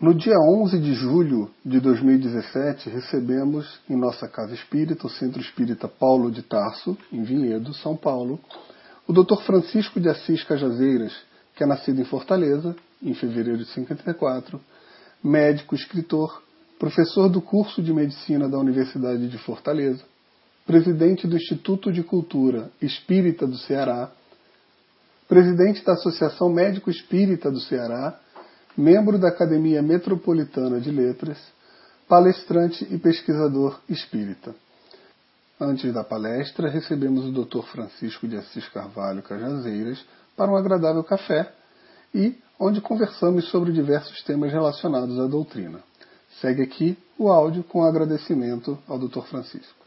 No dia 11 de julho de 2017, recebemos em nossa casa espírita, o Centro Espírita Paulo de Tarso, em Vinhedo, São Paulo, o Dr. Francisco de Assis Cajazeiras, que é nascido em Fortaleza, em fevereiro de 54, médico, escritor, professor do curso de medicina da Universidade de Fortaleza, presidente do Instituto de Cultura Espírita do Ceará, presidente da Associação Médico Espírita do Ceará membro da Academia Metropolitana de Letras, palestrante e pesquisador espírita. Antes da palestra, recebemos o Dr. Francisco de Assis Carvalho Cajazeiras para um agradável café e onde conversamos sobre diversos temas relacionados à doutrina. Segue aqui o áudio com agradecimento ao Dr. Francisco.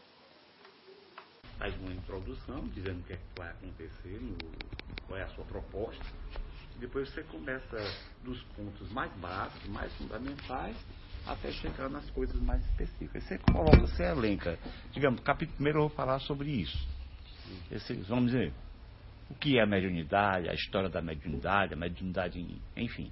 Faz uma introdução dizendo o que, é que vai acontecer, qual é a sua proposta, depois você começa dos pontos mais básicos, mais fundamentais, até chegar nas coisas mais específicas. Você coloca, você elenca. Digamos, capítulo primeiro eu vou falar sobre isso. Esse, vamos dizer, o que é a mediunidade, a história da mediunidade, a mediunidade, enfim.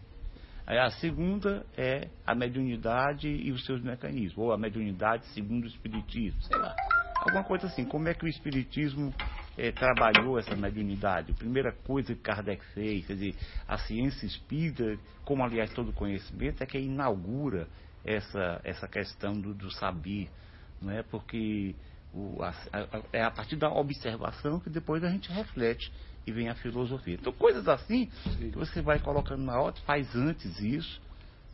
Aí a segunda é a mediunidade e os seus mecanismos, ou a mediunidade segundo o Espiritismo, sei lá. Alguma coisa assim, como é que o Espiritismo é, trabalhou essa mediunidade. A primeira coisa que Kardec fez, quer dizer, a ciência espírita, como aliás todo conhecimento, é que inaugura essa, essa questão do, do saber, não é? Porque o, a, a, é a partir da observação que depois a gente reflete e vem a filosofia. Então, coisas assim que você vai colocando na hora, faz antes isso.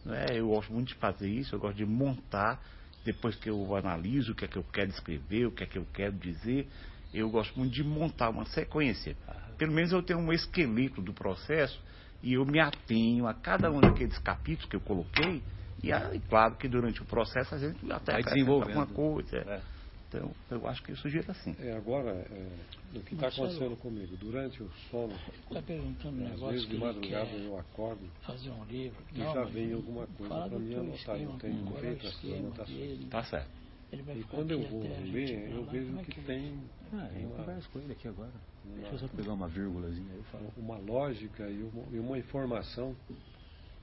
é? Eu gosto muito de fazer isso, eu gosto de montar, depois que eu analiso o que é que eu quero escrever, o que é que eu quero dizer, eu gosto muito de montar uma sequência. Pelo menos eu tenho um esqueleto do processo e eu me atenho a cada um daqueles capítulos que eu coloquei. E, aí, claro que durante o processo a gente até Vai desenvolvendo alguma coisa. É. Então, eu acho que isso gira assim. É, agora, é, o que está acontecendo comigo? Durante o sono, Está perguntando um às negócio vezes que de madrugada eu acordo fazer um livro. e Não, já vem alguma coisa para mim anotar. Eu tenho feito essas anotações. Tá certo. Ele vai E ficar quando eu vou ler, eu lá. vejo é que tem Ah, eu uma, converso com ele aqui agora. Deixa eu só pegar uma vírgulazinha aí e falar. uma lógica e uma, e uma informação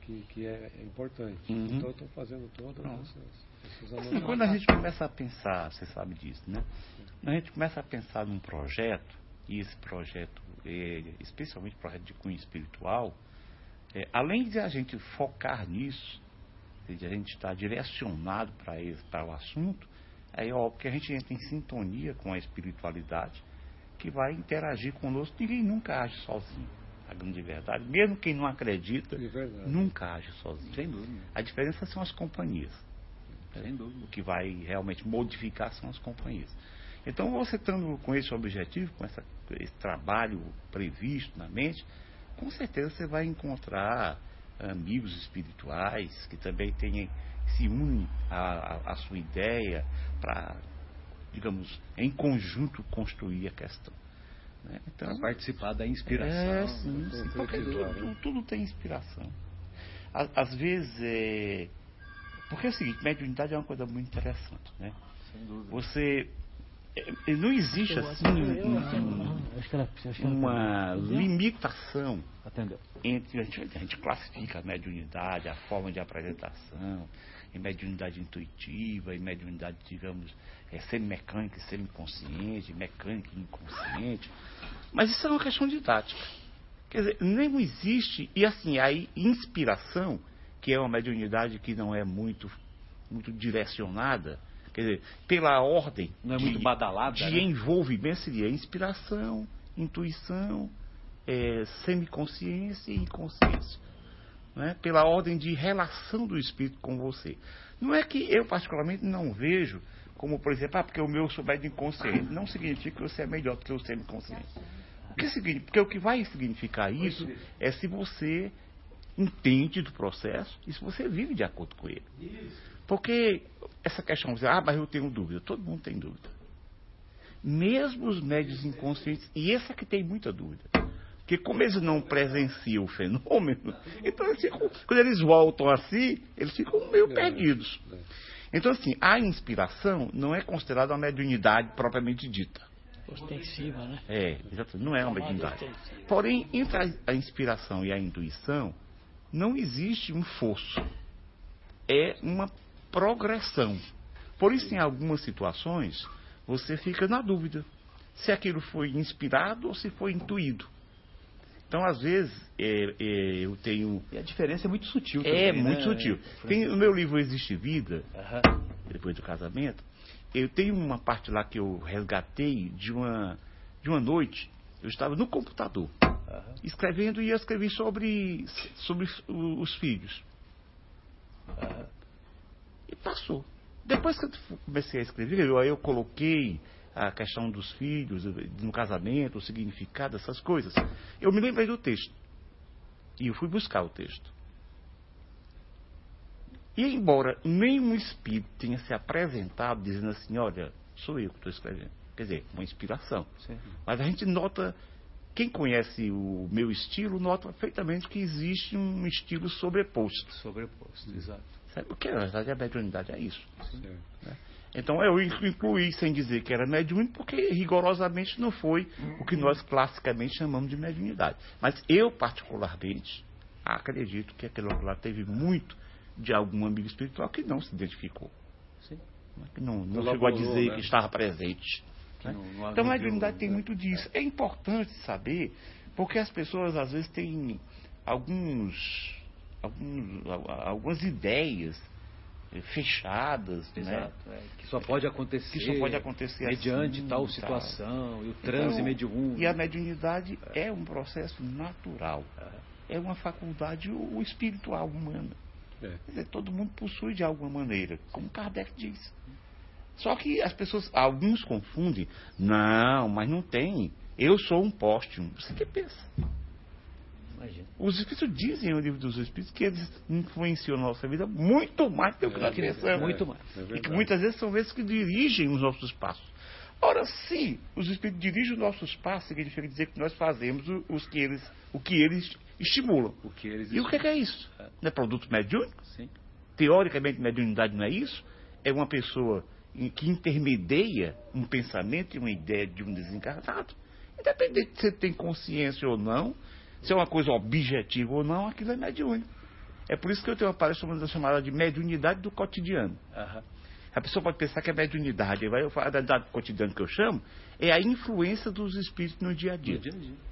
que, que é importante. Uhum. Então eu estou fazendo todas Pronto. essas, essas E anotações. quando a gente começa a pensar, você sabe disso, né? Quando a gente começa a pensar num projeto, e esse projeto, é, especialmente projeto de cunho espiritual, é, além de a gente focar nisso, de a gente estar direcionado para o assunto, aí é óbvio que a gente entra em sintonia com a espiritualidade que vai interagir conosco. Ninguém nunca age sozinho, a grande verdade. Mesmo quem não acredita, É nunca age sozinho. Sem dúvida. A diferença são as companhias. Sem dúvida. O que vai realmente modificar são as companhias. Então, você estando com esse objetivo, com essa, esse trabalho previsto na mente, com certeza você vai encontrar amigos espirituais que também tenham, se unem à, à- à sua ideia para, digamos, em conjunto construir a questão. né? Então, Para participar da inspiração. é, sim, né? sim, porque Espiritual, tudo, né? tudo tem inspiração. Às, às vezes, é... porque é o seguinte, mediunidade é uma coisa muito interessante, né? Sem dúvida. Você... é, Não existe assim ela uma limitação entre a gente, a gente classifica a mediunidade, a forma de apresentação, em mediunidade intuitiva, em mediunidade, digamos, é, semimecânica e semiconsciente, mecânica e inconsciente. Mas isso é uma questão didática. Quer dizer, não existe, e assim, a inspiração, que é uma mediunidade que não é muito, muito direcionada, quer dizer, pela ordem Não é muito badalada, de né? envolvimento seria inspiração, intuição, é, semiconsciência e inconsciência. Não é? Pela ordem de relação do espírito com você. Não é que eu, particularmente, não vejo como, por exemplo, ah, porque o meu sou médio inconsciente. Não significa que você é melhor do que o semiconsciente. O que significa? Porque o que vai significar isso é se você entende do processo e se você vive de acordo com ele. Porque essa questão de, ah, mas eu tenho dúvida. Todo mundo tem dúvida. Mesmo os médios inconscientes, e esse é que tem muita dúvida. Porque como eles não presenciam o fenômeno, então eles ficam, quando eles voltam assim, eles ficam meio perdidos. Então, assim, a inspiração não é considerada uma mediunidade propriamente dita. Ostensiva, né? É, exato, não é uma mediunidade. Porém, entre a, a inspiração e a intuição, não existe um fosso. é uma progressão. Por isso, em algumas situações, você fica na dúvida se aquilo foi inspirado ou se foi intuído. Então, às vezes, é, é, eu tenho. E a diferença é muito sutil É também, muito né, sutil. Francisco? Tem, no meu livro Existe Vida, Aham. depois do casamento, eu tenho uma parte lá que eu resgatei de uma, de uma noite. Eu estava no computador, Aham. escrevendo e eu escrevi sobre, sobre os filhos. Aham. E passou. Depois que eu comecei a escrever, eu, aí eu coloquei a questão dos filhos, no casamento, o significado, essas coisas. Eu me lembrei do texto. E eu fui buscar o texto. E embora nenhum espírito tenha se apresentado dizendo assim, olha, sou eu que estou escrevendo. Quer dizer, uma inspiração. Sim. Mas a gente nota, quem conhece o meu estilo, nota perfeitamente que existe um estilo sobreposto. Sobreposto, exato. Sabe? O que na verdade a mediunidade é isso. Certo. Então eu incluí sem dizer que era mediúnico, porque rigorosamente não foi o que nós classicamente chamamos de mediunidade. Mas eu, particularmente, acredito que aquele lá teve muito de algum amigo espiritual que não se identificou. Sim. Que não, chegou a dizer né? que estava presente. Né? não- não Então a mediunidade tem muito disso. É importante saber, porque as pessoas às vezes têm alguns, alguns algumas ideias fechadas, né? Exato, é, que só pode acontecer. Que só pode acontecer mediante assim, tal tal. situação, e o transe Então, mediúnico. E a mediunidade é um processo natural. É uma faculdade o- espiritual humana. É. Quer dizer, todo mundo possui de alguma maneira, como Kardec diz. Só que as pessoas, alguns confundem. Não, mas não tem. Eu sou um poste. Você que pensa? Imagina. Os espíritos dizem no livro dos espíritos que eles influenciam a nossa vida muito mais do que nós Que- pensamos. muito mais. É E que muitas vezes são esses que dirigem os nossos passos. Ora, se os espíritos dirigem os nossos passos, significa dizer que nós fazemos o- os que eles, o que eles estimulam. O que eles E o que é, que é isso? Não é produto mediúnico? Sim. Teoricamente, mediunidade não é isso? É uma pessoa que intermedia um pensamento e uma ideia de um desencarnado. Independente se ele tem consciência ou não, se é uma coisa objetiva ou não, aquilo é mediúnico. É por isso que eu tenho uma palestra chamada de mediunidade do cotidiano. Aham. A pessoa pode pensar que é mediunidade. Vai eu falo, a mediunidade do cotidiano que eu chamo é a influência dos espíritos no dia a dia. No dia a dia.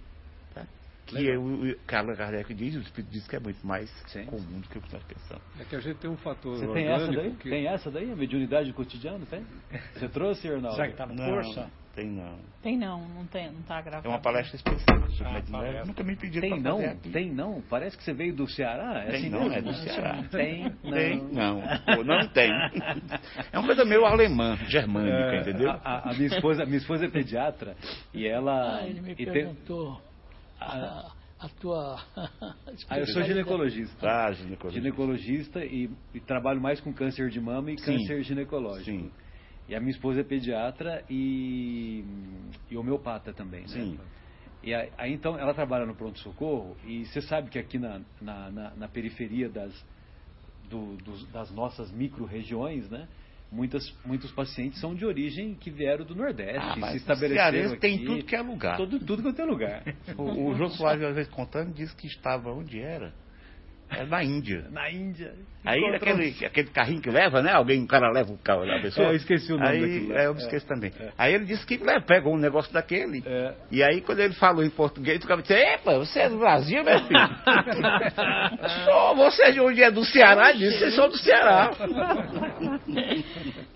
Que é o, o Carlos Kardec diz, o espírito diz que é muito mais Sim. comum do que o que nós pensamos. É que a gente tem um fator Você tem essa daí? que... Tem essa daí? A mediunidade do cotidiano? Tem? Você trouxe, Arnaldo? Será que tá na Não, força? Tem não. Tem não, não tem, não tá gravado. É uma palestra específica sobre Ah, palestra. Nunca me pediram Tem para não? fazer aqui. Tem não? Parece que você veio do Ceará? É Tem assim não, mesmo? é do Ceará. Tem não. Tem? Não. Pô, não tem. É uma coisa meio alemã, germânica, É, entendeu? A, a- a minha esposa, a minha esposa é pediatra e ela. Ah, ele me e tem- perguntou Ah. a, a tua. Ah, eu sou ginecologista. Tá, ginecologista. Ginecologista e, e trabalho mais com câncer de mama e Sim. câncer ginecológico. Sim. E a minha esposa é pediatra e, e homeopata também, né? Sim. E aí, então ela trabalha no pronto-socorro e você sabe que aqui na, na, na- na periferia das, do- dos- das nossas micro-regiões, né? Muitas, muitos pacientes são de origem que vieram do Nordeste, Ah, se estabeleceram aqui. tem tudo que é lugar. Todo, tudo quanto é lugar. O, o João Soares, às vezes, contando, disse que estava onde era. É na Índia. Na Índia. Aí encontrou- aquele, aquele carrinho que leva, né? Alguém, o cara leva o carro da pessoa. É, eu esqueci o nome aí, daquilo é, eu me esqueci também. Aí ele disse que né, pegou um negócio daquele. É. E aí quando ele falou em português, o cara disse, epa, você é do Brasil, meu filho? Só você de onde é do Ceará, ele disse, vocês são do Ceará.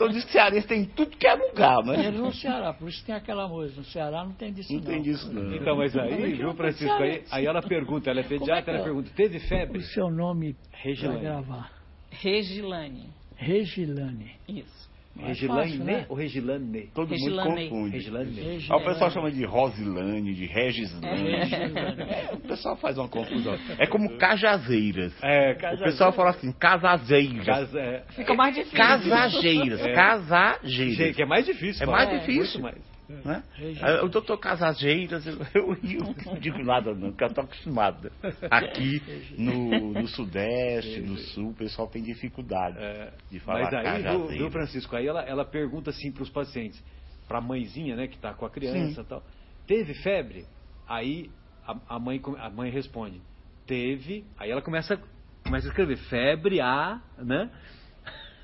então diz que cearense tem tudo que é lugar, Ele né? no Ceará, por isso tem aquela música. No Ceará não tem disso Não não. tem disso não. Então, mas aí, viu, Francisco, aí, aí ela pergunta, ela é pediatra, ela pergunta, teve O febre? seu nome Regilane. gravar. Regilane. Regilane. Isso. É Regilane né? ou Regilane? Todo Regilane. mundo confunde. Regilane. Regilane. Aí o pessoal chama de Rosilane, de Regislane. Regilane. É, o pessoal faz uma confusão. É como Cajazeiras. É, O pessoal fala assim, casazeiras. Casa, é, Fica mais difícil. Casageiras. É. Casageiras. Que é mais difícil. É mais difícil. Mais. Né? Regilane. Aí, O doutor Casageiras, eu, eu não digo nada não, porque eu estou acostumado. Aqui no, no Sudeste, no Sul, o pessoal tem dificuldade É, de falar mas aí, viu, viu, Francisco, aí ela, ela pergunta assim para os pacientes, para a mãezinha, né, que está com a criança e tal, teve febre? Aí a, a mãe, a mãe responde, teve, aí ela começa a começa a escrever febre A, né?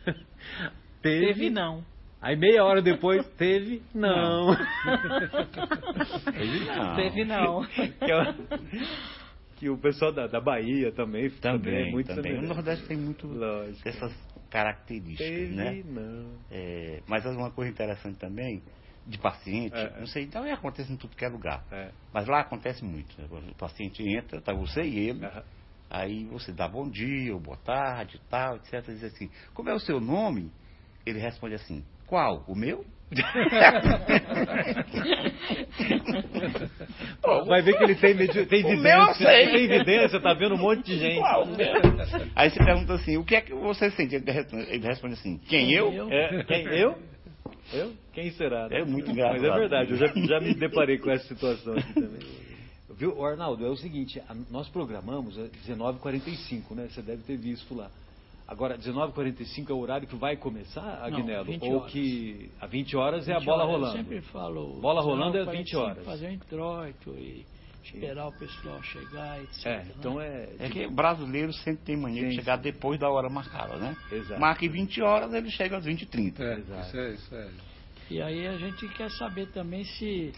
Teve, Teve não. Aí meia hora depois, teve não. Ele não. Teve não. que, é o- que o pessoal da, da Bahia também, Também, é muito também. O semelhante. Nordeste tem muito Lógico. dessas características, Teve né? não. É, mas uma coisa interessante também, de paciente, É. não sei, então acontece em tudo que é lugar. É. Mas lá acontece muito. né? O paciente entra, tá você e ele, Aham. aí você dá bom dia, ou boa tarde, tal, etc. Diz assim, como é o seu nome? Ele responde assim, qual? O meu? Vai ver que ele tem, tem O evidência. meu eu sei. Tem evidência, tá vendo um monte de gente. Qual? Aí você pergunta assim, o que é que você sente? Ele responde, assim, quem eu? Eu? É, quem, eu? Eu? Quem será? né? É muito Mas engraçado. é verdade, eu já, já me deparei com essa situação aqui também. Viu, Arnaldo, é o seguinte, a- nós programamos às 19h45, né? Você deve ter visto lá. Agora, 19h45 é o horário que vai começar, Agnello? 20 Ou horas. que a 20 horas é a 20 bola horas, rolando? Eu sempre falo. Bola rolando é 19, 20 45, horas. Fazer um introito e esperar o pessoal chegar, etc. É, né? então é... É que brasileiro sempre tem mania de Sim, chegar depois da hora marcada, né? Exato. Marca em 20 horas, ele chega às 20 e 30. É, Exato. isso é, isso é. E aí a gente quer saber também se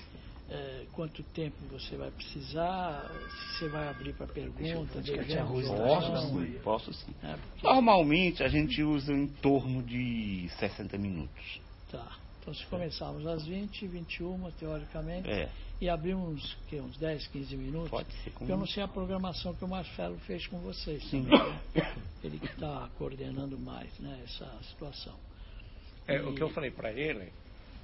eh, quanto tempo você vai precisar, se você vai abrir para pergunta, devemos Posso oração, sim, posso sim. né? Porque- Normalmente a gente usa em torno de 60 minutos. Tá. Então se começarmos às 20, 21, teoricamente, É, e abrimos que, uns 10, 15 minutos, pode ser com porque eu não sei a programação que o Marcelo fez com vocês. Sim. também, né? Ele que está coordenando mais né, essa situação. É, o que eu falei para ele,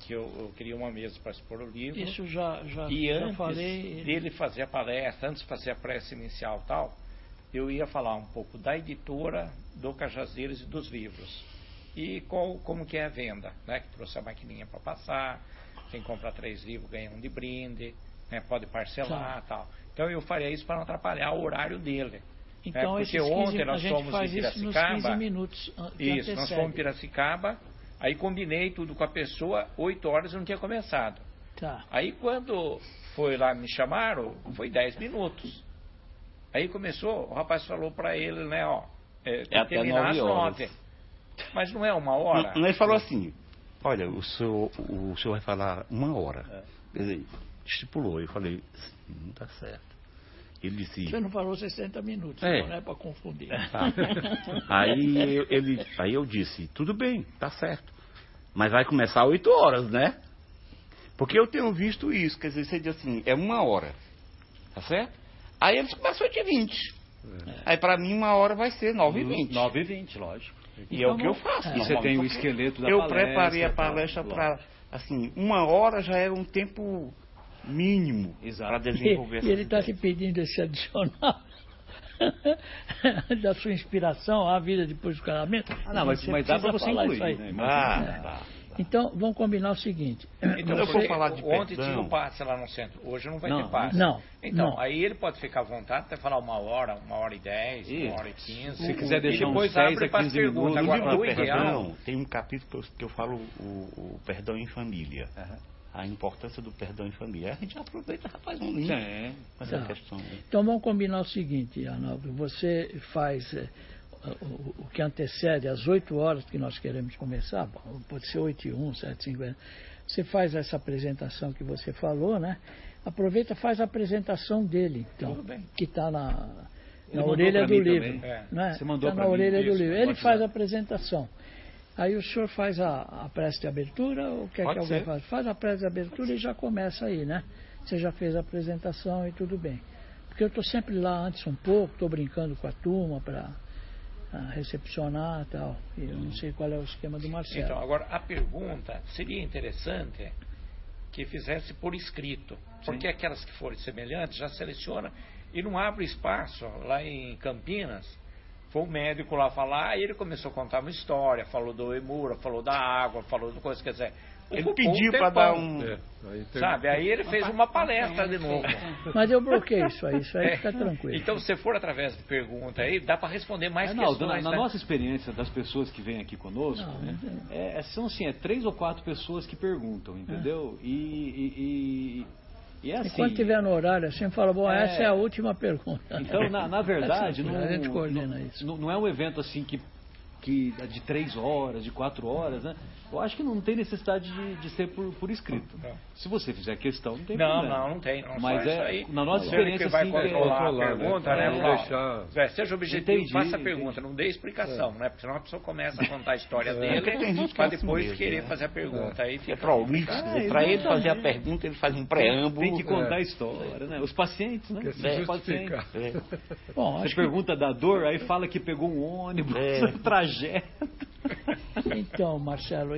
que eu, eu queria uma mesa para expor o livro. Isso já, já, e já antes falei. dele fazer a palestra, antes de fazer a prece inicial tal, eu ia falar um pouco da editora, do Cajazeiros e dos livros. E qual, como que é a venda, né? Que trouxe a maquininha para passar, quem compra três livros ganha um de brinde, né? pode parcelar Tá. tal. Então eu faria isso para não atrapalhar o horário dele. Então, É, esses porque 15, ontem nós fomos em Piracicaba. 15 minutos an- que Isso, nós fomos em Piracicaba, aí combinei tudo com a pessoa, 8 horas eu não tinha começado. Tá. Aí quando foi lá me chamaram, foi 10 minutos. Aí começou, o rapaz falou pra ele, né, ó, é, que até terminar às nove horas. 9. Mas não é uma hora? Não, Ele falou assim, olha, o senhor, o senhor vai falar uma hora. É. Quer dizer, estipulou. Eu falei, não tá certo. Ele disse, Você não falou 60 minutos, É. então não é para confundir. Tá. Aí eu, ele, aí eu disse, tudo bem, tá certo. Mas vai começar oito horas, né? Porque eu tenho visto isso, quer dizer, você diz assim, é uma hora. Tá certo? Aí eles começam 8 e 20. Aí pra mim uma hora vai ser 9 e 20. 9 e 20, lógico. E é o que eu faço. E você tem o esqueleto da Eu palestra, preparei a palestra para, lógico. assim, uma hora já era um tempo mínimo Exato. para desenvolver E, essa e ele está te pedindo esse adicional da sua inspiração à vida depois do casamento. Ah, não, mas, Você mas dá para você incluir, isso aí. né? Ah, tá. Então, vamos combinar o seguinte. Então, eu for porque falar de ontem perdão- tinha um passe lá no centro, hoje não vai Não, ter passe. não, Então, não. aí ele pode ficar à vontade até falar uma hora, uma hora e dez, Isso. uma hora e quinze. Se quiser deixar depois uns 10 abre a para 15 perguntas. minutos, No Agora, livro o ideal... perdão, tem um capítulo que eu, que eu falo o, o perdão em família. Aham. A importância do perdão em família. A gente aproveita, rapaz, um link. Tem. Essa Tá. questão. Então vamos combinar o seguinte, Arnaldo. Você faz eh, o, o que antecede às 8 horas que nós queremos começar, bom, pode ser 8 e 1, 7 e 50. Você faz essa apresentação que você falou, né? Aproveita e faz a apresentação dele, então, Tudo bem. que está na, na orelha do mim livro. também. É. Né? Você mandou Tá na mim orelha do isso, livro. Ele faz a apresentação. Aí o senhor faz a, a prece de abertura ou quer Pode que alguém faça? Faz a prece de abertura e já começa aí, né? Você já fez a apresentação e tudo bem. Porque eu estou sempre lá antes um pouco, estou brincando com a turma para recepcionar e tal. E eu não sei qual é o esquema do Marcelo. Então, agora, a pergunta seria interessante que fizesse por escrito. Porque aquelas que forem semelhantes já seleciona e não abre espaço. Lá em Campinas, foi um médico lá falar, e ele começou a contar uma história, falou do Emura, falou da água, falou de coisa, quer dizer... Ele pediu um para dar um. É, aí tem- Sabe? Aí ele fez uma palestra de novo. Mas eu bloqueio isso aí, isso aí É. fica tranquilo. Então, se for através de pergunta aí, dá para responder mais Arnaldo, questões. na, na né? nossa experiência das pessoas que vêm aqui conosco, Não, né, não é, é- são assim, é três ou quatro pessoas que perguntam, entendeu? E, e- e E é assim. Enquanto tiver no horário assim, fala, bom, É. essa é a última pergunta. Então, na, na verdade, não, a gente coordena não, isso. não- não é um evento assim que, que é de três horas, de quatro horas, né? Eu acho que não tem necessidade de, de ser por, por escrito. Não. Se você fizer questão, não tem Não, problema. não, não tem. Não, Mas é, isso aí. na nossa Você experiência, que vai assim, controlar é- a pergunta, né? É. Fala, Deixar- é, seja objetivo, Entendi, faça a entendi. pergunta, não dê explicação, né? Porque senão a pessoa começa a contar a história tem dele para é assim depois mesmo, querer né? fazer a pergunta. Aí É fica prolixo. É, Para ele exatamente. fazer a pergunta, ele faz um preâmbulo. Tem que contar É. a história, né? Os pacientes, né? É, justificar. pacientes. É. Bom, Você pergunta da dor, aí fala que pegou um ônibus, É. trajeto. então, Marcelo,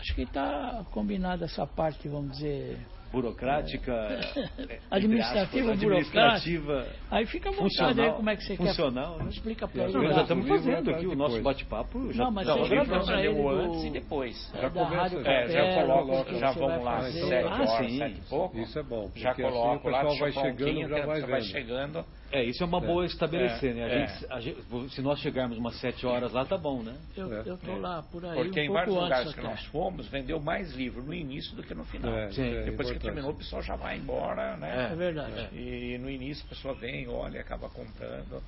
acho que está combinada essa parte, vamos dizer. Burocrática, é, Administrativa, aspas, administrativa, Aí fica à vontade funcional, aí como é que você funcional, quer. né? Explica para ele. Nós já estamos fazendo é aqui o nosso bate-papo. Já, Não, mas já você o deu do- antes e depois. é, Já Rádio É, já que já vamos vai lá, fazer. sete Ah, horas, sim. sete e pouco. Isso é bom. Já assim coloco o lá, pessoal vai chegando já vai vai chegando. É, isso é uma boa estabelecer, né? A É. gente, a gente- se nós chegarmos umas sete horas lá, tá bom, né? Eu, É. eu tô lá por aí Porque um em pouco vários lugares que nós fomos, vendeu mais livro no início do que no final. É, é Depois que. Terminou, o pessoal já vai embora, né? É verdade. E no início a pessoa vem, olha, acaba comprando.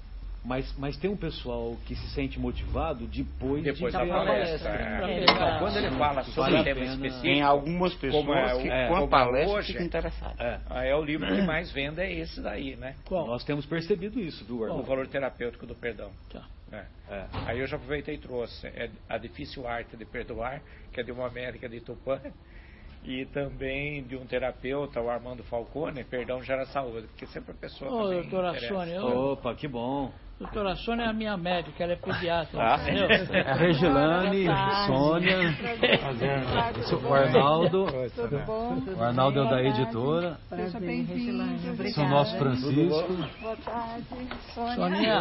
Mas, mas tem um pessoal que se sente motivado depois, Depois de da palestra. palestra. é. Pegar- Quando ele fala sobre Vale tema específico, Tem algumas pessoas Como é o- que, é, com a palestra, hoje, ficam interessadas. É, é o livro que mais vende é esse daí, né? Qual? nós temos percebido isso, viu, O Arnaldo? valor terapêutico do perdão. Tá. É. É. Aí eu já aproveitei e trouxe é a difícil arte de perdoar, que é de uma médica de Tupã, e também de um terapeuta, o Armando Falcone, perdão gera saúde, porque sempre a pessoa Ô, doutora interessa. Sônia, eu- Opa, que bom. doutora Sônia é a minha médica, ela é pediatra. Ah. entendeu? A Regilane, Sônia, o Arnaldo, Tudo bom? o Arnaldo é o da editora, Seja bem-vindo. sou nosso Francisco. Boa tarde, Sônia. Soninha,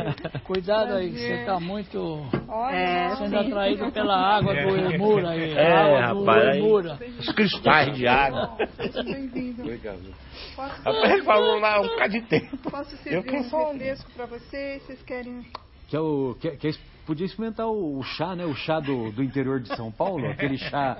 cuidado aí, você está muito Olha, sendo atraído pela água do Emura aí. É, a água rapaz, aí-. Os cristais de água. seja bem-vindo. Rapaz, ele falou lá um bocado de tempo. posso Eu servir que um refresco para vocês? Vocês querem? Que é o, que, que é- podia experimentar o, o chá, né? O chá do, do interior de São Paulo, aquele chá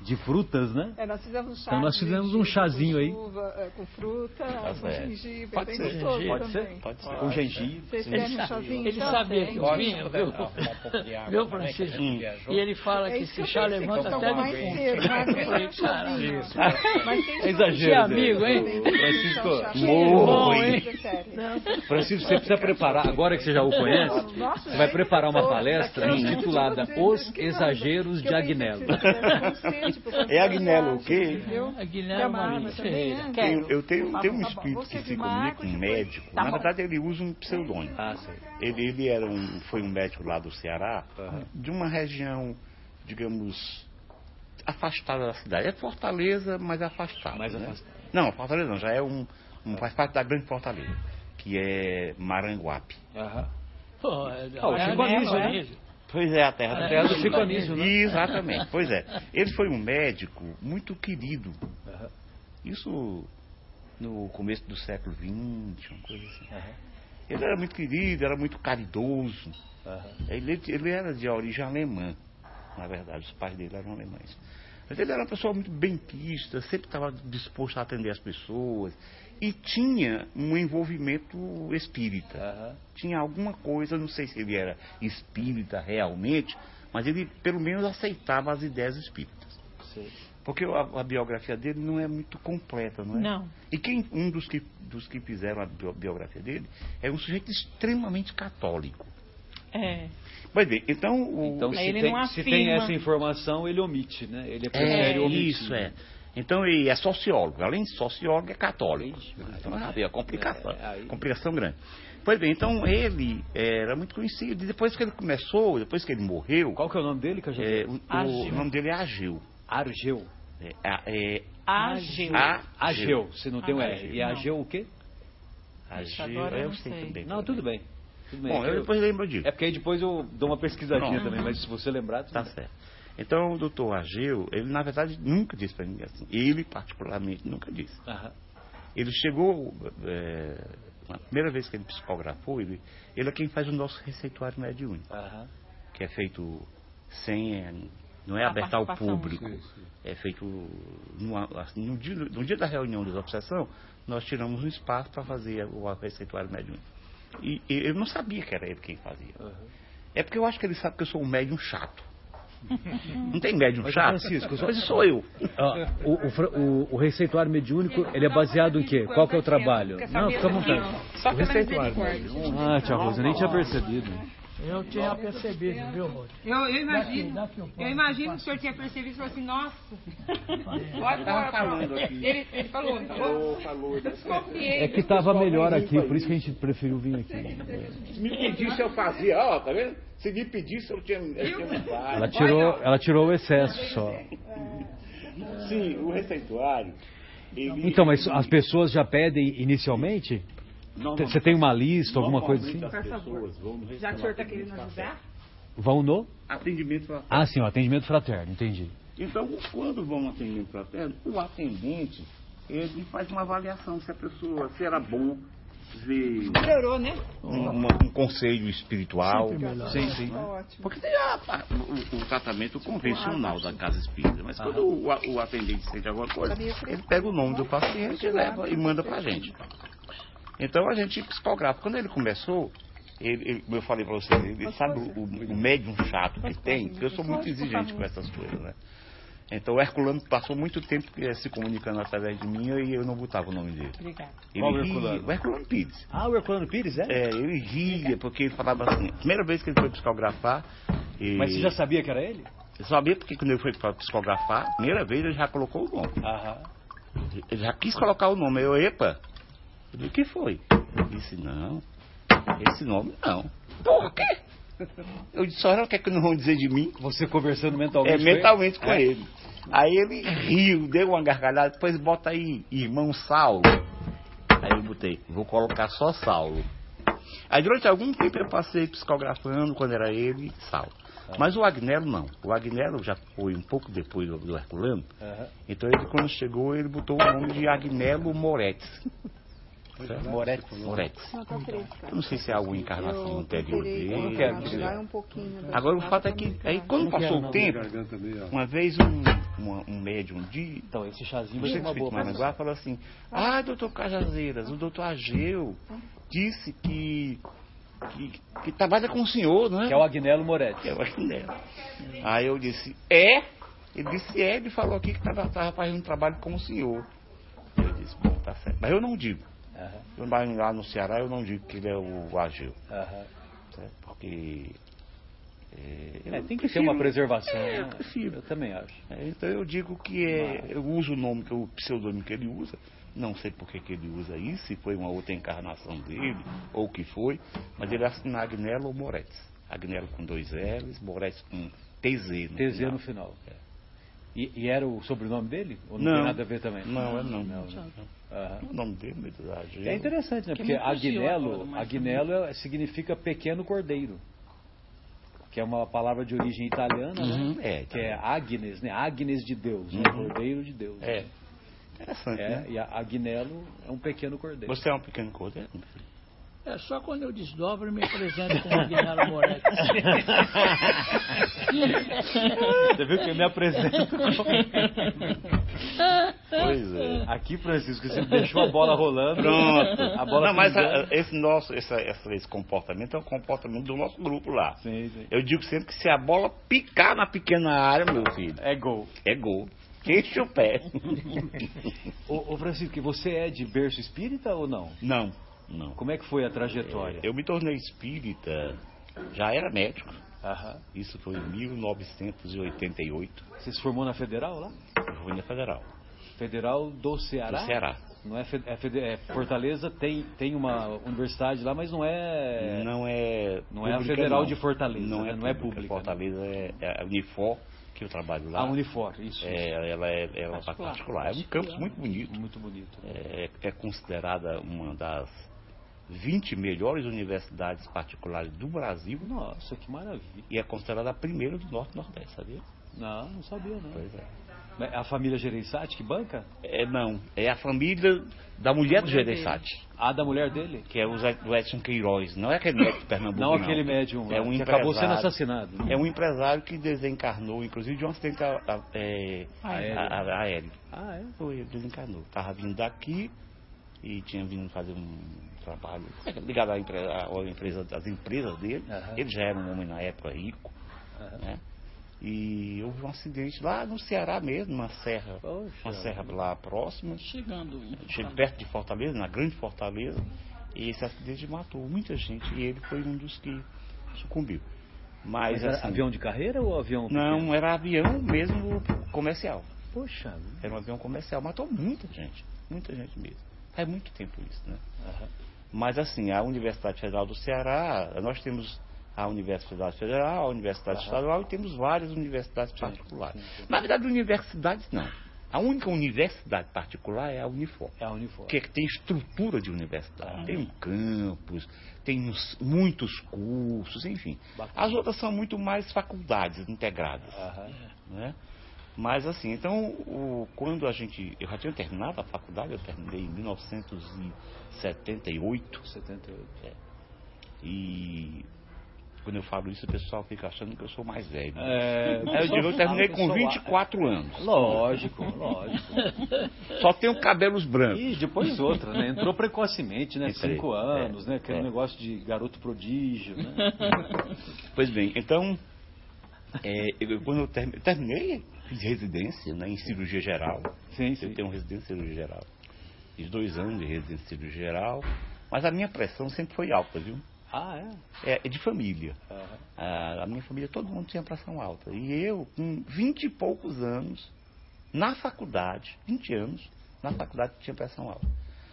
de frutas, né? É, nós fizemos um chá. Então nós de- fizemos de- um chazinho com aí. Uva, é, com fruta, com certo. gengibre, Pode bem ser. gostoso Gengibre. Pode ser? também. Pode ser. Com gengibre. Vocês querem um chazinho? Ele então? sabia que Pode vinha, puder viu? um de Viu, que Francisco? E ele fala É que que esse chá levanta que até mais defunto. cedo, mas nem Falei, um chazinho. Isso. Mas tem É exagero, Esse amigo, hein? Francisco, morro, morro, hein? hein? Francisco, você precisa preparar, agora que você já o conhece, você vai preparar uma palestra intitulada Os Exageros de Agnello. É Agnello o quê? A Guilherme Maria Ferreira. Eu, eu tenho, tenho um Tá bom, espírito que se comunica com um médico. Tá Na verdade, ele usa um pseudônimo. Ah. Ele, ele era um, foi um médico lá do Ceará, de uma região, digamos, afastada da cidade. É Fortaleza, mas afastada. Mais né? afastado. Não, Fortaleza não, já é um, um- faz parte da grande Fortaleza, que é Maranguape. Aham. Pô, é, Ah, o é Chico Pois é, a terra É, do terra do né? Exatamente, pois é. Ele foi um médico muito querido. Isso no começo do século XX, uma coisa assim. Aham. Ele era muito querido, era muito caridoso. Ele, ele era de origem alemã, na verdade, os pais dele eram alemães. Mas ele era uma pessoa muito benquista, sempre estava disposto a atender as pessoas. E tinha um envolvimento espírita. Aham. Tinha alguma coisa, não sei se ele era espírita realmente, mas ele pelo menos aceitava as ideias espíritas. Sei. Porque a, a biografia dele não é muito completa, não é? Não. E quem, um dos que, dos que fizeram a bio- biografia dele é um sujeito extremamente católico. É. Pois bem, então... O, Então, se ele tem, não se tem essa informação, ele omite, né? Ele prefere é, omitir. isso, é. Então ele é sociólogo. Além de sociólogo, é católico. Então, ah, é a complicação. É, Complicação grande. Pois bem, então ele era muito conhecido. E depois que ele começou, depois que ele morreu, Qual que é o nome dele que eu já é, o, o nome dele é Ageu. Argeu. É, é, Ageu. Ageu, se não tem o R. E Ageu o quê? Ageu, agora eu sei também. Não, tudo bem. Tudo bem. Bom, É eu eu- depois lembro disso. É porque aí depois eu dou uma pesquisadinha também, mas se você lembrar, tudo Tá bem. certo. Então o doutor Ageu, ele na verdade nunca disse para ninguém assim. Ele particularmente nunca disse. Aham. Ele chegou, é, na primeira vez que ele psicografou, ele, ele é quem faz o nosso receituário mediúnico, Aham. que é feito sem, Não é aberto ao público. Sim, sim. É feito numa- assim, no, dia, no dia da reunião de obsessão, nós tiramos um espaço para fazer o receituário mediúnico. E, e eu não sabia que era ele quem fazia. É porque eu acho que ele sabe que eu sou um médium chato. Não tem médium chato? Francisco, só- Mas sou eu. Ó, o, o o- o receituário mediúnico, ele é baseado em quê? Qual que é o trabalho? Não, fica à vontade. Só O receituário. Ah, tia Rosa, eu nem tinha percebido. Eu tinha percebido, viu, Rô? Eu, eu imagino, Daqui, daqui eu imagino que o senhor tinha percebido e falou assim, nossa, pode pôr, falando aqui. Ele, ele falou, falou, desconfiei. É que estava melhor aqui, por isso que a gente preferiu vir aqui. Me pedisse eu fazia, ó, tá vendo? Se me pedisse eu tinha, eu tinha. Ela tirou, ela tirou o excesso só. Sim, o receituário. Ele, Então, mas as pessoas já pedem inicialmente? Você tem uma lista, alguma coisa assim? vão no Já que o senhor está restaurante querendo ajudar, Vão no? Atendimento fraterno. Ah, sim, o atendimento fraterno, entendi. Então, quando vão no atendimento fraterno, o atendente, ele faz uma avaliação se a pessoa, se era bom ver melhorou, né? um, um conselho espiritual. Sim, sim. Porque tem a- a- o, o tratamento convencional da casa espírita. Mas quando o, o atendente sente alguma coisa, ele pega o nome do paciente e leva e manda pra gente. Então a gente psicografa. Quando ele começou, ele, ele- como eu falei pra você, ele sabe o, o médium chato que tem, porque eu sou muito exigente com essas coisas, né? Então o Herculano passou muito tempo eh, se comunicando através de mim e eu não botava o nome dele. Obrigada. Ele Qual ria- Herculano? O Herculano Pires. Ah, o Herculano Pires, é? É, ele ria, porque ele falava assim, a primeira vez que ele foi psicografar. E... Mas você já sabia que era ele? Eu sabia porque quando ele foi para psicografar, a primeira vez ele já colocou o nome. Aham. Ele já quis colocar o nome. Eu, epa! Eu disse, o que foi? Ele disse, não, esse nome não. Por quê? Eu disse, só o que é que não vão dizer de mim? Você conversando mentalmente É, com ele? mentalmente com ele. Aí ele riu, deu uma gargalhada, depois bota aí, irmão Saulo. Aí eu botei, vou colocar só Saulo. Aí durante algum tempo eu passei psicografando quando era ele, Saulo. Mas o Agnello não. O Agnello já foi um pouco depois do, do Herculano. Aham. Então ele quando chegou, ele botou o nome de Agnello Moretti. Certo? Moretti. Moretti. Não, fresca. Eu não sei se é alguma encarnação Eu anterior dele. um Agora o fato é que aí quando passou o tempo, uma vez um, uma- um médium de Então, esse chazinho vai você ser uma boa. Maranguá falou assim, ah, doutor Cajazeiras, o doutor Ageu disse que, que, que trabalha com o senhor, não é? Que é o Agnello Moretti. Que é o Agnello. Aí eu disse, é? Ele disse, é, ele falou aqui que estava fazendo um trabalho com o senhor. Eu disse, bom, tá certo. Mas eu não digo. Aham. Eu, lá no Ceará eu não digo que ele é o Ageu. Aham. certo? Porque... É, eu É, tem que ter prefiro- uma preservação. É, eu né? prefiro. Eu também acho. É, então eu digo que é, eu uso o nome, que é o pseudônimo que ele usa. Não sei por que, ele usa isso, se foi uma outra encarnação dele, ou o que foi, mas ele assina Agnello ou Moretti. Agnello com dois L's, Moretti com TZ no TZ final. no final. E, e era o sobrenome dele? Ou não, Não. tem nada a ver também? Não, é não. Não, né? Aham. O nome dele. É interessante, né? Que Porque Agnello, Agnello é- significa pequeno cordeiro. Que é uma palavra de origem italiana, Uhum, né? é, Que é Agnes, né? Agnes de Deus, né? Uhum. Cordeiro de Deus. É. Interessante, É, né? e a Agnello é um pequeno cordeiro. Você é um pequeno cordeiro? É só quando eu desdobro e me apresento com o Aguinaldo Moretti. Você viu que eu me apresento? Pois é. Aqui, Francisco, você deixou a bola rolando. Pronto. A bola não, mas a- esse nosso, esse, esse, esse comportamento é um comportamento do nosso grupo lá. Sim, sim. Eu digo sempre que se a bola picar na pequena área, meu filho, É gol. é gol. Queixa o pé. Ô, ô, Francisco, você é de berço espírita ou não? Não, não. Como é que foi a trajetória? Eu me tornei espírita, já era médico. Aham. Isso foi em 1988. Você se formou na Federal lá? Eu fui na Federal, Federal do Ceará? do Ceará. Não é, é é Fortaleza, tem, tem uma universidade lá, mas não é. Não é. não é a Federal não. de Fortaleza, Não né? é, Não é pública. pública, Fortaleza é, é a Unifor, que eu trabalho lá. A Unifor, isso. É, ela é, é uma Particular. particular. É um campus muito bonito. Muito bonito. É, é considerada uma das 20 melhores universidades particulares do Brasil Nossa, que maravilha. e é considerada a primeira do Norte e Nordeste, sabia? Não, não sabia, não. Pois é. Mas A família Gereissati que banca? É, não, é a família da mulher do Mulher Gereissati, A da mulher dele? que é o do Edson Queiroz. Não é aquele médico de Pernambuco, Não aquele médium É um que acabou sendo assassinado. É um empresário que desencarnou, inclusive de um acidente a- a- é, Aéreo. a- aéreo. Ah, é? Foi, ele desencarnou. Estava vindo daqui e tinha vindo fazer um trabalho ligado à empresa, à empresa, às empresas dele. Aham. Ele já era um homem na época rico, Aham. né? E houve um acidente lá no Ceará mesmo, uma serra, Poxa. uma serra lá próxima, Chegando. chega perto de Fortaleza, na grande Fortaleza, e esse acidente matou muita gente e ele foi um dos que sucumbiu. Mas, Mas era assim, avião de carreira ou avião pequeno? não, era avião mesmo comercial. Poxa. Era um avião comercial, matou muita gente, muita gente mesmo. Faz muito tempo isso, né? Aham. Mas assim, a Universidade Federal do Ceará, nós temos a Universidade Federal, a Universidade Aham. Estadual e temos várias universidades Sim, particulares. sim, sim. Na verdade, universidades não. A única universidade particular é a Unifor. É a uniforme. Que é que tem estrutura de universidade. Ah. Tem um campus, tem muitos cursos, enfim. Bacana. As outras são muito mais faculdades integradas Aham. né? Mas assim, então, o- quando a gente. Eu já tinha terminado a faculdade, eu terminei em 1978. 78. E quando eu falo isso, o pessoal fica achando que eu sou mais velho. né? É, eu digo, eu terminei com pessoal- 24 anos. Lógico, lógico. Só tenho cabelos brancos. E depois outra, né? Entrou precocemente, né? Entrei, Cinco anos, é, né? Aquele é. negócio de garoto prodígio, né? Pois bem, então, é, eu- quando eu termi- terminei, fiz residência né, em cirurgia geral. Sim, Eu sim. tenho residência em cirurgia geral. Fiz dois anos de residência em cirurgia geral, mas a minha pressão sempre foi alta, viu? Ah, é? É, é de família. Aham. Ah, a minha família, todo mundo tinha pressão alta. E eu, com 20 e poucos anos, na faculdade, 20 anos, na faculdade tinha pressão alta.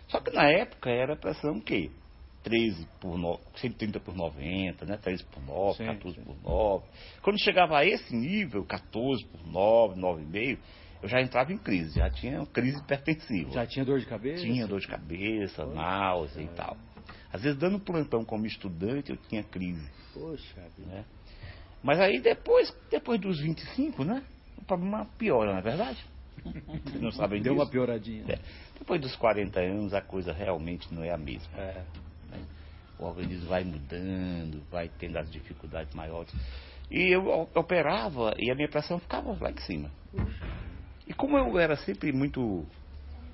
Só que na época era pressão o quê? 13 por no, 130 por 90, né? 13 por 9, Sim, 14 sim. por 9. Quando chegava a esse nível, 14 por 9, 9,5, eu já entrava em crise, já tinha crise hipertensiva. Já tinha dor de cabeça? Tinha dor de cabeça, náusea e tal. Às vezes, dando plantão como estudante, eu tinha crise. Poxa vida. Né? Mas aí, depois, depois dos 25, né? O problema piora, não é verdade? Vocês não sabem Deu disso? uma pioradinha. É. Depois dos 40 anos, a coisa realmente não é a mesma. É. O organismo vai mudando, vai tendo as dificuldades maiores. E eu operava e a minha pressão ficava lá em cima. E como eu era sempre muito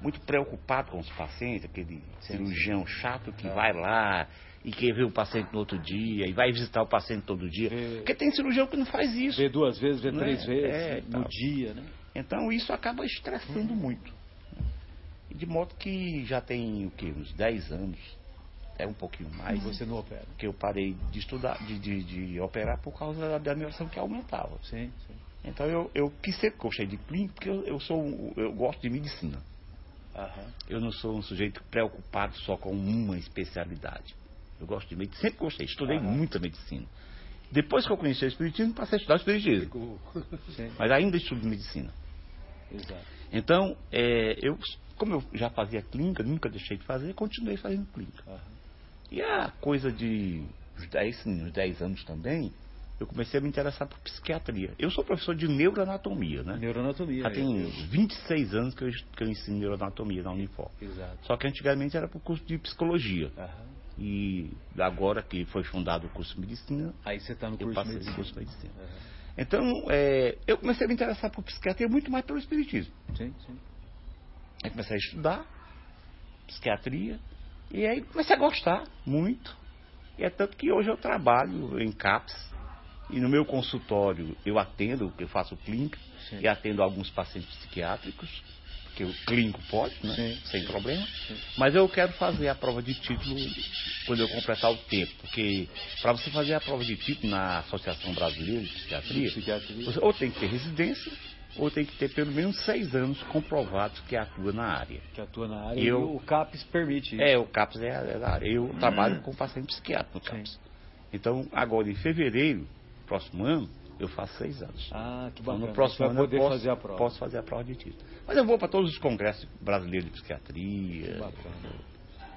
muito preocupado com os pacientes, aquele cirurgião chato que É. vai lá e quer ver o paciente no outro dia e vai visitar o paciente todo dia. Vê- Porque tem cirurgião que não faz isso. Vê duas vezes, vê Né? três vezes É, no tal. dia, né? Então isso acaba estressando muito. E de modo que já tem o quê? Uns 10 anos, até um pouquinho mais, você não opera. que eu parei de estudar, de, de, de operar por causa da minha pressão que aumentava. Sim, sim. Então eu, eu que sempre gostei de clínica, porque eu, eu sou eu gosto de medicina. Aham. Eu não sou um sujeito preocupado só com uma especialidade. Eu gosto de medicina, sempre gostei, estudei Aham. muita medicina. Depois que eu conheci o Espiritismo, passei a estudar o Espiritismo. Mas ainda estudo medicina. exato. Então, é, eu, como eu já fazia clínica, nunca deixei de fazer, continuei fazendo clínica. Aham. E a coisa de uns 10, sim, uns 10 anos também, eu comecei a me interessar por psiquiatria. Eu sou professor de neuroanatomia, né? Neuroanatomia. Já tem eu- 26 anos que eu, que eu ensino neuroanatomia na Unifor. Exato. Só que antigamente era para o curso de psicologia. Aham. E agora que foi fundado o curso de medicina, Aí você está no eu curso de passei medicina. curso de medicina. Aham. Então, é, eu comecei a me interessar por psiquiatria muito mais pelo espiritismo. Sim, sim. Aí comecei a estudar psiquiatria e aí comecei a gostar muito. E é tanto que hoje eu trabalho em CAPS e no meu consultório eu atendo, eu faço clínica Sim. e atendo alguns pacientes psiquiátricos, que o clínico pode, né? Sim. sem problema. Sim. Mas eu quero fazer a prova de título quando eu completar o tempo, porque para você fazer a prova de título na Associação Brasileira de Psiquiatria, Psiquiatria. ou tem que ter residência ou tem que ter pelo menos seis anos comprovados que atua na área. Que atua na área E e eu- o CAPES permite isso. É, o CAPS é, é da área. Eu trabalho com paciente psiquiátrico no CAPS. Então, agora em fevereiro, próximo ano, eu faço seis anos. Ah, que Então, bacana. no próximo ano poder eu posso, fazer a prova. posso fazer a prova de título. Mas eu vou para todos os congressos brasileiros de psiquiatria. Bacana.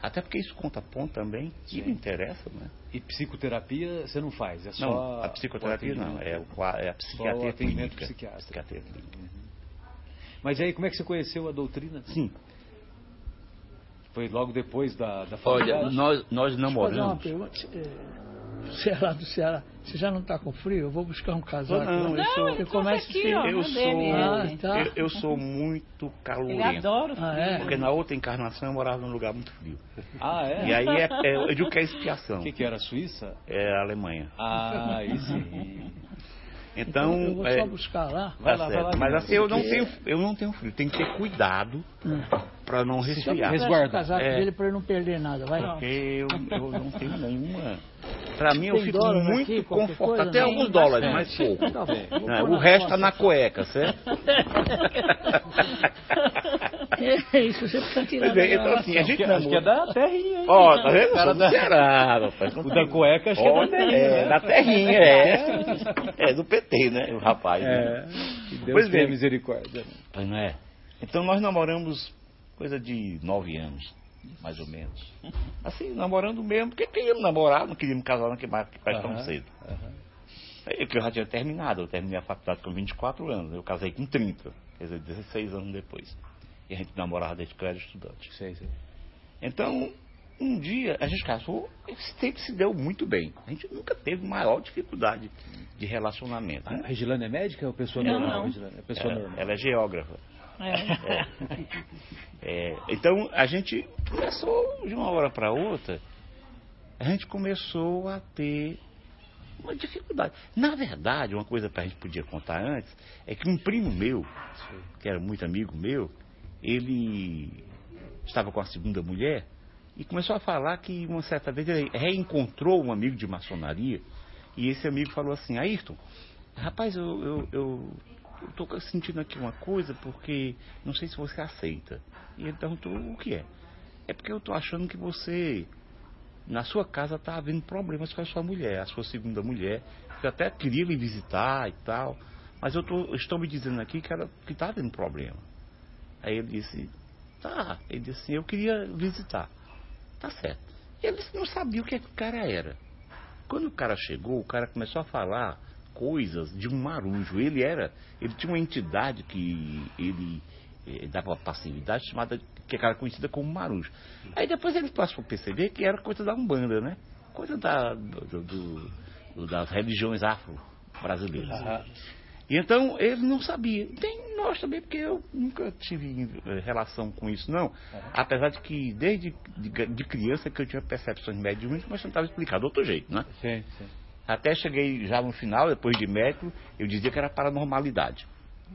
Até porque isso conta ponto também. E me interessa, né? E psicoterapia você não faz, é só Não, a psicoterapia não. É, o, é a Só o psiquiatria atendimento clínica. psiquiátrico. Psiquiatria clínica. Mas aí, como é que você conheceu a doutrina? Sim. Foi logo depois da, da Olha, faculdade? nós, nós Deixa eu fazer uma namoramos. pergunta. Você lá do Ceará. Você já não está com frio? Eu vou buscar um casaco. Não, eu sou- Você começa aqui, frio. ó. Eu sou, Ah, tá. eu, eu sou muito calorento. adora o Ah, frio. é? Porque na outra encarnação eu morava num lugar muito frio. Ah, é? E aí é, é, eu digo que é expiação. O que, que era? Suíça? É a Alemanha. Ah, aí sim. Então, eu vou é, só buscar lá. Vai tá lá, lá. Mas assim, eu não, tenho, eu não tenho frio. Tem que ter cuidado para não resfriar. Resguarda. o casaco É. dele para ele não perder nada. Vai. Porque eu, eu não tenho nenhuma. Pra mim, eu Tem fico muito aqui, confortável. Até não? alguns dólares, mas pouco. Tá o resto tá foto. na cueca, certo? É isso, você precisa tirar Pois é, então assim, a gente Acho que é namora. da terrinha, hein? Ó, tá vendo? Eu Cara da- Ceará, rapaz. O da cueca acho que é da terrinha, é, né? da terrinha, é. É do PT, né? O rapaz. É. Né? Que Deus Pois tenha bem. misericórdia. Pois não é? Então nós namoramos coisa de nove anos, mais ou menos. Assim, namorando mesmo, porque queríamos namorar, não queríamos casar não queimar que faz tão cedo. aham. É que eu já tinha terminado, eu terminei a faculdade com 24 anos, eu casei com 30, quer dizer, 16 anos depois. E a gente namorava desde que eu era estudante. Sei, sei. Então, um dia a gente casou e sempre se deu muito bem. A gente nunca teve maior dificuldade de relacionamento. A Né? Regilane é médica ou pessoa Não, normal? não. É pessoa Ela, normal. ela é geógrafa. É. É, então a gente começou de uma hora para outra, a gente começou a ter uma dificuldade. Na verdade, uma coisa que a gente podia contar antes é que um primo meu, que era muito amigo meu, ele estava com a segunda mulher e começou a falar que uma certa vez ele reencontrou um amigo de maçonaria e esse amigo falou assim, Ayrton, rapaz, eu, eu, eu, tô sentindo aqui uma coisa porque não sei se você aceita. E ele perguntou o que é. É porque eu tô achando que você, na sua casa, tá havendo problemas com a sua mulher, a sua segunda mulher, que até queria me visitar e tal, mas eu tô, estão me dizendo aqui que, ela, que tá havendo problema. Aí ele disse, tá, ele disse assim, eu queria visitar. Tá certo. Ele não sabia o que, é que o cara era. Quando o cara chegou, o cara começou a falar coisas de um marujo. Ele era, ele tinha uma entidade que ele eh, dava passividade chamada, que era conhecida como marujo. Aí depois ele passou a perceber que era coisa da Umbanda, né? Coisa da, do- do- do- das religiões afro-brasileiras. E então ele não sabia. Tem nós também, porque eu nunca tive eh, relação com isso, não. Apesar de que desde de, de criança que eu tinha percepções médiumas, mas tentava explicar de outro jeito, né? Sim, sim. Até cheguei já no final, depois de médico, eu dizia que era paranormalidade.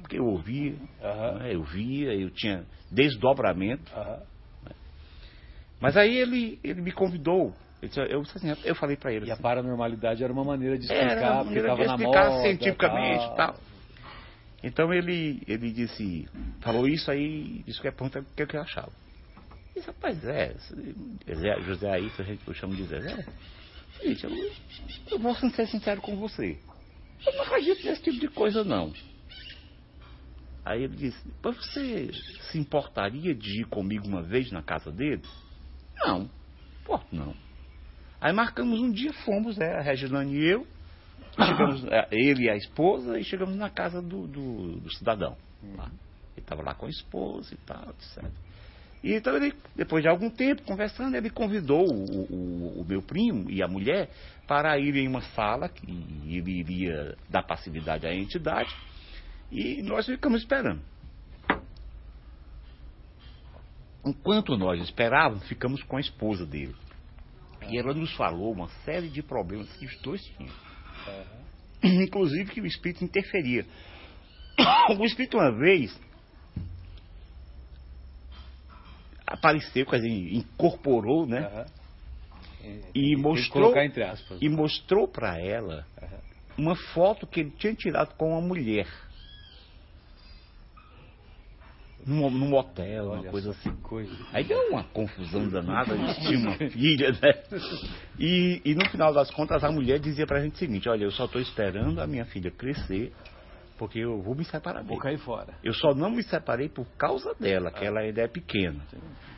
Porque eu ouvia, Aham. né, eu via, eu tinha desdobramento. Aham. Mas aí ele, ele me convidou. Eu, disse- eu, disse assim, eu falei para ele E a assim, paranormalidade era uma maneira de era explicar, uma porque maneira de estava na explicar moda. cientificamente tal. e tal. Então ele, ele disse, falou isso aí, isso que é pergunta o que, é que eu achava. Eu disse, rapaz, é, José Ayrton, a gente eu chamo de Zé. Gente, eu, eu vou ser sincero com você. Eu não acredito nesse tipo de coisa não. Aí ele disse, mas você se importaria de ir comigo uma vez na casa dele? Não, importo não. Aí marcamos um dia, fomos, né, a Reginane e eu, chegamos, eh, ele e a esposa, e chegamos na casa do, do, do cidadão. lá. Ele estava lá com a esposa e tal, etc. E então ele, depois de algum tempo conversando, ele convidou o, o- o meu primo e a mulher para ir em uma sala que ele iria dar passividade à entidade. E nós ficamos esperando. Enquanto nós esperávamos, ficamos com a esposa dele. E ela nos falou uma série de problemas que os dois tinham. Inclusive que o espírito interferia. O espírito uma vez apareceu, quer dizer, incorporou, né? Aham. E que mostrou aspas. e mostrou para ela uma foto que ele tinha tirado com uma mulher. Num, num hotel, uma Olha coisa só assim. coisa. Aí deu uma confusão danada, eles tinham uma filha, né? E, e no final das contas a mulher dizia pra gente o seguinte, olha, eu só estou esperando a minha filha crescer, porque eu vou me separar Vou dele. cair fora. Eu só não me separei por causa dela, que ela ainda é pequena.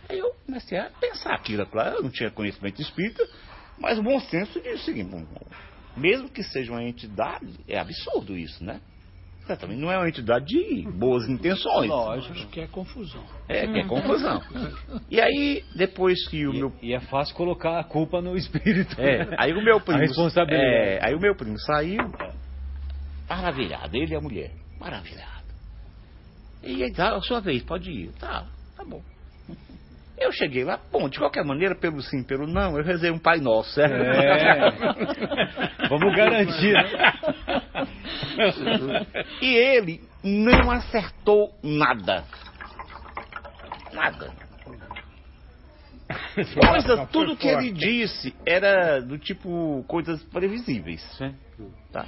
Aí eu comecei a pensar aquilo, claro, eu não tinha conhecimento espírita, mas o bom senso diz o seguinte, mesmo que seja uma entidade, é absurdo isso, né? Também não é uma entidade de boas intenções. Acho que é confusão. É, que é confusão. E aí, depois que o E, meu. e é fácil colocar a culpa no espírito. É, aí o meu primo. A responsabilidade. É, aí o meu primo saiu, maravilhado, ele e a mulher. Maravilhado. E aí, tá, a sua vez, pode ir. Tá, tá bom. Eu cheguei lá, bom, de qualquer maneira, pelo sim, pelo não, eu rezei um Pai Nosso, certo? É. Vamos garantir, né? E ele não acertou nada. Nada. Coisa, tudo que ele disse era do tipo coisas previsíveis. Tá?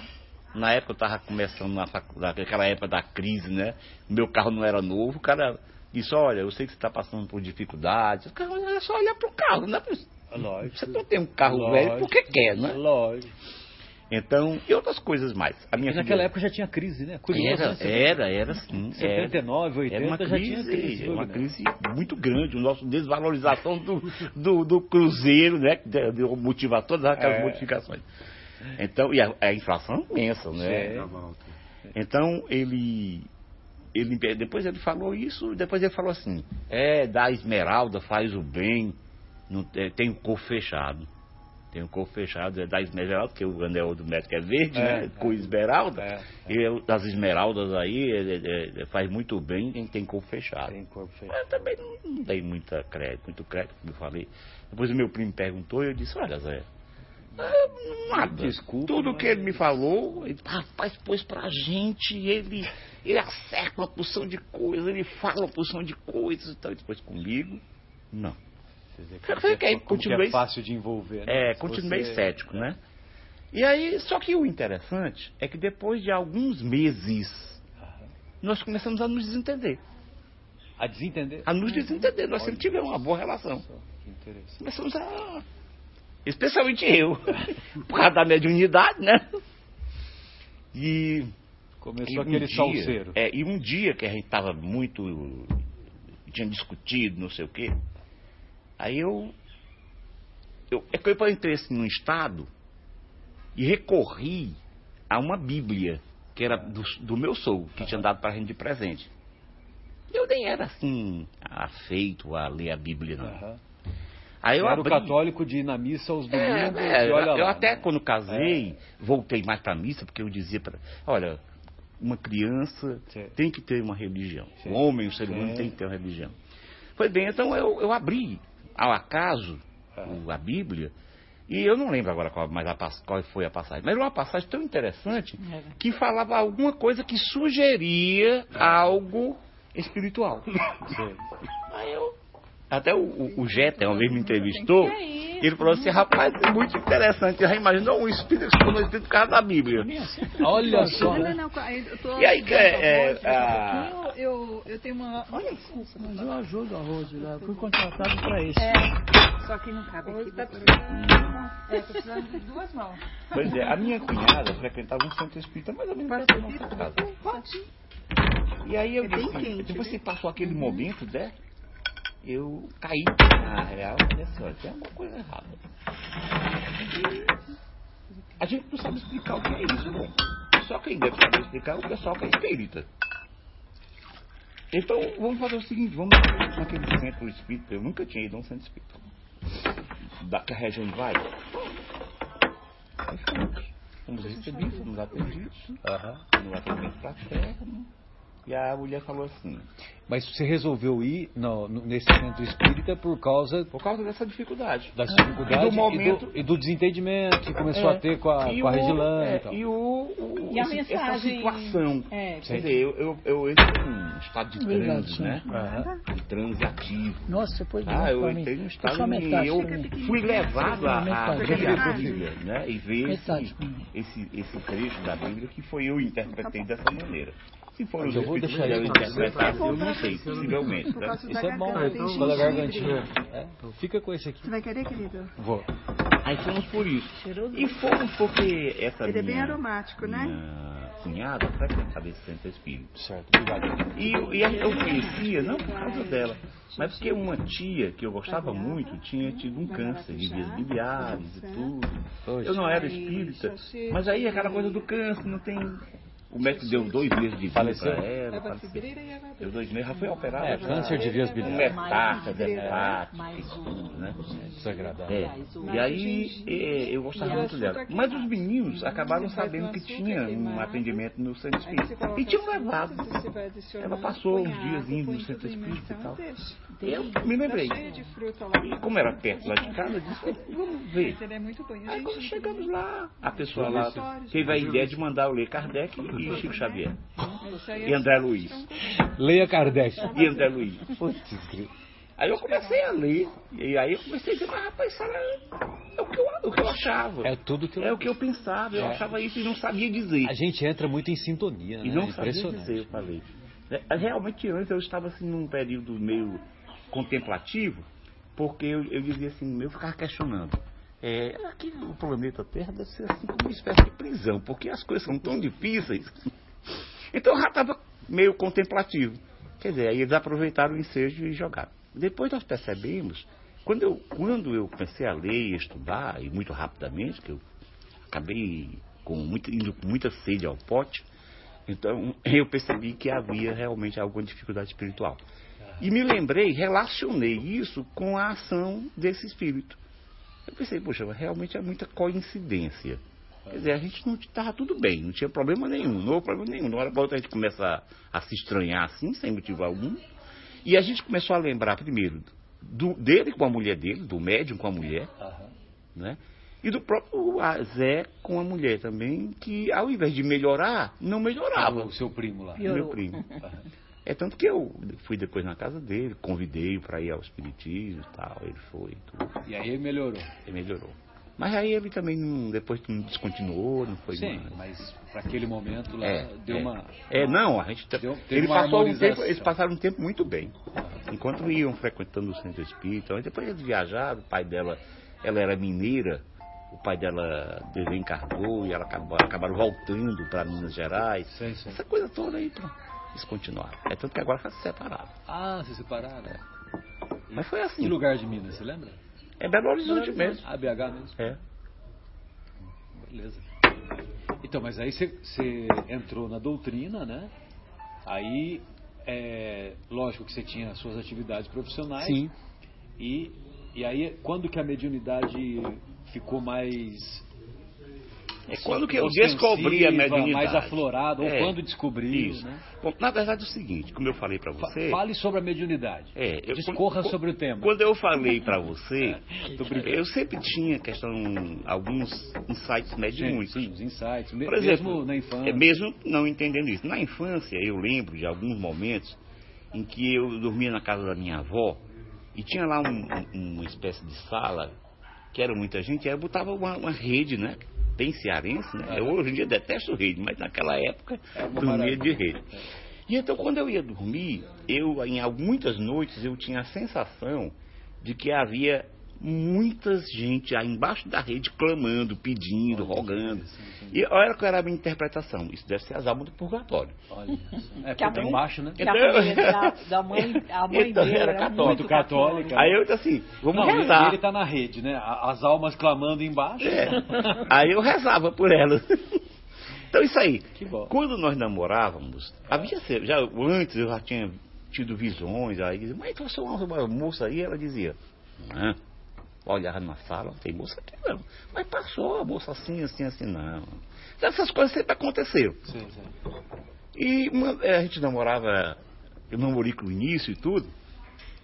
Na época eu estava começando na faculdade, naquela época da crise, né? Meu carro não era novo, o cara disse, olha, eu sei que você está passando por dificuldades. O cara, é só olhar pro carro, não é Lógico. Você não tem um carro velho porque quer, né? Lógico. Então, e outras coisas mais. A minha E naquela filha- época já tinha crise, né? Curioso, era, né? era, era sim. era. 79, 80 Era uma já crise, tinha crise. uma né? crise muito grande, o nosso desvalorização do, do, do cruzeiro, né? Que deu- a todas aquelas É. modificações. Então, e a, a inflação imensa, né? Então ele, ele depois ele falou isso, depois ele falou assim, é, da esmeralda faz o bem, não, é, tem o corpo fechado. Tem o corpo fechado, é da esmeralda, porque o anel do médico é verde, É, né? Com esmeralda. É, E eu, das esmeraldas aí é, é, é, faz muito bem quem tem corpo fechado. Tem corpo feio. Eu também não, não dei muita crédito, muito crédito, como eu falei. Depois o meu primo perguntou e eu disse, olha Zé, é, nada. Desculpa, Tudo mas- que ele me falou, ele, rapaz, pôs pra gente, ele, ele acerta uma porção de coisas, ele fala uma porção de coisas e tal. E depois comigo, não. Dizer, Eu como falei que é- que é fácil de envolver, né? É, Se continuei você- cético, né? E aí, só que o interessante é que depois de alguns meses, nós começamos a nos desentender. A desentender? A nos desentender. Nós sempre tivemos uma boa relação. Que interessante. Começamos a. Especialmente eu. Por causa da mediunidade, né? E. Começou e um aquele dia- salseiro. É, e um dia que a gente estava muito. tinha discutido, não sei o quê. Aí eu. eu é que eu entrei assim, num estado e recorri a uma Bíblia, que era do, do meu sogro, que tinha dado para a gente de presente. Eu nem era assim, afeito a ler a Bíblia, não. Aham. Aí eu Era o abri- católico de ir na missa aos domingos é, é, e olha eu lá. até né? quando casei, voltei mais para missa, porque eu dizia para. Olha, uma criança Sim. tem que ter uma religião. Sim. O homem, o ser humano, Sim. tem que ter uma religião. Foi bem, então eu, eu abri ao acaso o- a Bíblia, e eu não lembro agora qual, mais a qual foi a passagem, mas era uma passagem tão interessante que falava alguma coisa que sugeria algo espiritual. Sim. Aí eu. Até o, o, o vez me entrevistou. Ele falou assim, rapaz, é muito interessante. Já imaginou um espírito que tornou espírito por causa da Bíblia. Olha só. Não, não, não. Eu tô E aí, que é, é, a a- eu, eu tenho uma. Olha isso. Mas eu ajudo a Rose lá. Fui contratado para isso. É, só que não cabe aqui. Tá é, tô precisando de duas mãos. Pois é, a minha cunhada frequentava um centro espírita mais ou menos perto da nossa casa. E aí eu É disse, quente, depois né? que passou aquele momento, né? Eu caí na real e disse, olha, tem alguma coisa errada. E a gente não sabe explicar o que é isso, bom. Só quem deve saber explicar é o pessoal que é espírita. Então, vamos fazer o seguinte, vamos naquele centro espírita. Eu nunca tinha ido a um centro espírita. Da que a região vai. Aí fomos. Fomos recebidos, fomos atendidos. Aham. No atendimento né? E a mulher falou assim, Mas você resolveu ir no- no- nesse centro espírita por causa por causa dessa dificuldade. das dificuldades E do momento- e, do, e do desentendimento que começou É, a ter com a, e com a é, e tal. E, o, o- E a esse- essa mensagem- situação. É, Quer dizer, eu, eu, eu entrei num estado de transe, né? Aham. De transe ativo. Nossa, você pôs Ah, eu entrei num estado metade eu fui levado a, a. Bíblia, né? E ver esse, esse, esse trecho da Bíblia que foi eu interpretei dessa maneira. Se for os Eu vou espíritos deixar isso interpretar, eu não sei, possivelmente. Né? da Isso é bom, então, gengibre. gargantinha. É, fica com esse aqui. Você vai querer, querido? Vou. Aí fomos por isso. Cheiroso. E fomos porque essa Ele é bem minha, aromático, né? cunhada frequentava esse centro espírita. Certo, obrigado. E, eu- eu conhecia, não por causa dela, mas porque uma tia que eu gostava muito tinha tido um câncer de vias biliares e tudo. Poxa. Eu não era espírita, mas aí aquela coisa do câncer, não tem. O médico deu dois meses de vida Faleceu? pra ela. Faleceu. E Eva Deu dois meses, já foi operada. É, já. câncer de vias biliares. metástase, hepática, mais e um. tudo, né? Desagradável. É. E aí eh, eu gostava muito dela. Mas os meninos acabaram sabendo que tinha um atendimento no centro espírita. E tinham levado. Ela passou uns dias indo no centro tudo espírita e tal. Eu me lembrei. Tá lá. E como era perto lá de casa, eu disse, vamos ver. É. Aí quando chegamos lá, a pessoa lá teve a né? ideia de mandar eu ler Kardec e Chico Xavier. É E André Luiz. Leia Kardec. E André Luiz. Aí eu comecei a ler, e aí eu comecei a dizer, mas rapaz, isso era é o que eu, o que eu achava. É tudo que eu... É o que eu pensava, eu É. achava isso e não sabia dizer. A gente entra muito em sintonia, né? E não sabia Impressionante. dizer, eu falei. É, Realmente antes eu estava assim num período meio contemplativo, porque eu, eu dizia assim, eu ficava questionando. É, aqui o planeta Terra deve ser assim como uma espécie de prisão, porque as coisas são tão difíceis. Então já estava meio contemplativo. Quer dizer, aí eles aproveitaram o ensejo e jogaram. Depois nós percebemos, quando eu, quando eu comecei a ler e estudar, e muito rapidamente, que eu acabei com muita, indo com muita sede ao pote, então eu percebi que havia realmente alguma dificuldade espiritual. E me lembrei, relacionei isso com a ação desse espírito. Eu pensei, poxa, realmente é muita coincidência. Quer dizer, a gente não estava tudo bem, não tinha problema nenhum, não houve problema nenhum. Na hora para outra a gente começa a, a se estranhar assim, sem motivo algum. E a gente começou a lembrar primeiro do, dele com a mulher dele, do médium com a mulher, né? E do próprio Zé com a mulher também, que ao invés de melhorar, não melhorava. O seu primo lá. Meu primo. É tanto que eu fui depois na casa dele, convidei para ir ao espiritismo e tal, ele foi e tudo. E aí ele melhorou. Ele melhorou. Mas aí ele também não, depois não descontinuou, não foi Sim, mais. mas para aquele momento lá É, deu é. uma. É, não, a gente. tá- Deu- teve ele uma passou um tempo, eles passaram um tempo muito bem. Enquanto iam frequentando o centro espírita, depois eles viajaram, o pai dela, ela era mineira, o pai dela desencarnou e ela acabou, acabaram voltando para Minas Gerais. Sim, sim. Essa coisa toda aí, pronto, eles continuaram. É tanto que agora se separaram. Ah, se separaram. é. Mas foi assim. Que lugar de Minas, você lembra? É Belo Horizonte mesmo. Ah, BH mesmo. É. Beleza. Então, mas aí você- você entrou na doutrina, né? Aí, é, lógico que você tinha as suas atividades profissionais. Sim. E, e aí, quando que a mediunidade ficou mais. É quando que eu descobri a mediunidade. Mais aflorada, ou É. quando descobriu, Isso. né? Bom, na verdade é o seguinte, como eu falei para você. Fale sobre a mediunidade. É, eu- Discorra quando- sobre o tema. Quando eu falei para você, brincando. eu sempre tinha questão, alguns insights mediúnicos. Sim, sim, os insights. Por exemplo, mesmo na infância. é, mesmo não entendendo isso. Na infância, eu lembro de alguns momentos em que eu dormia na casa da minha avó e tinha lá um- um- uma espécie de sala que era muita gente, aí eu botava uma, uma rede, né? Bem cearense, né? Eu hoje em dia detesto rede, mas naquela época É dormia de rede. E então quando eu ia dormir, eu em muitas noites eu tinha a sensação de que havia muitas gente aí embaixo da rede clamando, pedindo, rogando. E olha qual era a minha interpretação. Isso deve ser as almas do purgatório. Olha, é Que a porque mãe- embaixo, né? Que a família da, mãe, a mãe Então, dele era era católica. muito católica. Aí eu disse assim, vamos Não, rezar. ele tá na rede, né? A- As almas clamando embaixo. É. Aí eu rezava por elas. Então isso aí. Que bom. Quando nós namorávamos, havia já antes eu já tinha tido visões, aí dizia, mas você é uma, moça aí, ela dizia, não. Olhava na sala, não tem moça aqui não. Mas passou a moça assim, assim, assim, não. Essas coisas sempre aconteceram. Sim, sim. E uma- eh, a gente namorava, eu namorei com o início e tudo.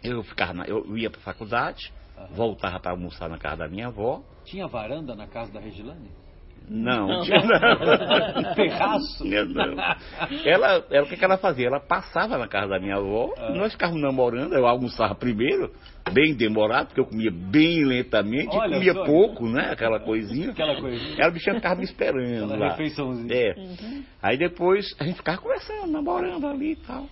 Eu ficava na- eu ia para faculdade, voltava para almoçar na casa da minha avó. Tinha varanda na casa da Regilane? Não, não tinha não. Terraço? Não. Ela, ela, o que, que ela fazia? Ela passava na casa da minha avó, Ah. nós ficávamos namorando, eu almoçava primeiro, bem demorado, porque eu comia bem lentamente, Olha comia só. pouco, né? Aquela coisinha. Aquela coisinha. Ela bichinha ficava me esperando Aquela lá. refeiçãozinha. É. Aí depois a gente ficava conversando, namorando ali e tal.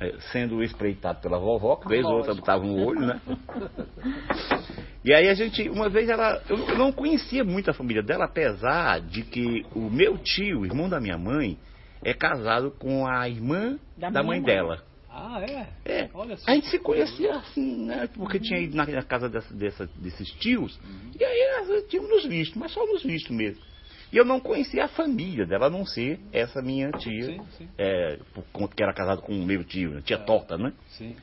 É, Sendo espreitado pela vovó, que vez ou outra botava um olho, né? E aí a gente, uma vez ela. Eu não conhecia muito a família dela, apesar de que o meu tio, irmão da minha mãe, é casado com a irmã Da da, mãe mãe. dela. Ah, é? É. Olha só. A gente se conhecia assim, né? Porque tinha ido na, casa dessa, dessa- desses tios. E aí nós tínhamos nos visto, mas só nos visto mesmo. E eu não conhecia a família dela, a não ser essa minha tia, Sim, sim. é, por conta que era casada com o meu tio, né? tia É. torta, né? Sim.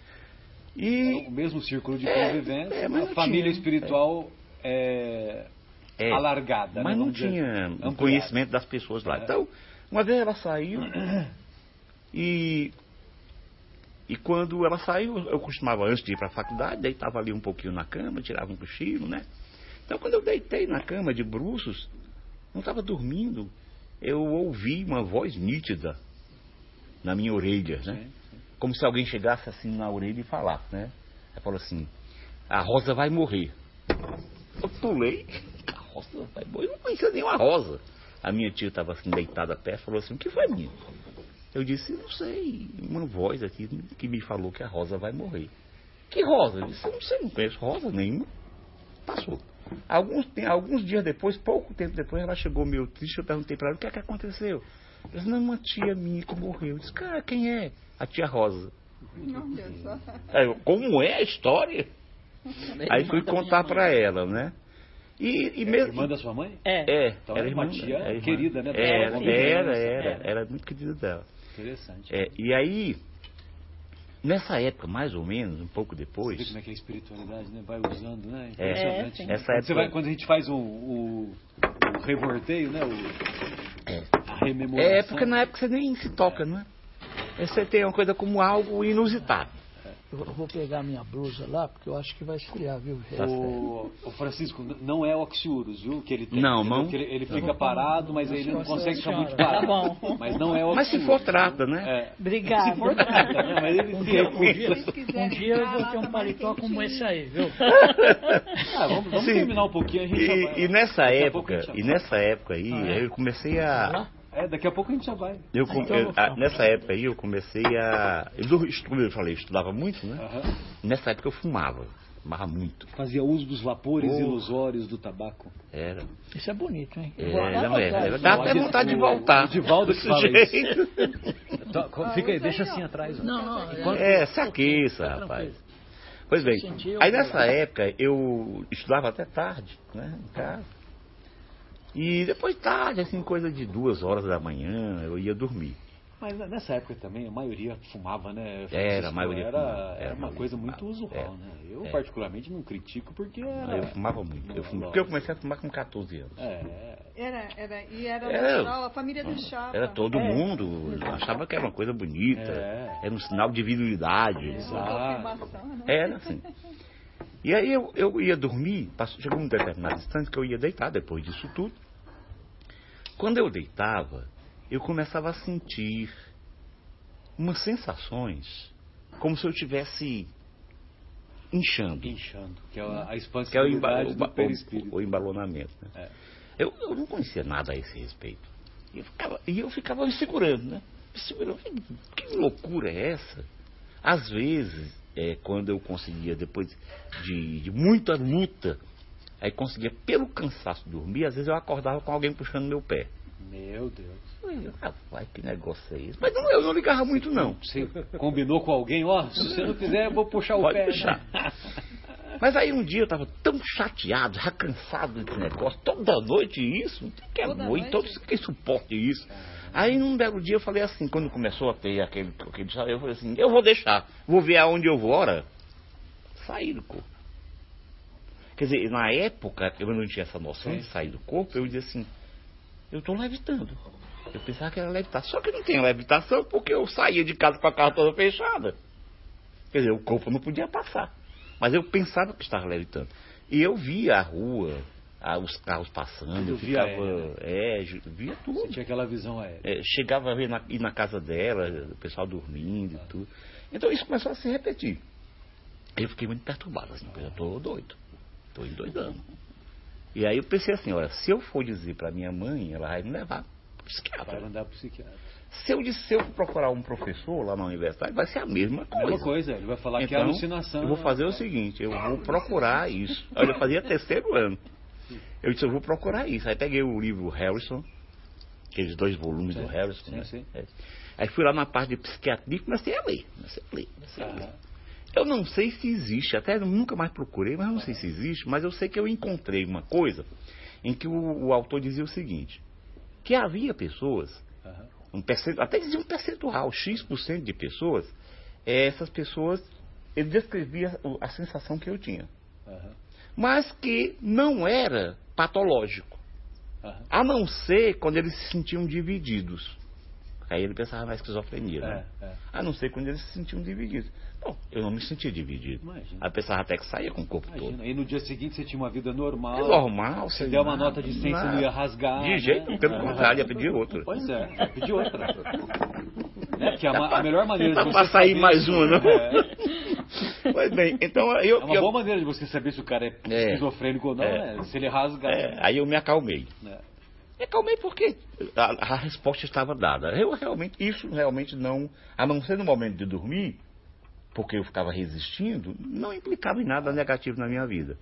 E O mesmo círculo de É, convivência, é, mas a família tinha. espiritual é, É, alargada. mas né, não vamos dizer, tinha ampliada. conhecimento das pessoas lá. É. Então, uma vez ela saiu e e quando ela saiu, eu costumava antes de ir para a faculdade, deitava ali um pouquinho na cama, tirava um cochilo, né? Então, quando eu deitei na cama de bruços, não estava dormindo, eu ouvi uma voz nítida na minha orelha, né? Como se alguém chegasse assim na orelha e falasse, né? Ela falou assim: a Rosa vai morrer. Eu pulei, a Rosa vai morrer. Eu não conhecia nenhuma Rosa. A minha tia estava assim deitada perto falou assim: o que foi, menino? Eu disse: não sei, uma voz aqui que me falou que a Rosa vai morrer. Que Rosa? Eu disse: não sei, não conheço Rosa nenhuma. Passou. Alguns, alguns dias depois, pouco tempo depois, ela chegou meio triste. Eu perguntei para ela o que é que aconteceu. Ela disse: não, uma tia minha que morreu. Eu disse: cara, quem é? A tia Rosa. Olha só. Aí eu, como é a história? Aí fui contar para ela, né? E, e É mesmo. irmã da sua mãe? É. É, Então era era uma irmã, tia era irmã. querida, né, Era, era, era, É. era muito querida dela. Interessante. É, e aí, nessa época, mais ou menos, um pouco Você vê depois, como é que é a espiritualidade, né? Vai usando, né? É. Impressionante. É, sim. essa Quando, você época. vai- quando a gente faz o, o, o revorteio, né? O, A rememoração. É, porque na época você nem se toca, não é? Você tem uma coisa como algo inusitado. Eu vou pegar minha blusa lá, porque eu acho que vai esfriar, viu? Tá O, o Francisco, não é oxiurus, viu? Que ele tem. Não, não. Que ele, ele fica parado, mas ele não consegue ficar muito Tá parado. bom. Mas não é oxiurus. Mas se for trata, né? É. Obrigada. Se for trata, né? Mas ele Um se dia, um dia, um dia eu vou ter um tá paletó como esse aí, viu? Ah, vamos vamos terminar um pouquinho, a gente. E, e nessa Daqui a pouco a época, gente e nessa época aí, Ah, é? eu comecei a. É, daqui a pouco a gente já vai. Eu, com- então eu a- nessa época aí eu comecei a. Eu, como eu falei, eu estudava muito, né? Aham. Nessa época eu fumava. Fumava muito. Fazia uso dos vapores Oh. ilusórios do tabaco. Era. Isso é bonito, hein? É, não é, anotar é, isso. dá até vontade de voltar. O Divaldo que fala jeito. Então, Fica aí, deixa assim atrás. ó. Não, não, Enquanto- É, se aqueça, Tá rapaz. tranquilo. Pois bem, aí nessa época eu estudava até tarde, né, em casa. E depois tarde, assim, coisa de duas horas da manhã, eu ia dormir. Mas nessa época também a maioria fumava, né? Era, a maioria era, fumava, era uma maioria coisa muito fumava. usual, É. né? Eu É. particularmente não critico porque era... Eu fumava muito. Eu fumava, porque eu comecei a fumar com 14 anos. É, Era, era, e era Era- natural, a família deixava. Era todo É. mundo, achava que era uma coisa bonita, É. era um sinal de virilidade. Exato. Confirmação, né? Era assim. E aí eu, eu ia dormir, passou, chegou um determinado instante que eu ia deitar depois disso tudo. Quando eu deitava, eu começava a sentir umas sensações como se eu estivesse inchando. inchando, que é a, a Que é o, o, o embalonamento. Né? É. Eu, eu não conhecia nada a esse respeito. E eu ficava, e eu ficava me segurando, né? Me segurando. Que loucura é essa? Às vezes, é, quando eu conseguia, depois de, de muita luta, aí conseguia, pelo cansaço, dormir, às vezes eu acordava com alguém puxando meu pé. Meu Deus. Eu, Rapaz, que negócio é esse? Mas não, eu não ligava muito, não. Você combinou com alguém, ó, se você não fizer, eu vou puxar o Pode pé. puxar. né? Mas aí um dia eu estava tão chateado, já cansado desse negócio, toda noite isso, não tem que é Toda noite, noite? todos que suporte isso. Aí num belo dia eu falei assim, quando começou a ter aquele, aquele eu falei assim, eu vou deixar, vou ver aonde eu vou, ora, sair do corpo. Quer dizer, na época, eu não tinha essa noção Sim. de sair do corpo, eu dizia assim, eu estou levitando. Eu pensava que era levitação, só que não tem levitação porque eu saía de casa com a casa toda fechada. Quer dizer, o corpo não podia passar. Mas eu pensava que estava levitando. E eu via a rua, a- os carros passando, eu via ficava. aéreo. É, via Você tudo. tinha aquela visão aérea. É, chegava a ver na, ir na casa dela, o pessoal dormindo e tudo. Então isso começou a se repetir. Eu fiquei muito perturbado, assim, eu tô doido. Tô endoidando. E aí eu pensei assim, olha, se eu for dizer pra minha mãe, ela vai me levar Vai psiquiatra. mandar pro psiquiatra. Se eu disser, se eu procurar um professor lá na universidade, vai ser a mesma coisa. Mesma coisa, ele vai falar que é Então, alucinação. Eu vou fazer o seguinte, eu vou procurar isso. Olha, eu fazia terceiro ano. Eu disse, eu vou procurar isso. Aí peguei o livro Harrison, aqueles dois volumes Sim, do Harrison, sim, né? sim. É. Aí fui lá na parte de psiquiatria e comecei a ler. Comecei a ler, comecei a ler. Aham. Eu não sei se existe, até nunca mais procurei, mas eu não sei se existe, mas eu sei que eu encontrei uma coisa em que o, o autor dizia o seguinte: que havia pessoas, um percentual, até dizia um percentual, X% de pessoas, eh, essas pessoas, ele descrevia o- a sensação que eu tinha. Aham. Mas que não era patológico. Aham. A não ser quando eles se sentiam divididos. Aí ele pensava na esquizofrenia, né? É, é. A não ser quando eles se sentiam divididos. Bom, eu não me sentia dividido. Imagina. Aí pensava até que saía com o corpo todo. Imagina. Aí no dia seguinte você tinha uma vida normal. É normal. Se der uma nota de 100, você não ia rasgar. De né? jeito nenhum, pelo É. contrário, ia pedir outra. Pois é, ia pedir outra. É, porque a, ma- a melhor maneira de você pra sair mais uma, não? É. Pois bem, então eu. É uma eu- boa maneira de você saber se o cara é, É. esquizofrênico ou não, É. né? Se ele rasgar. é, aí eu me acalmei. né? Me acalmei porque a, a resposta estava dada. Eu realmente, isso realmente não, a não ser no momento de dormir, porque eu ficava resistindo, não implicava em nada negativo na minha vida.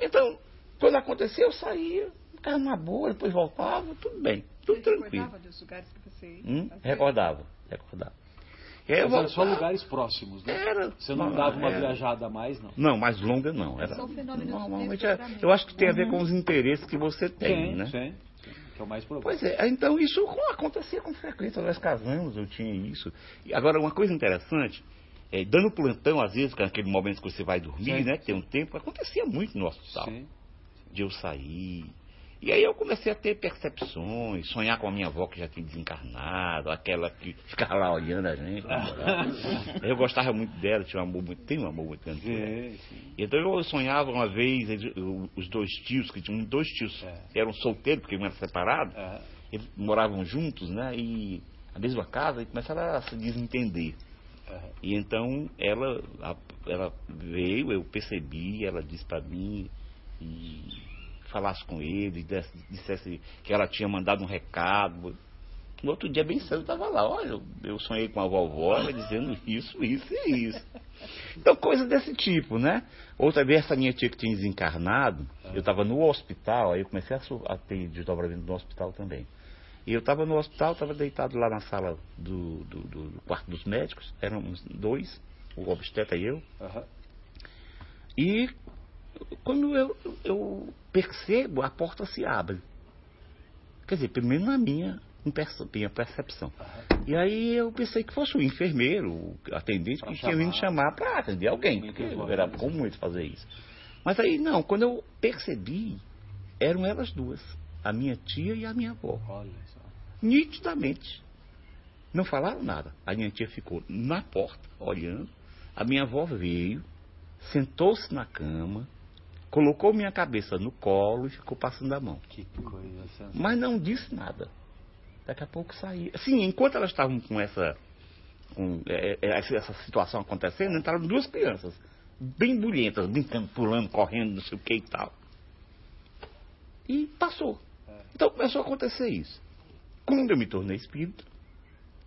Então, quando acontecia, eu saía, ficava numa boa, depois voltava, tudo bem, tudo Você tranquilo. recordava dos lugares que você ia? Hum, recordava, recordava. Eu Mas era só lugares próximos, né? Era. Você não dava uma Era. viajada a mais, não. Não, mais longa não. Era, São fenômenos normalmente é- eu acho que tem a ver com os interesses que você tem, Sim, né? sim, sim, Que é o mais provável. Pois é, então isso acontecia com frequência. Nós casamos, eu tinha isso. E agora, uma coisa interessante, é, dando plantão, às vezes, naquele momento que você vai dormir, Sim. né? Que tem um tempo, acontecia muito no hospital. Sim. De eu sair. E aí eu comecei a ter percepções, sonhar com a minha avó que já tinha desencarnado, aquela que ficava lá olhando a gente. namorando. eu gostava muito dela, tinha um amor muito, tenho um amor muito grande. Sim, sim. Então eu sonhava uma vez, eles- os dois tios, que tinham dois tios, É. eram solteiros, porque um era separado, É. eles moravam juntos, né? E a mesma casa, e começaram a se desentender. É. E então ela, ela veio, eu percebi, ela disse pra mim e falasse com ele, desse- dissesse que ela tinha mandado um recado. No outro dia, bem cedo, eu estava lá, olha, eu- sonhei com a vovó, ela dizendo isso, isso e isso. Então, coisas desse tipo, né? Outra vez, essa minha tia que tinha desencarnado, eu estava no hospital, aí eu comecei a, a ter desdobramento no hospital também. E eu estava no hospital, estava deitado lá na sala do, do, do- do quarto dos médicos, éramos dois, o obstetra e eu. Aham. E quando eu, eu percebo, a porta se abre. Quer dizer, primeiro na minha, minha percepção. E aí eu pensei que fosse o enfermeiro, o atendente, que tinha vindo chamar. para atender alguém, porque que era comum ele fazer isso. Mas aí não, quando eu percebi, eram elas duas, a minha tia e a minha avó Olha só. nitidamente. Não falaram nada. A minha tia ficou na porta, olhando. A minha avó veio, sentou-se na cama, colocou minha cabeça no colo e ficou passando a mão. Que coisa sensacional. Mas não disse nada. Daqui a pouco saía. Sim, enquanto elas estavam com essa, com é, é, essa essa situação acontecendo, entraram duas crianças, bem bulhentas, brincando, pulando, correndo, não sei o que e tal. E passou. Então começou a acontecer isso. Quando eu me tornei espírita,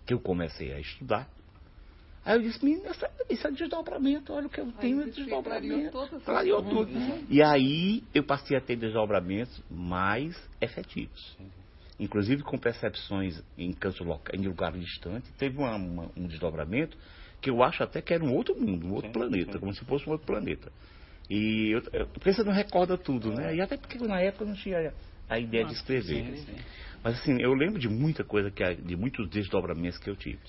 que eu comecei a estudar, aí eu disse, menina, essa- isso é desdobramento, olha o que eu tenho é desdobramento. clareou tudo. né? E aí eu passei a ter desdobramentos mais efetivos. Inclusive com percepções em cantos loca- em lugares distantes. Teve uma- uma- um desdobramento que eu acho até que era um outro mundo, um outro Sim, planeta, sim. como se fosse um outro planeta. E eu, eu, porque você não recorda tudo, né? E até porque na época eu não tinha a ideia de escrever. Sim, sim. Mas assim, eu lembro de muita coisa, que, a- de muitos desdobramentos que eu tive.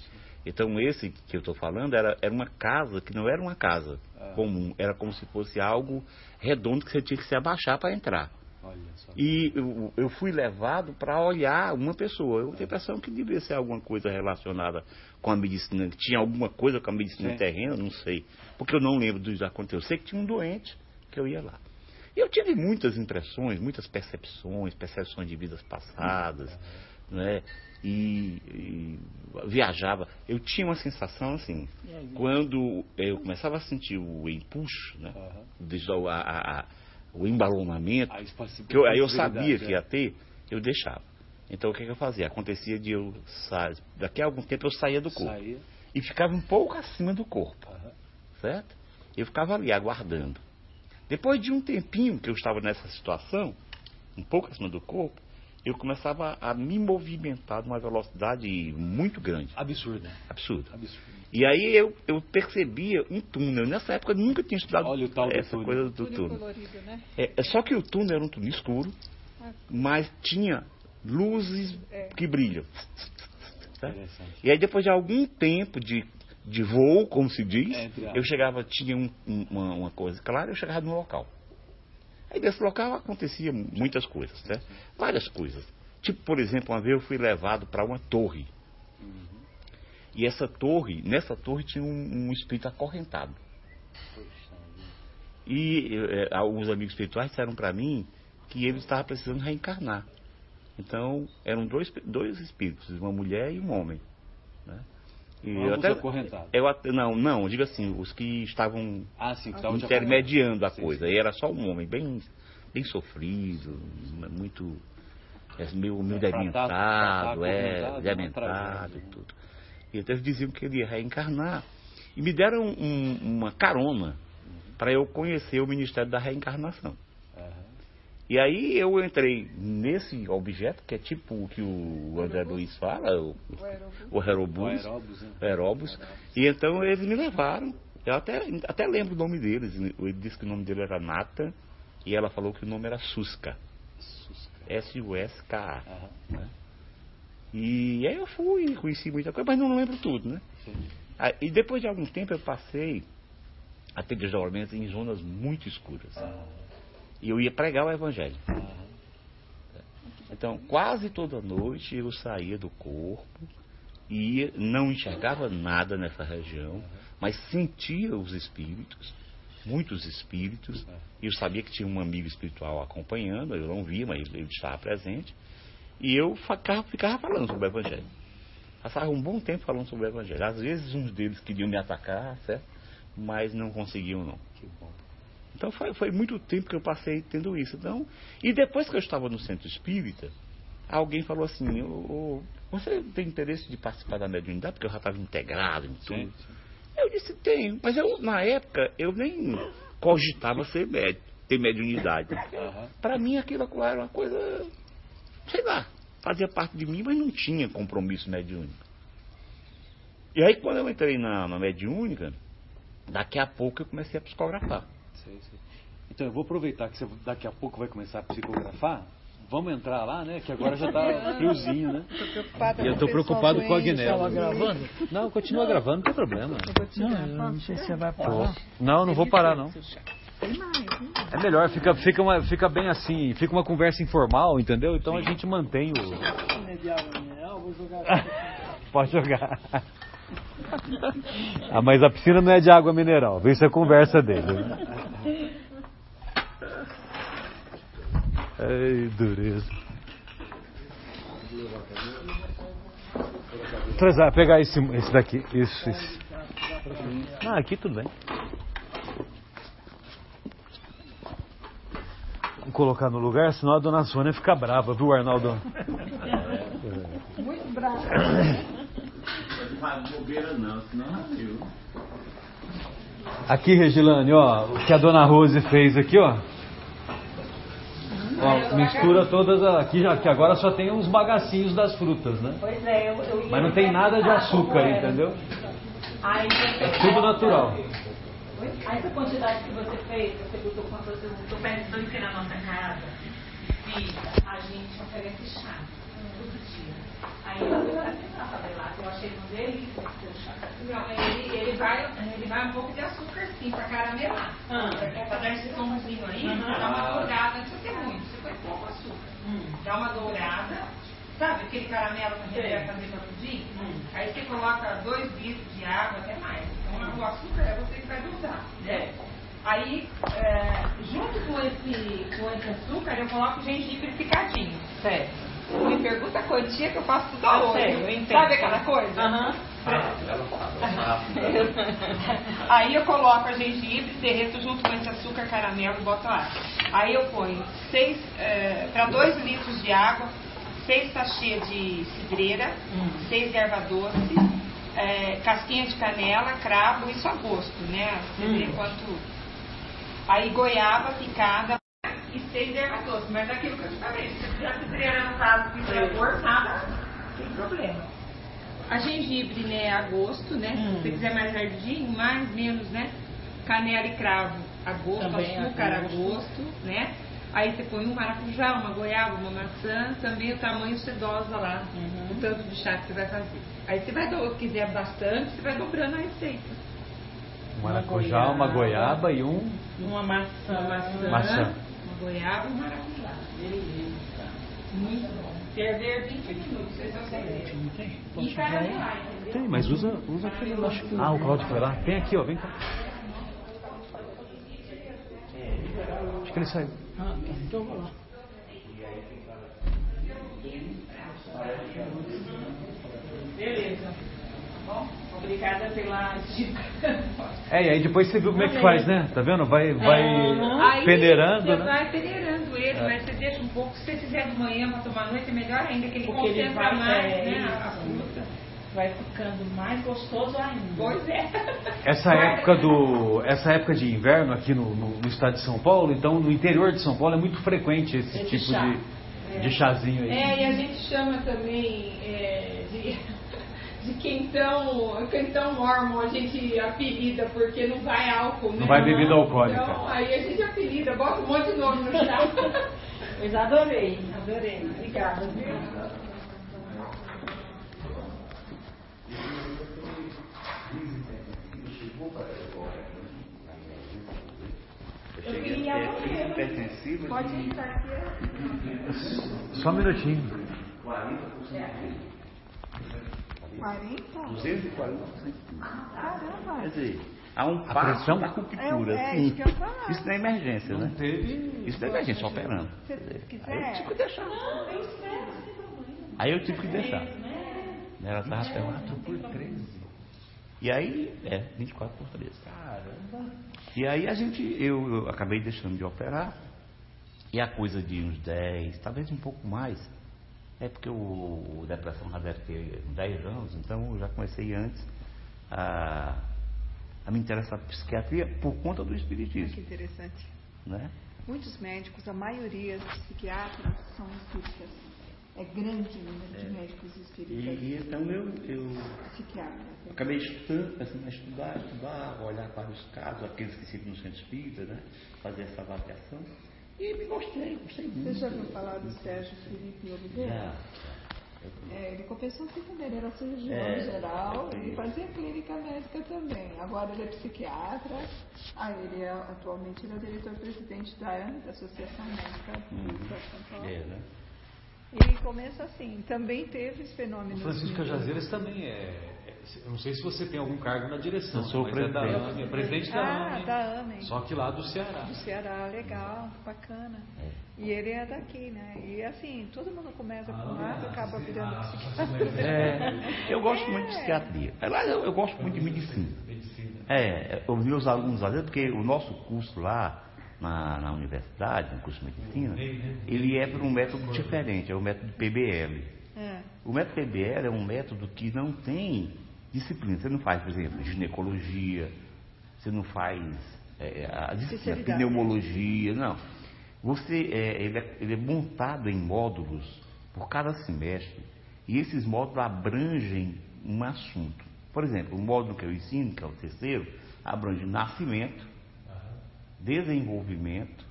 Então esse que eu estou falando era, era uma casa que não era uma casa Ah. comum, era como se fosse algo redondo que você tinha que se abaixar para entrar. E eu, eu fui levado para olhar uma pessoa. Eu tenho a impressão que devia ser alguma coisa relacionada com a medicina, que tinha alguma coisa com a medicina Sim. terrena, não sei. Porque eu não lembro dos aconteceu. Eu sei que tinha um doente que eu ia lá. E eu tive muitas impressões, muitas percepções, percepções de vidas passadas, né? E, e viajava. Eu tinha uma sensação assim, quando eu começava a sentir o empuxo, né? O- a- a- a- o embalonamento, A espaci- que eu, aí eu sabia que é. ia ter, eu deixava. Então o que, que eu fazia? Acontecia de eu sair, daqui a algum tempo eu saía do corpo Saía. e ficava um pouco acima do corpo, Aham. certo? Eu ficava ali aguardando. Depois de um tempinho que eu estava nessa situação, um pouco acima do corpo, eu começava a me movimentar numa velocidade muito grande, Absurdo. absurda. Absurdo. E aí eu, eu percebia um túnel. Nessa época eu nunca tinha estudado Olha o tal essa túnel. coisa do Túnel túnel. colorido, né? É, é só que o túnel era um túnel escuro, Ah. mas tinha luzes É. que brilham. Tá? E aí depois de algum tempo de, de voo, como se diz, É, eu chegava, tinha um- um- uma, uma coisa clara, eu chegava no local. Aí desse local acontecia muitas coisas, né? Várias coisas. Tipo, por exemplo, uma vez eu fui levado para uma torre. E essa torre, nessa torre tinha um, um espírito acorrentado. E eh, alguns amigos espirituais disseram para mim que ele estava precisando reencarnar. Então, eram dois, dois espíritos, uma mulher e um homem. E eu Ambos acorrentados. eu até- não, não, diga assim, os que estavam Ah, sim, que intermediando a Sim, coisa. sim. E era só um homem, bem, bem sofrido, muito. é, meio, meio É, dementado, é, dementado e tudo. E então eles diziam que ele ia reencarnar. E me deram um- uma carona para eu conhecer o Ministério da Reencarnação. E aí eu entrei nesse objeto, que é tipo o que o André Luiz fala, o, o aerobus, O né? aerobus. E então eles me levaram. Eu até, até lembro o nome deles. Ele disse que o nome dele era Nata e ela falou que o nome era Susca. S-U-S-K-A. né? E aí eu fui, conheci muita coisa, mas não lembro tudo, né? Ah, E depois de algum tempo eu passei a ter desdobramentos em zonas muito escuras. E eu ia pregar o evangelho. Então, quase toda noite eu saía do corpo e não enxergava nada nessa região, mas sentia os espíritos, muitos espíritos, e eu sabia que tinha um amigo espiritual acompanhando, eu não via, mas ele, estava presente, e eu ficava, ficava falando sobre o evangelho. Passava um bom tempo falando sobre o evangelho. Às vezes uns deles queriam me atacar, certo? Mas não conseguiam não. Então foi, foi muito tempo que eu passei tendo isso. Então, e depois que eu estava no centro espírita, alguém falou assim, "Ô, ô, você tem interesse de participar da mediunidade? Porque eu já estava integrado em tudo. Eu disse, tenho. Mas eu, na época, eu nem cogitava ser médio, ter mediunidade. Para mim aquilo era uma coisa, sei lá, fazia parte de mim, mas não tinha compromisso mediúnico. E aí quando eu entrei na, na mediúnica, daqui a pouco eu comecei a psicografar. Sei, sei. Então eu vou aproveitar que você daqui a pouco vai começar a psicografar. Vamos entrar lá, né? Que agora já tá friozinho, né? E eu tô preocupado com a Guiné. gravando? Não, continua gravando, não tem problema. Não, não sei se você vai parar. Não, não vou parar não. É melhor, fica, fica, uma, fica bem assim, fica uma conversa informal, entendeu? Então a gente mantém o. Pode jogar. Ah, mas a piscina não é de água mineral, viu? Isso é conversa dele. Ai, dureza. Traz, pegar esse, esse daqui. Isso, isso. Ah, aqui tudo bem. Vou colocar no lugar, senão a dona Sônia fica brava, viu, Arnaldo? Muito bravo. Não bobeira não, senão eu. Aqui, Regilane, ó, o que a dona Rose fez aqui, ó. Ó, mistura todas a- aqui já que agora só tem os bagacinhos das frutas, né? Pois é, eu, eu Mas não tem nada de açúcar, entendeu? É tudo natural. Essa quantidade que você fez, você botou quanto você botou pensando que na nossa casa, e a gente oferece chá. Eu achei uma delícia ele, vai, ele vai um pouco de açúcar sim, pra caramelar. Ah. Pra dar esse tomzinho aí, Aham. dá uma dourada, não precisa ter muito, você põe pouco açúcar. Hum. Dá uma dourada, sabe aquele caramelo que a gente vai fazer para pudim? Aí você coloca dois litros de água, até mais. Então o açúcar é você que vai dosar. É. Aí, junto com esse, com esse açúcar, eu coloco gengibre picadinho. Certo. Me pergunta a quantia que eu faço tudo Ah, a olho. eu entendo. Sabe aquela coisa? Aham. Aí eu coloco a gengibre, derreto junto com esse açúcar caramelo e boto lá. Aí eu ponho seis, para 2 litros de água, 6 sachê de cidreira, Hum. 6 erva doce, é, casquinha de canela, cravo, isso a gosto, né? Você vê Hum. quanto. Aí goiaba picada e 6 erva doce. Mas é aquilo que eu te falei, se você a faz com sabor, nada, não tem problema. A gengibre, né, a gosto, né? Hum. Se você quiser mais ardidinho, mais, menos, né? Canela e cravo a gosto, Também a açúcar a gosto. gosto, né? Aí você põe um maracujá, uma goiaba, uma maçã, também o tamanho você dosa lá, o tanto de chá que você vai fazer. Aí você vai, do- se quiser bastante, você vai dobrando a receita. Um maracujá, uma goiaba e um Uma maçã, uma maçã, Maçã. Goiaba e maracujá. Beleza. Muito bom. Ferver 20 minutos, esse é o segredo. Não tem? E Posso caramelar, entendeu? Tem, mas usa, usa aquele lá. Ah, o Claudio foi lá. Tem aqui, ó, vem cá. Acho que ele saiu. Ah, tá. Então eu vou lá. Beleza. Bom, obrigada pela dica. É, e aí depois você viu como é que faz, né? Tá vendo? Vai, vai Aí peneirando, você né? vai peneirando ele, mas você deixa um pouco. Se você fizer de manhã para tomar noite, é melhor ainda, que ele Porque ele concentra vai- mais é, né, isso. a fruta. Vai ficando mais gostoso ainda. Pois é. Essa época do, essa época de inverno aqui no, no- no estado de São Paulo, então no interior de São Paulo é muito frequente esse, Esse tipo chá. de, de chazinho aí. É, e a gente chama também é, de, de quentão, quentão mormon, a gente apelida, porque não vai álcool, né? Não vai bebida alcoólica. Então, aí a gente apelida, bota um monte de nome no chá. Mas adorei, adorei. Obrigada, viu? Eu queria Pode de entrar aqui. Só um minutinho. 40%. 40? 240%. Caramba. Quer dizer, há um A passo pressão? da É, ruptura. é sim. isso. Isso não é emergência, né? Teve. Isso não é emergência, só operando. Se você Aí eu quiser. tive que deixar. Aí eu tive que deixar. Ela estava até 4 por 13. E aí, é, 24 por 13. Caramba. E aí a gente, eu, eu acabei deixando de operar. E a coisa de uns 10, talvez um pouco mais. É porque o, o depressão deve ter 10 anos, então eu já comecei antes a, a me interessar por psiquiatria por conta do Que espiritismo. interessante. Né? Muitos médicos, a maioria dos psiquiatras são espíritas. É grande o número de médicos E, espíritas e então eu, eu psiquiatras. acabei estudando, começando a estudar, estudar, olhar vários casos, aqueles que ficam no centro espírita, né? fazer essa avaliação. E me gostei, gostei muito. Você já ouviu falar do Sérgio Felipe Oliveira? É, ele começou assim também, ele era cirurgião É, geral eu e fazia clínica médica também. Agora ele é psiquiatra. Ah, ele é, atualmente ele é diretor-presidente da da Associação Médica do Estado de São Paulo. É, né? E começa assim, também teve esse O fenômeno. Francisco Jazeiras também é, é- Eu não sei se você tem algum cargo na direção, Eu sou mas é da presidente. AME, é presidente da Ah, AME. da AME. Só que lá do Ceará. Do Ceará, legal, bacana. E ele é daqui, né? E assim, todo mundo começa com um lado, acaba virando psiquiatra. É, eu gosto muito de psiquiatria. Aliás, eu, eu gosto muito de medicina. É, os meus alunos lá dentro, porque o nosso curso lá na, na universidade, no curso de medicina, ele é por um método diferente, é o método PBL. É. O método PBL é um método que não tem disciplina. Você não faz, por exemplo, ginecologia, você não faz é, a disciplina, pneumologia, não. Você, é, ele, é, ele é montado em módulos por cada semestre e esses módulos abrangem um assunto. Por exemplo, o módulo que eu ensino, que é o terceiro, abrange nascimento, desenvolvimento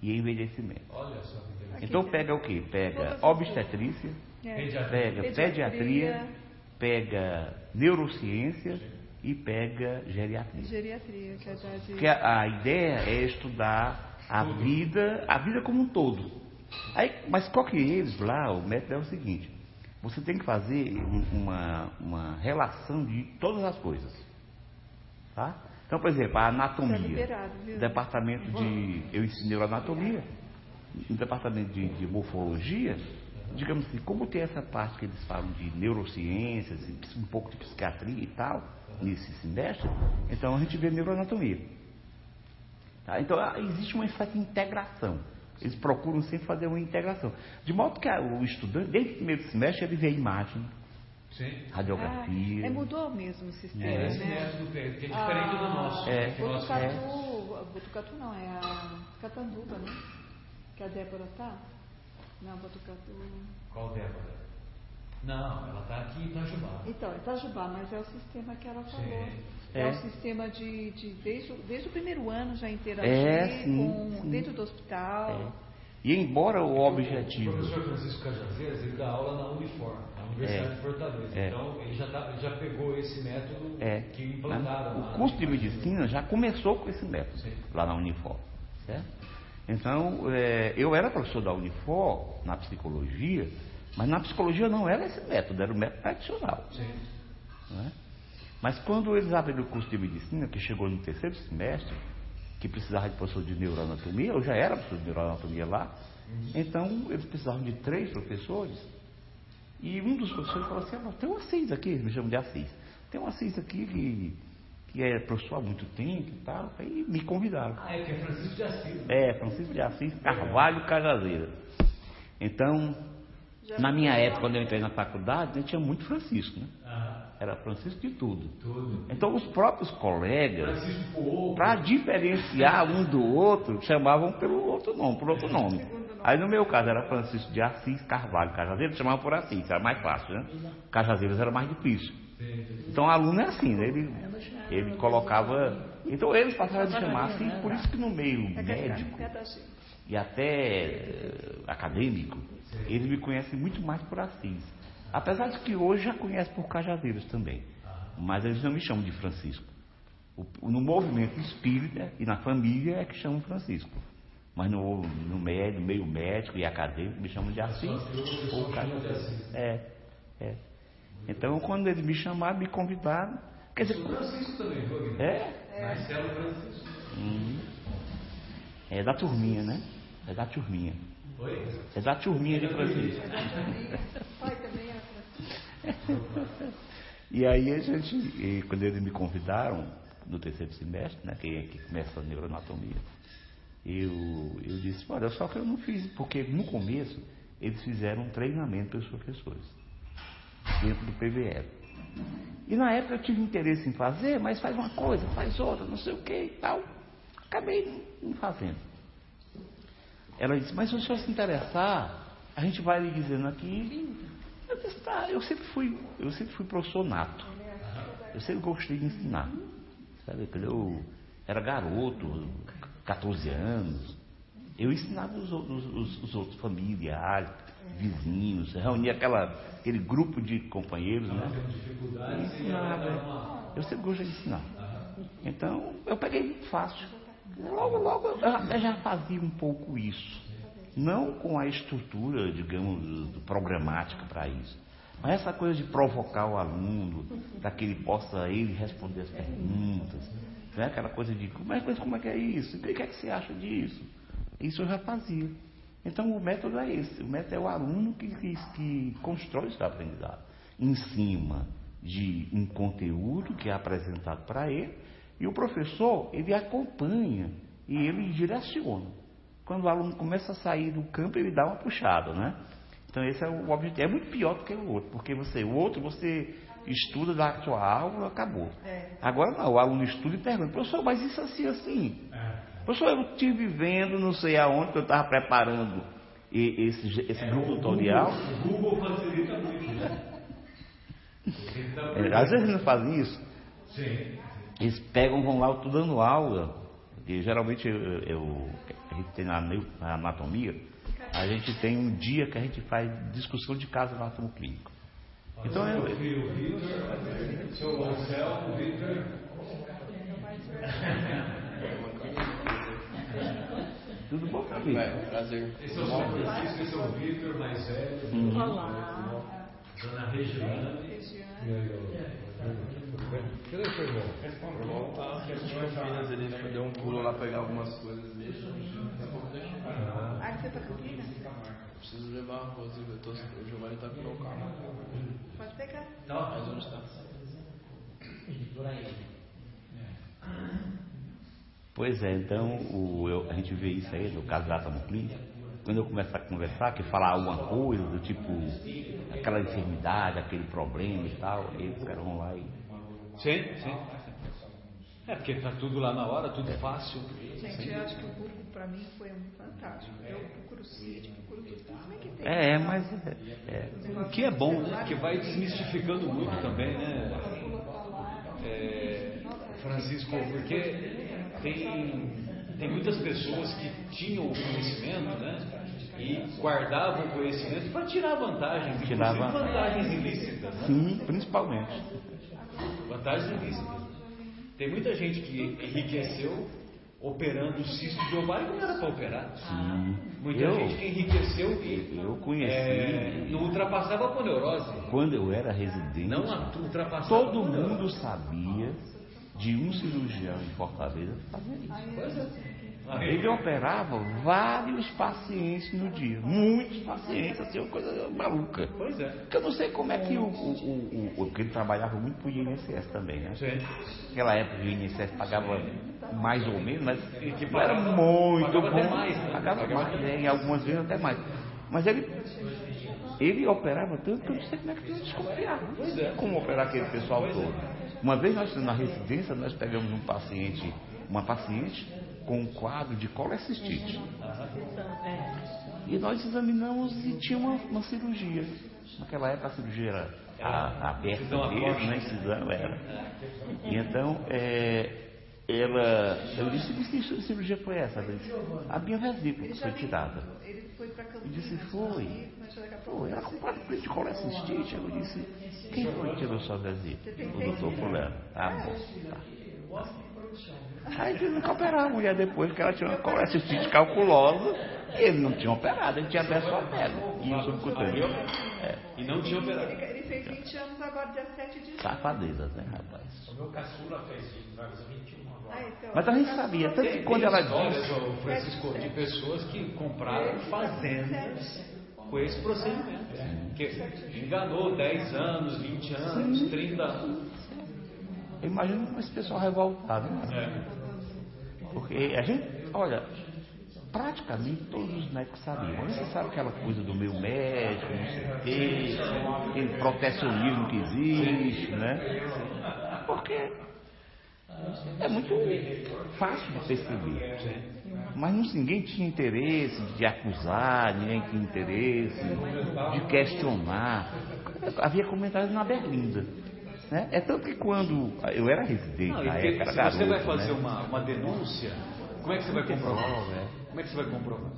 e envelhecimento. Olha só que. Então pega o que? Pega obstetrícia, É. pega Pediatria. pediatria, pega neurociência e pega geriatria. Geriatria, que é da de... Porque a, a ideia é estudar a vida, a vida como um todo. Aí, mas qual que eles lá, o método é o seguinte, você tem que fazer um- uma, uma relação de todas as coisas. Tá? Então, por exemplo, a anatomia. liberado, viu? departamento de. Eu ensinei anatomia, no departamento de, de morfologia, digamos assim, como tem essa parte que eles falam de neurociências, um pouco de psiquiatria e tal, nesse semestre, então a gente vê neuroanatomia. Tá? Então ah, existe uma certa integração. Eles procuram sempre fazer uma integração. De modo que ah, o estudante, desde o primeiro semestre, ele vê imagem, Sim. radiografia. Ah, é, mudou mesmo o sistema, É, né? é que é diferente do nosso. É. O nosso Botucatu, Botucatu não, é a Catanduva, né? Que a Débora tá? Não, Botucatu. Qual Débora? Não, ela está aqui em Itajubá. Então, Itajubá, mas é o sistema que ela falou. Sim. É. É. o sistema de, de desde, o- desde o primeiro ano já interagir É, sim, com, sim. dentro do hospital. É. E embora o objetivo. O professor Francisco Cajazeiras, ele dá aula na Unifor, na Universidade É. de Fortaleza. É. Então, ele já, tá- ele já pegou esse método É, que implantaram lá o curso de na- medicina já começou com esse método, Sim. lá na Unifor. Certo? Então, é, eu era professor da Unifor na psicologia, mas na psicologia não era esse método, era o método tradicional. Né? Mas quando eles abriram o curso de medicina, que chegou no terceiro semestre, que precisava de professor de neuroanatomia, eu já era professor de neuroanatomia lá, então eles precisavam de três professores, e um dos professores falou assim, "Ah, tem um Assis aqui, eles me chamam de Assis, tem um Assis aqui que, que é professor há muito tempo e tal, aí me convidaram. Ah, é que é Francisco de Assis. né? É, Francisco de Assis Carvalho Cajazeira. Então, na minha época, quando eu entrei na faculdade, né, tinha muito Francisco, né? Ah, Era Francisco de tudo. tudo. Então os próprios colegas, para diferenciar um do outro, chamavam pelo outro nome, por outro nome. Aí no meu caso era Francisco de Assis Carvalho Cajazeiras, chamavam por Assis, era mais fácil, né? Cajazeiras era mais difícil. Então o aluno é assim, né? Ele, ele colocava. Então eles passaram a se chamar assim, por isso que no meio médico e até eh, acadêmico, eles me conhecem muito mais por Assis. Apesar de que hoje já conhecem por Cajazeiras também. Mas eles não me chamam de Francisco. No movimento espírita e na família é que chamam Francisco. Mas no, no meio, no meio médico e acadêmico me chamam de Assis ou Cajazeiras. É, é. Então quando eles me chamaram, me convidaram. Quer dizer, Francisco também, viu, Guilherme? é, Marcelo Francisco. Hum. É da turminha, né? É da turminha. Oi? É da turminha de Francisco. Pai também era E aí a gente, e quando eles me convidaram no terceiro semestre, né, que, que começa a neuroanatomia, eu, eu disse, olha, só que eu não fiz, porque no começo eles fizeram um treinamento para os professores, dentro do PVL. E na época eu tive interesse em fazer, mas faz uma coisa, faz outra, não sei o que e tal. Acabei não fazendo. Ela disse, mas se o senhor se interessar, a gente vai lhe dizendo aqui. Eu disse, tá, eu sempre fui, eu sempre fui professor nato. Eu sempre gostei de ensinar. Sabe, eu era garoto, 14 anos, eu ensinava os, outros- os- os outros familiares, vizinhos, reunia aquela, aquele grupo de companheiros, né? Eu ensinava. Eu sempre gostei de ensinar. Então, eu peguei muito fácil. Logo, logo, eu já- fazia um pouco isso. Não com a estrutura, digamos, programática para isso. Mas essa coisa de provocar o aluno, para que ele possa ele responder as perguntas. Né? Aquela coisa de como é, como é que é isso? O que é que você acha disso? Isso eu já fazia. Então o método é esse. O método é o aluno que, que, que constrói esse aprendizado. Em cima de um conteúdo que é apresentado para ele, e o professor, ele acompanha e ele direciona. Quando o aluno começa a sair do campo, ele dá uma puxada, né? Então esse é o objetivo. É muito pior do que o outro, porque você, o outro você estuda, dá a sua aula, acabou. Agora não, o aluno estuda e pergunta, professor, mas isso assim, assim. Professor, eu estive vendo, não sei aonde, que eu estava preparando esse, esse grupo tutorial. O Google facilita muito, né? É, às vezes eles não fazem isso. Sim. Eles pegam, vão lá, eu estou dando aula. E geralmente eu, eu- a gente tem na, na anatomia, a gente tem um dia que a gente faz discussão de caso anatomo-clínico. Então eu, Vitor, seu Marcelo, Vitor. Tudo bom pra mim. prazer. Esse é o São Francisco, esse é o Vitor, mais velho. Olá. Dona Regiane. E aí, ó. Cadê seu irmão? Meu irmão tá né, deu um pulo lá pegar algumas coisas dele. Ah, você tá Campinas? Preciso levar a Rose, eu tô, o Giovanni tá com o meu carro. Pode pegar. Mas onde tá? Pois é, então o- eu- a gente vê isso aí no caso da atomoclínica. Quando eu começar a conversar, que falar alguma coisa do tipo aquela enfermidade, aquele problema e tal, eles caras vão lá e. Sim, sim. É porque tá tudo lá na hora, tudo fácil. Gente, eu acho que o Burgo para mim foi um fantástico. Eu procuro sítio, procuro tudo. Como é que tem? É, mas. É, O que é bom, né? Que vai desmistificando muito também, né? É, Francisco, porque tem, tem muitas pessoas que tinham o conhecimento, né? E guardavam o conhecimento para tirar vantagem, Tirar vantagens ilícitas, né? sim, principalmente. Vantagens ilícitas. Tem muita gente que enriqueceu operando o cisto de ovário que não era para operar. Sim. Muita Eu- gente que enriqueceu e Eu conheci. é, não ultrapassava a poneurose. Quando eu era residente, Não ultrapassava todo mundo sabia de um cirurgião em Fortaleza fazia isso. Ele operava vários pacientes no dia, muitos pacientes, assim, uma coisa maluca. Pois é. Porque eu não sei como é que o, o, o, o- porque ele trabalhava muito pro INSS também, né? Sim. Naquela época o INSS pagava mais ou menos, mas não era pagava- muito pagava bom. até mais, né? Pagava Pagava mais, né? e algumas vezes até mais. Mas ele, ele operava tanto que eu não sei como é que ele desconfiava. Pois é. Como operar aquele pessoal todo. Uma vez nós na residência, nós pegamos um paciente, uma paciente com um quadro de colecistite. E nós examinamos e tinha uma, uma cirurgia. Naquela época a cirurgia era a- aberta Incisão mesmo, né? Incisão era. E então, é, ela, eu disse, que cirurgia foi essa? Disse, a minha vesícula foi tirada. Ele foi para Eu Campinas. disse, foi. Foi, ela com quadro de colecistite. Eu disse, quem foi que tirou sua vesícula? O doutor fulano. Ah, bom, tá. Aí eles nunca operaram a mulher depois que ela tinha uma colecistite calculosa e ele não tinha operado, ele tinha aberto a pele. E o subcutâneo. É, E não tinha operado. Ele, fez 20 anos agora, dia 7 de safadezas, né, rapaz? O meu caçula fez isso, vai fazer 21 agora. Ah, então, Mas a gente sabia, tanto que quando ela ô, Francisco, de pessoas que compraram fazendas com esse procedimento. Que enganou 10 anos, 20 anos, 30 anos. Eu imagino esse pessoal revoltado, né? É. Porque a gente, olha, praticamente todos os médicos sabiam. Você sabe aquela coisa do meu médico, não sei o quê, aquele protecionismo que existe, né? Porque é muito fácil de perceber. Mas não- ninguém tinha interesse de acusar, ninguém tinha interesse de questionar. Havia comentários na berlinda. Né? É tanto que quando eu era residente Não, na época, era se garoto, você vai fazer né? uma, uma denúncia, como é que você vai comprovar? Comprova, é. Como é que você vai comprovar?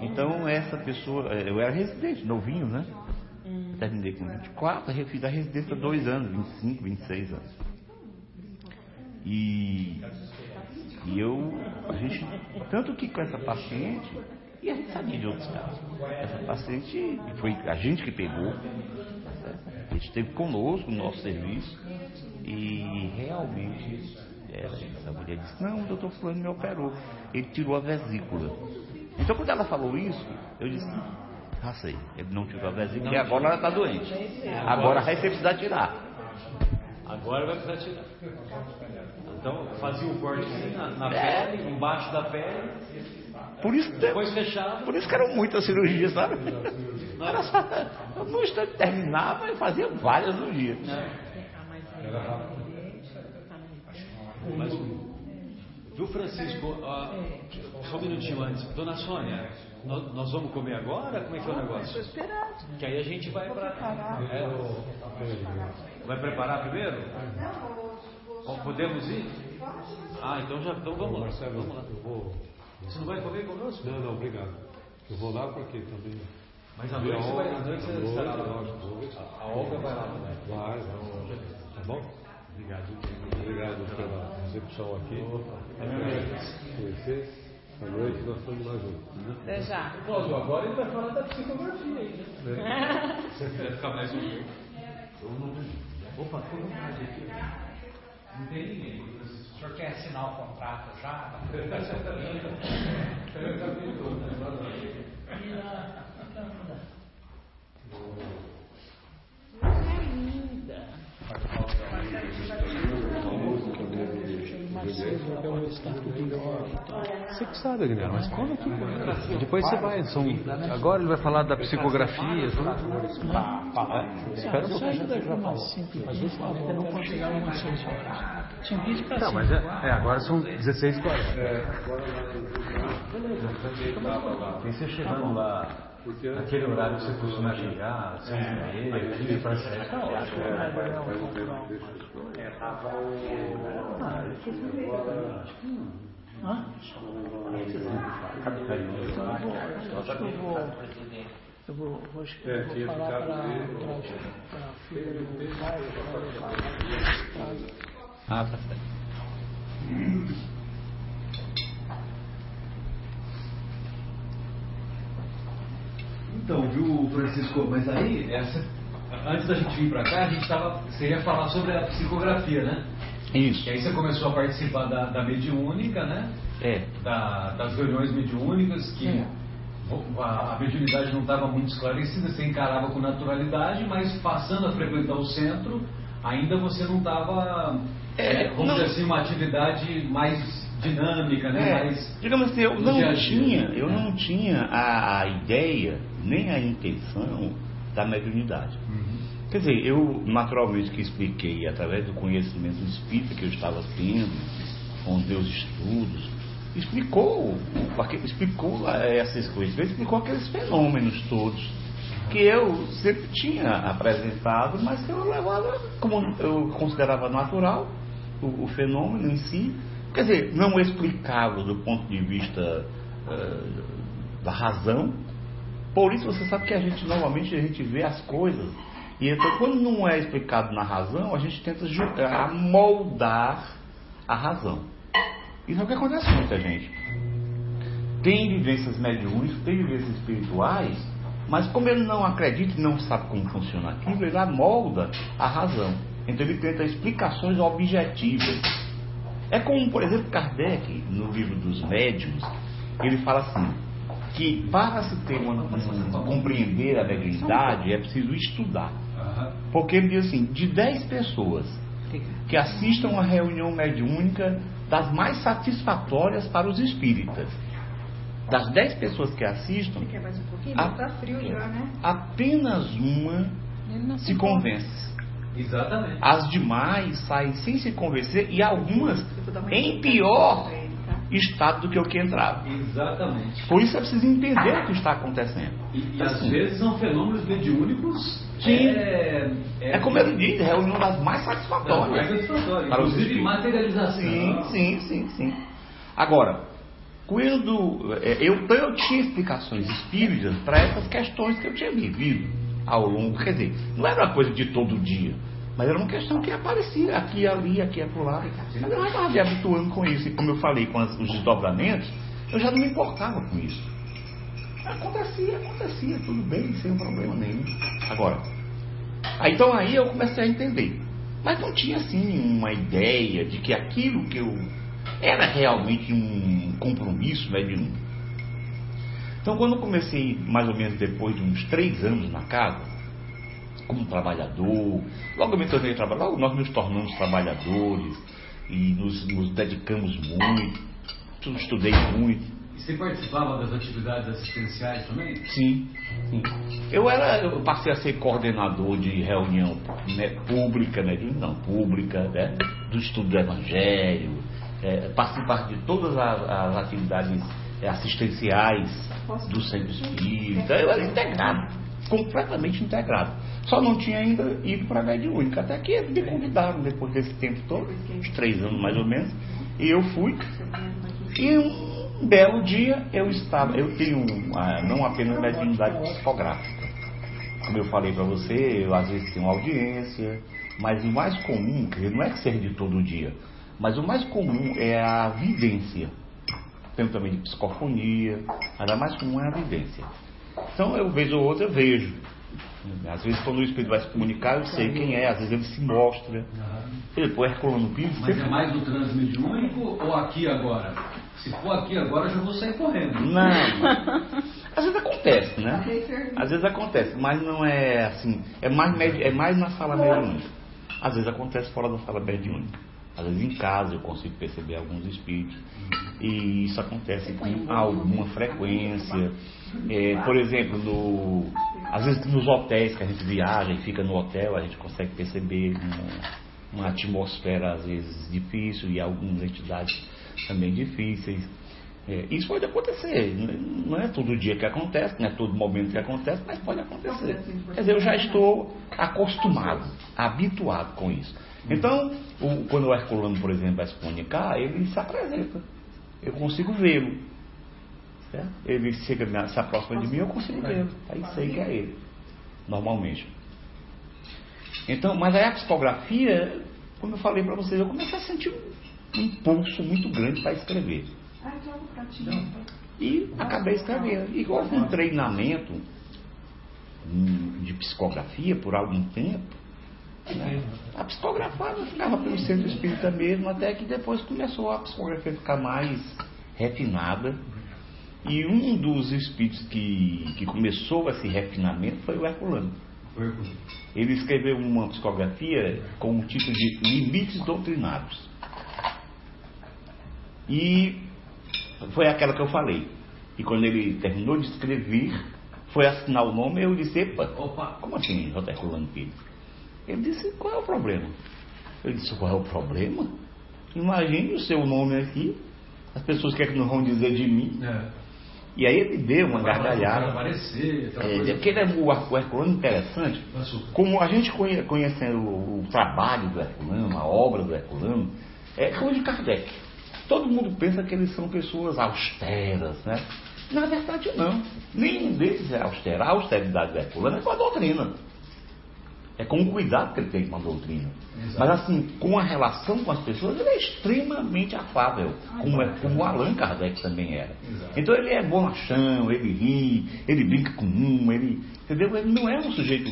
Então essa pessoa, eu era residente, novinho, né? Terminei com 24, aí eu fiz a residência dois anos, 25, 26 anos. E, e eu, a gente, tanto que com essa paciente, e a gente sabia de outros casos, essa paciente, foi a gente que pegou, a gente esteve conosco no nosso serviço, e realmente era isso. A mulher disse, não, o doutor fulano me operou, ele tirou a vesícula. Então quando ela falou isso, eu disse, ah sei, ele não tirou a vesícula e agora ela está doente. Agora vai precisar tirar. Agora vai precisar tirar. Então fazia o corte assim na, na É. pele, embaixo da pele, Por isso, depois fechava. por isso que eram muitas cirurgias, sabe? Era só, no instante terminava e fazia várias no dia. Mas, viu, Francisco? ah, só um minutinho antes. Dona Sônia, nós, nós vamos comer agora? Como é que é o negócio? esperado. Que aí a gente vai pra. preparar. É, vai preparar primeiro? Ó, Podemos ir? Ah, então já então vamos lá. Marcelo, Vamos lá. eu vou. Você não vai comer conosco? Não, não, obrigado. Eu vou lá porque também. Mas à noite você vai, à noite você estará lá. A Olga vai lá também. Vai, vai. Tá bom? Obrigado. Obrigado pela recepção aqui. Conhecer. À noite nós estamos lá juntos. Até já. Cláudio, agora ele vai falar da psicografia aí, né? Você quer ficar mais um pouco? Eu não. Opa, um rádio aqui. Não tem ninguém. O senhor quer assinar o contrato já? Marcelo, está tudo em ordem. Então, Você que sabe, Guilherme, mas como que. Depois você vai. São... Agora ele vai falar da psicografia. tudo. Espera um pouquinho. aqui por favor, eu quero chegar seis horas. Tinha 20 para Tá, cinco. mas é, é, agora são 16 h 40 Tem você chegando lá, naquele horário que você costuma chegar, 6 e meia, 15 para 7, tá ótimo. Hã? Acho que eu vou. Eu vou, vou, eu vou falar para a filha do pai, para levar para casa. Ah, tá certo. Então, viu, Francisco, mas aí, essa, antes da gente vir para cá, a gente tava, você ia falar sobre a psicografia, né? Isso. E aí você começou a participar da, da mediúnica, né? É. Da- das reuniões mediúnicas, que É. a, a mediunidade não estava muito esclarecida, você encarava com naturalidade, mas passando a frequentar o centro, ainda você não estava, É, vamos não- dizer assim, uma atividade mais dinâmica, né? É, mais digamos assim, eu não tinha, eu não tinha a, a ideia nem a intenção da mediunidade. Quer dizer, eu naturalmente que expliquei através do conhecimento espírita que eu estava tendo, com os meus estudos, explicou, explicou eh, essas coisas, explicou aqueles fenômenos todos que eu sempre tinha apresentado, mas que eu levava como eu considerava natural o, o fenômeno em si. Quer dizer, não explicava do ponto de vista eh, da razão. Por isso você sabe que a gente normalmente a gente vê as coisas e então quando não é explicado na razão, a gente tenta julgar, moldar a razão. Isso é o que acontece com muita gente. Tem vivências mediúnicas, tem vivências espirituais, mas como ele não acredita e não sabe como funciona aquilo, ele amolda a razão. Então ele tenta explicações objetivas. É como, por exemplo, Kardec, no livro dos médiuns, ele fala assim, que para se ter uma, um- compreender a mediunidade é preciso estudar. Porque ele diz assim, de 10 pessoas que assistam a reunião mediúnica das mais satisfatórias para os espíritas. Das 10 pessoas que assistam, um. Tá já, né? apenas uma se convence. Exatamente. As demais saem sem se convencer e algumas em pior estado do que o que entrava. Exatamente. Por isso é preciso entender o que está acontecendo. E, e às Assim. vezes são fenômenos mediúnicos. Sim. É, É como ele diz, reunião das mais satisfatórias. Das mais satisfatórias. Para Inclusive materialização. Sim, sim, sim, sim. Agora, quando é, eu, então eu tinha explicações espíritas para essas questões que eu tinha vivido ao longo, quer dizer, não era uma coisa de todo dia, mas era uma questão que aparecia aqui, ali, aqui, acolá. Mas eu estava me habituando com isso, e como eu falei com as- os desdobramentos, eu já não me importava com isso. Acontecia, acontecia, tudo bem, sem problema nenhum. Agora, aí, então aí eu comecei a entender. Mas não tinha assim uma ideia de que aquilo que eu. era realmente um compromisso mediúnico. Então quando eu comecei, mais ou menos depois de uns três anos na casa, como trabalhador, logo eu me tornei trabalhador, logo nós nos tornamos trabalhadores e nos, nos dedicamos muito, estudei muito. E você participava das atividades assistenciais também? Sim, sim. Eu era, eu passei a ser coordenador de reunião né, pública, né, de- não pública, né, do estudo do Evangelho, é, participar de todas as, as atividades é, assistenciais do centro espírita. Eu era integrado, completamente integrado. Só não tinha ainda ido para a mediúnica, até que eles me convidaram depois desse tempo todo, uns três anos mais ou menos, e eu fui. E um belo dia eu estava, eu tenho ah, não apenas mediunidade psicográfica. Como eu falei para você, eu às vezes tenho audiência, mas o mais comum, dizer, não é que seja de todo dia, mas o mais comum é a vidência. Tenho também de psicofonia, mas mais comum é a vidência. Então eu vez ou outra eu vejo. Às vezes quando o espírito vai se comunicar, eu sei quem é, às vezes ele se mostra. E depois Herculano Pires Mas é mais no transmediúnico ou aqui agora? Se for aqui agora, eu já vou sair correndo. Não. Às vezes acontece, né? Às vezes acontece, mas não é assim. É mais, é mais na sala mediúnica. Às vezes acontece fora da sala mediúnica. Às vezes em casa eu consigo perceber alguns espíritos. E isso acontece com alguma frequência. É, por exemplo, no, às vezes nos hotéis que a gente viaja e fica no hotel, a gente consegue perceber uma, uma atmosfera às vezes difícil e algumas entidades também difíceis. É, isso pode acontecer, não é todo dia que acontece, não é todo momento que acontece, mas pode acontecer. Quer dizer, eu já estou acostumado, habituado com isso. Então, o, quando o Herculano, por exemplo, vai se comunicar, ele se apresenta. Eu consigo vê-lo. Certo? Ele chega, se aproxima de mim, eu consigo vê-lo. Aí sei que é ele, normalmente. Então, mas aí a psicografia, como eu falei para vocês, eu comecei a sentir um impulso muito grande para escrever. E acabei escrevendo. E houve um treinamento hum, de psicografia por algum tempo. Né? A psicografada ficava pelo centro espírita mesmo, até que depois começou a psicografia a ficar mais refinada. E um dos espíritos que, que começou esse refinamento foi o Herculano. Ele escreveu uma psicografia com o título de Limites Doutrinários. E foi aquela que eu falei. E quando ele terminou de escrever, foi assinar o nome, eu disse, epa, opa, como assim, J. Herculano Pires? Ele disse, qual é o problema? Eu disse, qual é o problema? Imagine o seu nome aqui, as pessoas que, é que não vão dizer de mim. É. E aí ele deu uma gargalhada. Aparecer, aquela É, porque ele é o, o Herculano interessante, como a gente conhe- conhecendo o, o trabalho do Herculano, a obra do Herculano, é como de Kardec. Todo mundo pensa que eles são pessoas austeras, né? Na verdade, não. Nenhum deles é austero. A austeridade do Herculano é com a doutrina. É com o cuidado que ele tem com a doutrina. Mas assim, com a relação com as pessoas, ele é extremamente afável, como, é, como o Allan Kardec também era. Então ele é bonachão, ele ri, ele brinca com um, ele. Entendeu? Ele não é um sujeito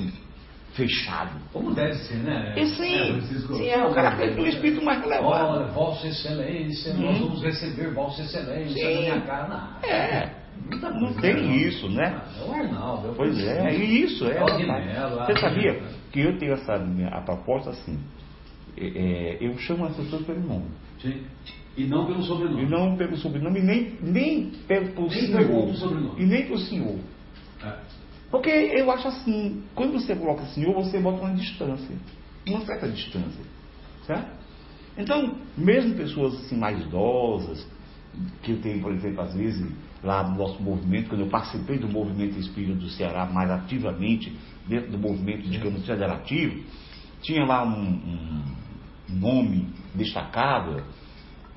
fechado. Como deve ser, né? E sim, É, sim, é o cara do espírito mais elevado. Olha, Vossa Excelência, nós Hum. vamos receber Vossa Excelência Sim. na minha cara. Não. É. Não tem né? isso, né? É o Arnaldo. é o Pois é, e isso é. é Você sabia que eu tenho essa a proposta assim? é, é, eu chamo as pessoas pelo nome. Sim. E não pelo sobrenome. E não pelo sobrenome, nem, nem pelo Nem senhor. E nem pelo senhor. É. Porque eu acho assim, quando você coloca senhor, você bota uma distância. Uma certa distância. Certo? Então, mesmo pessoas assim mais idosas, que eu tenho, por exemplo, às vezes, lá no nosso movimento, quando eu participei do movimento espírita do Ceará mais ativamente, dentro do movimento, digamos, federativo, tinha lá um, um nome destacado,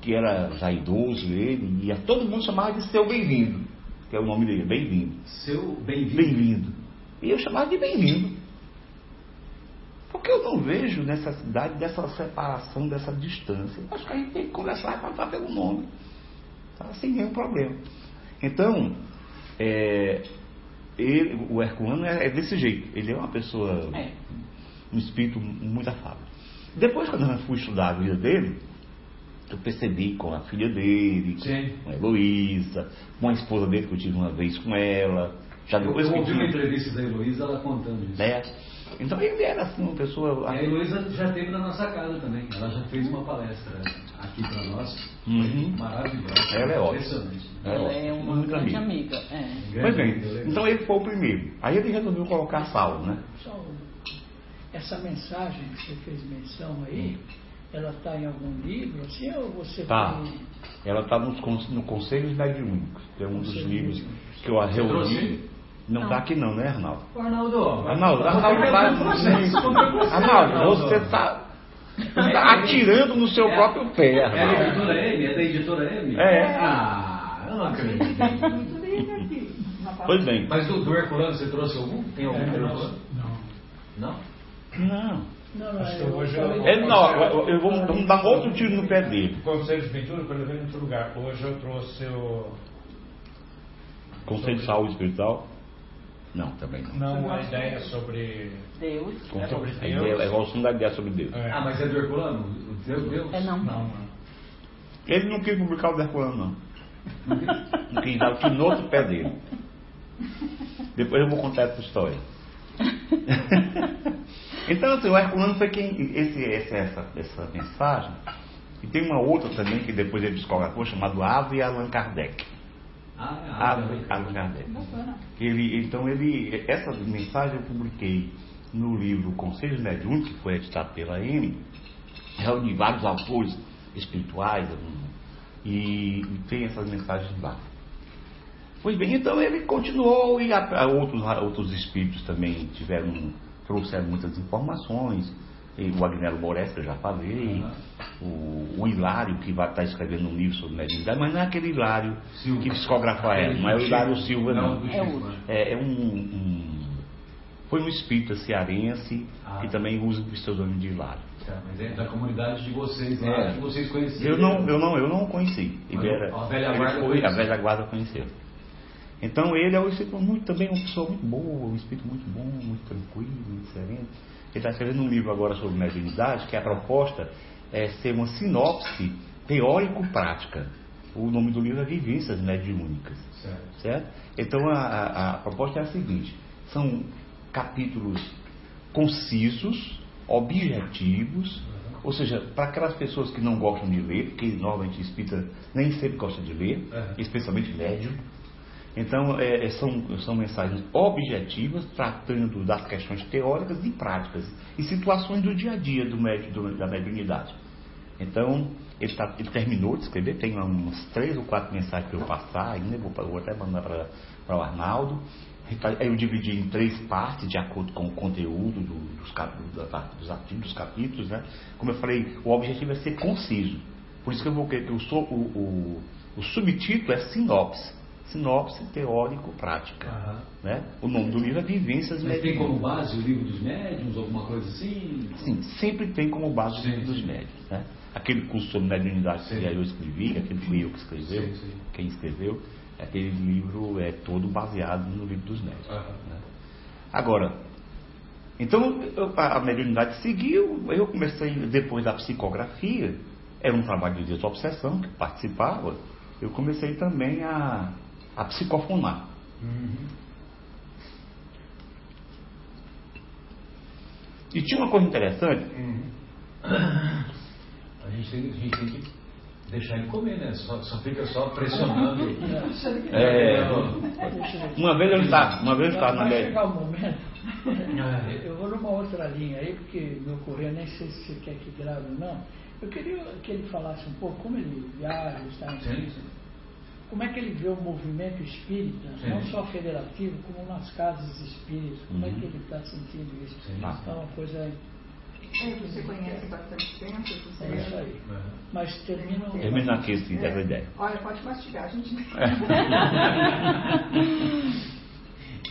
que era já idoso ele, e a todo mundo chamava de seu bem-vindo, que é o nome dele, bem-vindo. Seu bem-vindo. Bem-vindo. E eu chamava de bem-vindo. Porque eu não vejo necessidade dessa separação, dessa distância. Acho que a gente tem que conversar e tratar pelo nome. Tá? Sem nenhum problema. Então, é, ele- o Herculano é, é desse jeito. Ele é uma pessoa, um espírito muito afável. Depois, quando eu fui estudar a vida dele, eu percebi com a filha dele, com a Heloísa, com a esposa dele que eu tive uma vez com ela. Já depois eu ouvi uma entrevista da Heloísa, ela contando isso. né? Então ele era assim, uma pessoa. E a Heloísa já esteve na nossa casa também. Ela já fez uma palestra aqui para nós. Uhum. Maravilhosa. Ela é ótima. Impressionante. Ela é uma Muito grande amiga. amiga. É. Pois bem, então ele foi o primeiro. Aí ele resolveu colocar Saulo, né? Um- essa mensagem que você fez menção aí, ela está em algum livro, assim, ou você Tá. tem- Ela está no, no Conselhos Mediúnicos, que é um dos Conselhos livros que eu a Você trouxe reuni. Não está aqui não, né, Arnaldo? Arnaldo. Arnaldo, Arnaldo muito. Arnaldo, você está tá atirando no seu próprio pé, É da Arnaldo. editora M? É da editora M? É. Ah, eu não acredito. Muito. Uma Pois bem. Mas do, do Herculano você trouxe algum? Tem algum É, não. Não. Não? Não. Não, Acho que eu hoje falei- eu- Ele não, eu, eu vou, vamos dar outro tiro no pé dele. Conselho de Ventura, quando eu venho em outro lugar. Hoje eu trouxe o. Conselho de Saúde Espiritual? Não, também não. Não, a ideia sobre. Deus. É sobre A ideia é Deus. igual o assunto da ideia sobre Deus. É. Ah, mas é do Herculano? O Deus? Deus? É não. Não. Ele não quis publicar o Herculano, não. Não quis dar o tiro no outro pé dele. Depois eu vou contar essa história. então, assim, o Herculano foi quem. Esse, esse- essa, essa mensagem E tem uma outra também que depois ele psicografou, chamado Ave Allan Kardec. Ah, é, ah, Allan Kardec. Ele, então ele, essa mensagem eu publiquei no livro Conselhos Mediúnicos, que foi editado pela M, reuni vários autores espirituais e, e tem essas mensagens lá. Pois bem, então ele continuou e a, a outros, a outros espíritos também tiveram, trouxeram muitas informações. E o Agnello Moraes, que eu já falei, uhum. o, o, Hilário, que vai estar escrevendo um livro sobre mediunidade, mas não é aquele Hilário Silva. que psicografa ela, não é o Hilário Silva, não. não. É, é um, um, Foi um espírita cearense ah. que também usa o pseudônimo de Hilário. É, mas é da comunidade de vocês lá, é. que vocês conheciam. Eu não, eu não, eu não conheci. Ele era, a velha guarda foi, a velha guarda conheceu. Então ele é um espírito muito, também uma pessoa muito boa, um espírito muito bom, muito tranquilo, muito sereno. Ele está escrevendo um livro agora sobre mediunidade, que a proposta é ser uma sinopse teórico-prática. O nome do livro é Vivências Mediúnicas. Certo. certo? Então a, a, a proposta é a seguinte: são capítulos concisos, objetivos, ou seja, para aquelas pessoas que não gostam de ler, porque normalmente espírita nem sempre gosta de ler, uhum. especialmente médium então, é, é, são, são mensagens objetivas, tratando das questões teóricas e práticas e situações do dia a dia do médio, do, da mediunidade. Então, ele, tá, ele, terminou de escrever, tem umas três ou quatro mensagens para eu passar ainda, vou, vou até mandar para o Arnaldo. Eu dividi em três partes, de acordo com o conteúdo do, dos, dos artigos, dos capítulos. Né? Como eu falei, o objetivo é ser conciso. Por isso que eu vou eu sou, o, o, o subtítulo é sinopse sinopse teórico-prática. Uhum. Né? O nome do livro é Vivências Mas tem como base o livro dos médiuns, alguma coisa assim? Sim, sempre tem como base sim, o livro sim. dos médiuns. Né? Aquele curso sobre mediunidade que eu escrevi, aquele fui eu que escreveu, sim, quem escreveu, aquele livro é todo baseado no livro dos médiuns. Uhum. Né? Agora, então a mediunidade seguiu, eu comecei depois da psicografia, era um trabalho de desobsessão que participava, eu comecei também a a psicofonar. Uhum. E tinha uma coisa interessante. Uhum. A, gente tem, a gente tem que deixar ele comer, né? Só, só fica só pressionando. é, uma vez ele está, uma vez ele está na média. chegar um momento. Eu vou numa outra linha aí, porque me ocorreu, nem sei se você quer que grave ou não. Eu queria que ele falasse um pouco como ele viaja, está em como é que ele vê o movimento espírita, Sim. não só federativo, como nas casas espíritas, como uhum. é que ele está sentindo isso? Sim. Então, é uma coisa. É, você conhece bastante tempo, você é isso aí. É. Mas termina. Termina aqui, sim, é. ideia. Olha, pode mastigar, a gente.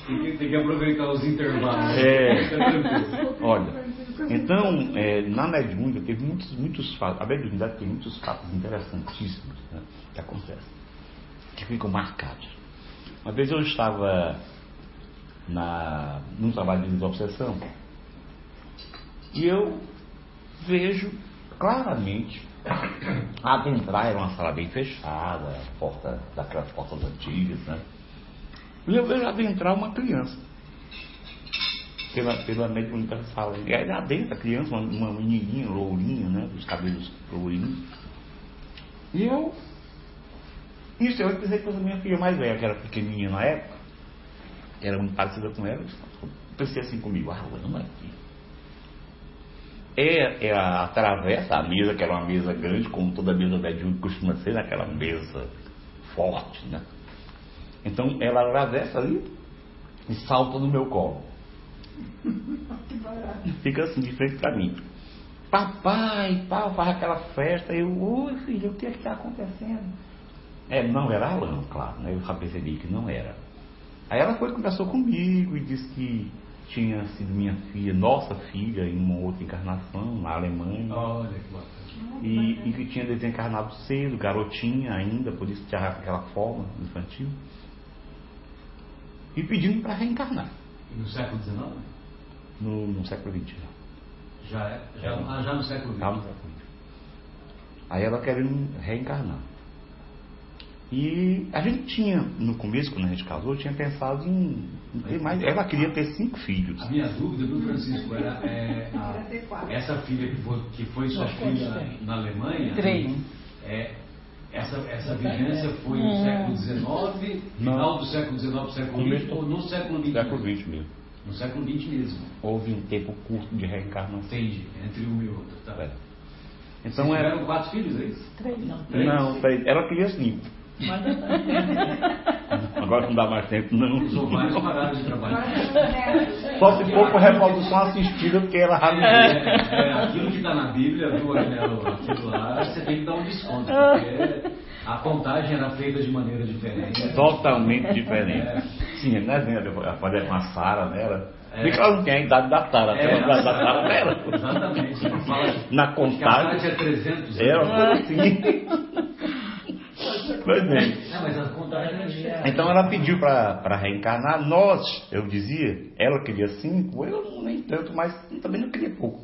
tem, que, tem que aproveitar os intervalos. É. Olha, então, é, na mediúnica teve muitos, muitos fatos, a mediunidade tem muitos fatos interessantíssimos né, que acontecem que ficam marcados. Uma vez eu estava na, num trabalho de desobsessão e eu vejo claramente adentrar, era uma sala bem fechada, porta, daquelas portas antigas, né? E eu vejo adentrar uma criança pela, pela mediúnica sala. E aí adentro a criança, uma, uma menininha lourinha, né? Os cabelos lourinhos. E eu isso eu pensei que fosse minha filha mais velha, que era pequenininha na época, era muito parecida com ela, eu pensei assim comigo, ah, vamos aqui. É, é a, a travessa, a mesa, que era uma mesa grande, como toda mesa médium costuma ser, aquela mesa forte, né? Então ela atravessa ali e salta no meu colo. Fica assim de frente para mim. Papai, pai, faz aquela festa. Eu, oi filho, o que é está acontecendo? É, não era Alan, claro, né? eu já percebi que não era. Aí ela foi conversou comigo e disse que tinha sido minha filha, nossa filha, em uma outra encarnação, na Alemanha. Olha que bacana. E, e que tinha desencarnado cedo, garotinha ainda, por isso tinha aquela forma infantil. E pedindo para reencarnar. E no século XIX? No, no século XX já. é? Já, é. Ah, já no século XX. Já no século XX. Aí ela querendo reencarnar. E a gente tinha, no começo, quando a gente casou, tinha pensado em, em ter mais. Ela queria ter cinco filhos. A minha dúvida, do Francisco, era é, a- essa filha que foi, que foi sua filha na Alemanha. Três. É, essa, essa vigência foi no Hum. século XIX, final do século XIX, século XX, ou no século XX? Século XX mesmo. No século XX mesmo. Houve um tempo curto de reencarnação. Entendi, entre uma e outra. Tá. É. Então Então era. tiveram quatro filhos, é isso? Três. Três? Não, peraí, ela queria cinco. Agora não dá mais tempo, não. Os ovários pararam de trabalhar. Só se for por reprodução assistida, porque ela já não É, é, aquilo que está na Bíblia, viu, Agnello? Aquilo lá, você tem que dar um desconto, porque a contagem era feita de maneira diferente. Totalmente diferente. Sim, não é vendo, fazer com a Sara nela. É. Vê que ela não tem a idade da Sara, tem a idade da Sara dela. Exatamente. Na que a Sara contagem. tinha 300 É, anos. assim. Bem. É Então ela pediu para reencarnar, nós, eu dizia, ela queria cinco, eu nem tanto, mas também não queria pouco.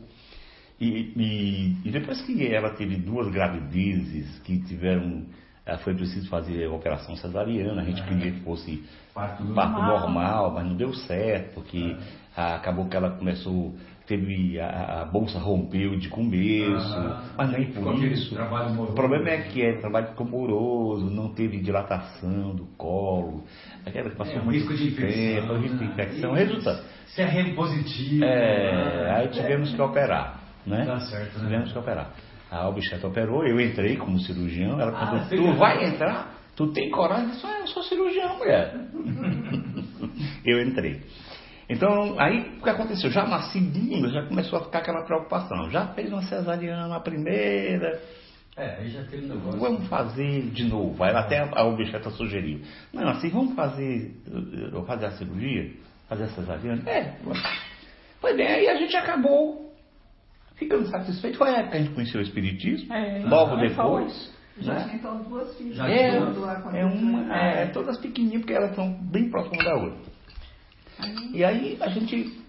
E, e- e depois que ela teve duas gravidezes que tiveram, eh, foi preciso fazer a operação cesariana, a gente queria que fosse Parto parto normal. normal, mas não deu certo, porque ah, acabou que ela começou, teve a, a bolsa rompeu de começo, Ah, mas nem por isso. O problema é que é trabalho ficou moroso, não teve dilatação do colo, aquela que passou É, muito risco de tempo, risco de né? infecção. Isso. Resultado. Se é positivo. É, né? aí tivemos que operar, né? Tá certo, né? Tivemos que operar. A obstetra operou, eu entrei como cirurgião, ela Ah, perguntou, você tu vai entrar? Tu tem coragem? Eu disse, ah, eu sou cirurgião, mulher. eu entrei. Então, aí o que aconteceu? Já na segunda, já começou a ficar aquela preocupação. Já fez uma cesariana na primeira, É, aí já tem um negócio. Vamos fazer de novo. Aí até a obstetra sugeriu. Não, assim, vamos fazer, fazer a cirurgia, fazer a cesariana. É, vamos. Pois bem, aí a gente acabou ficando satisfeito. Foi a época que a gente conheceu o Espiritismo, É. logo Ah, depois. Já né? tinha então duas filhas. Já é, é uma, é, todas pequenininhas, porque elas são bem próximas da outra. E aí a gente.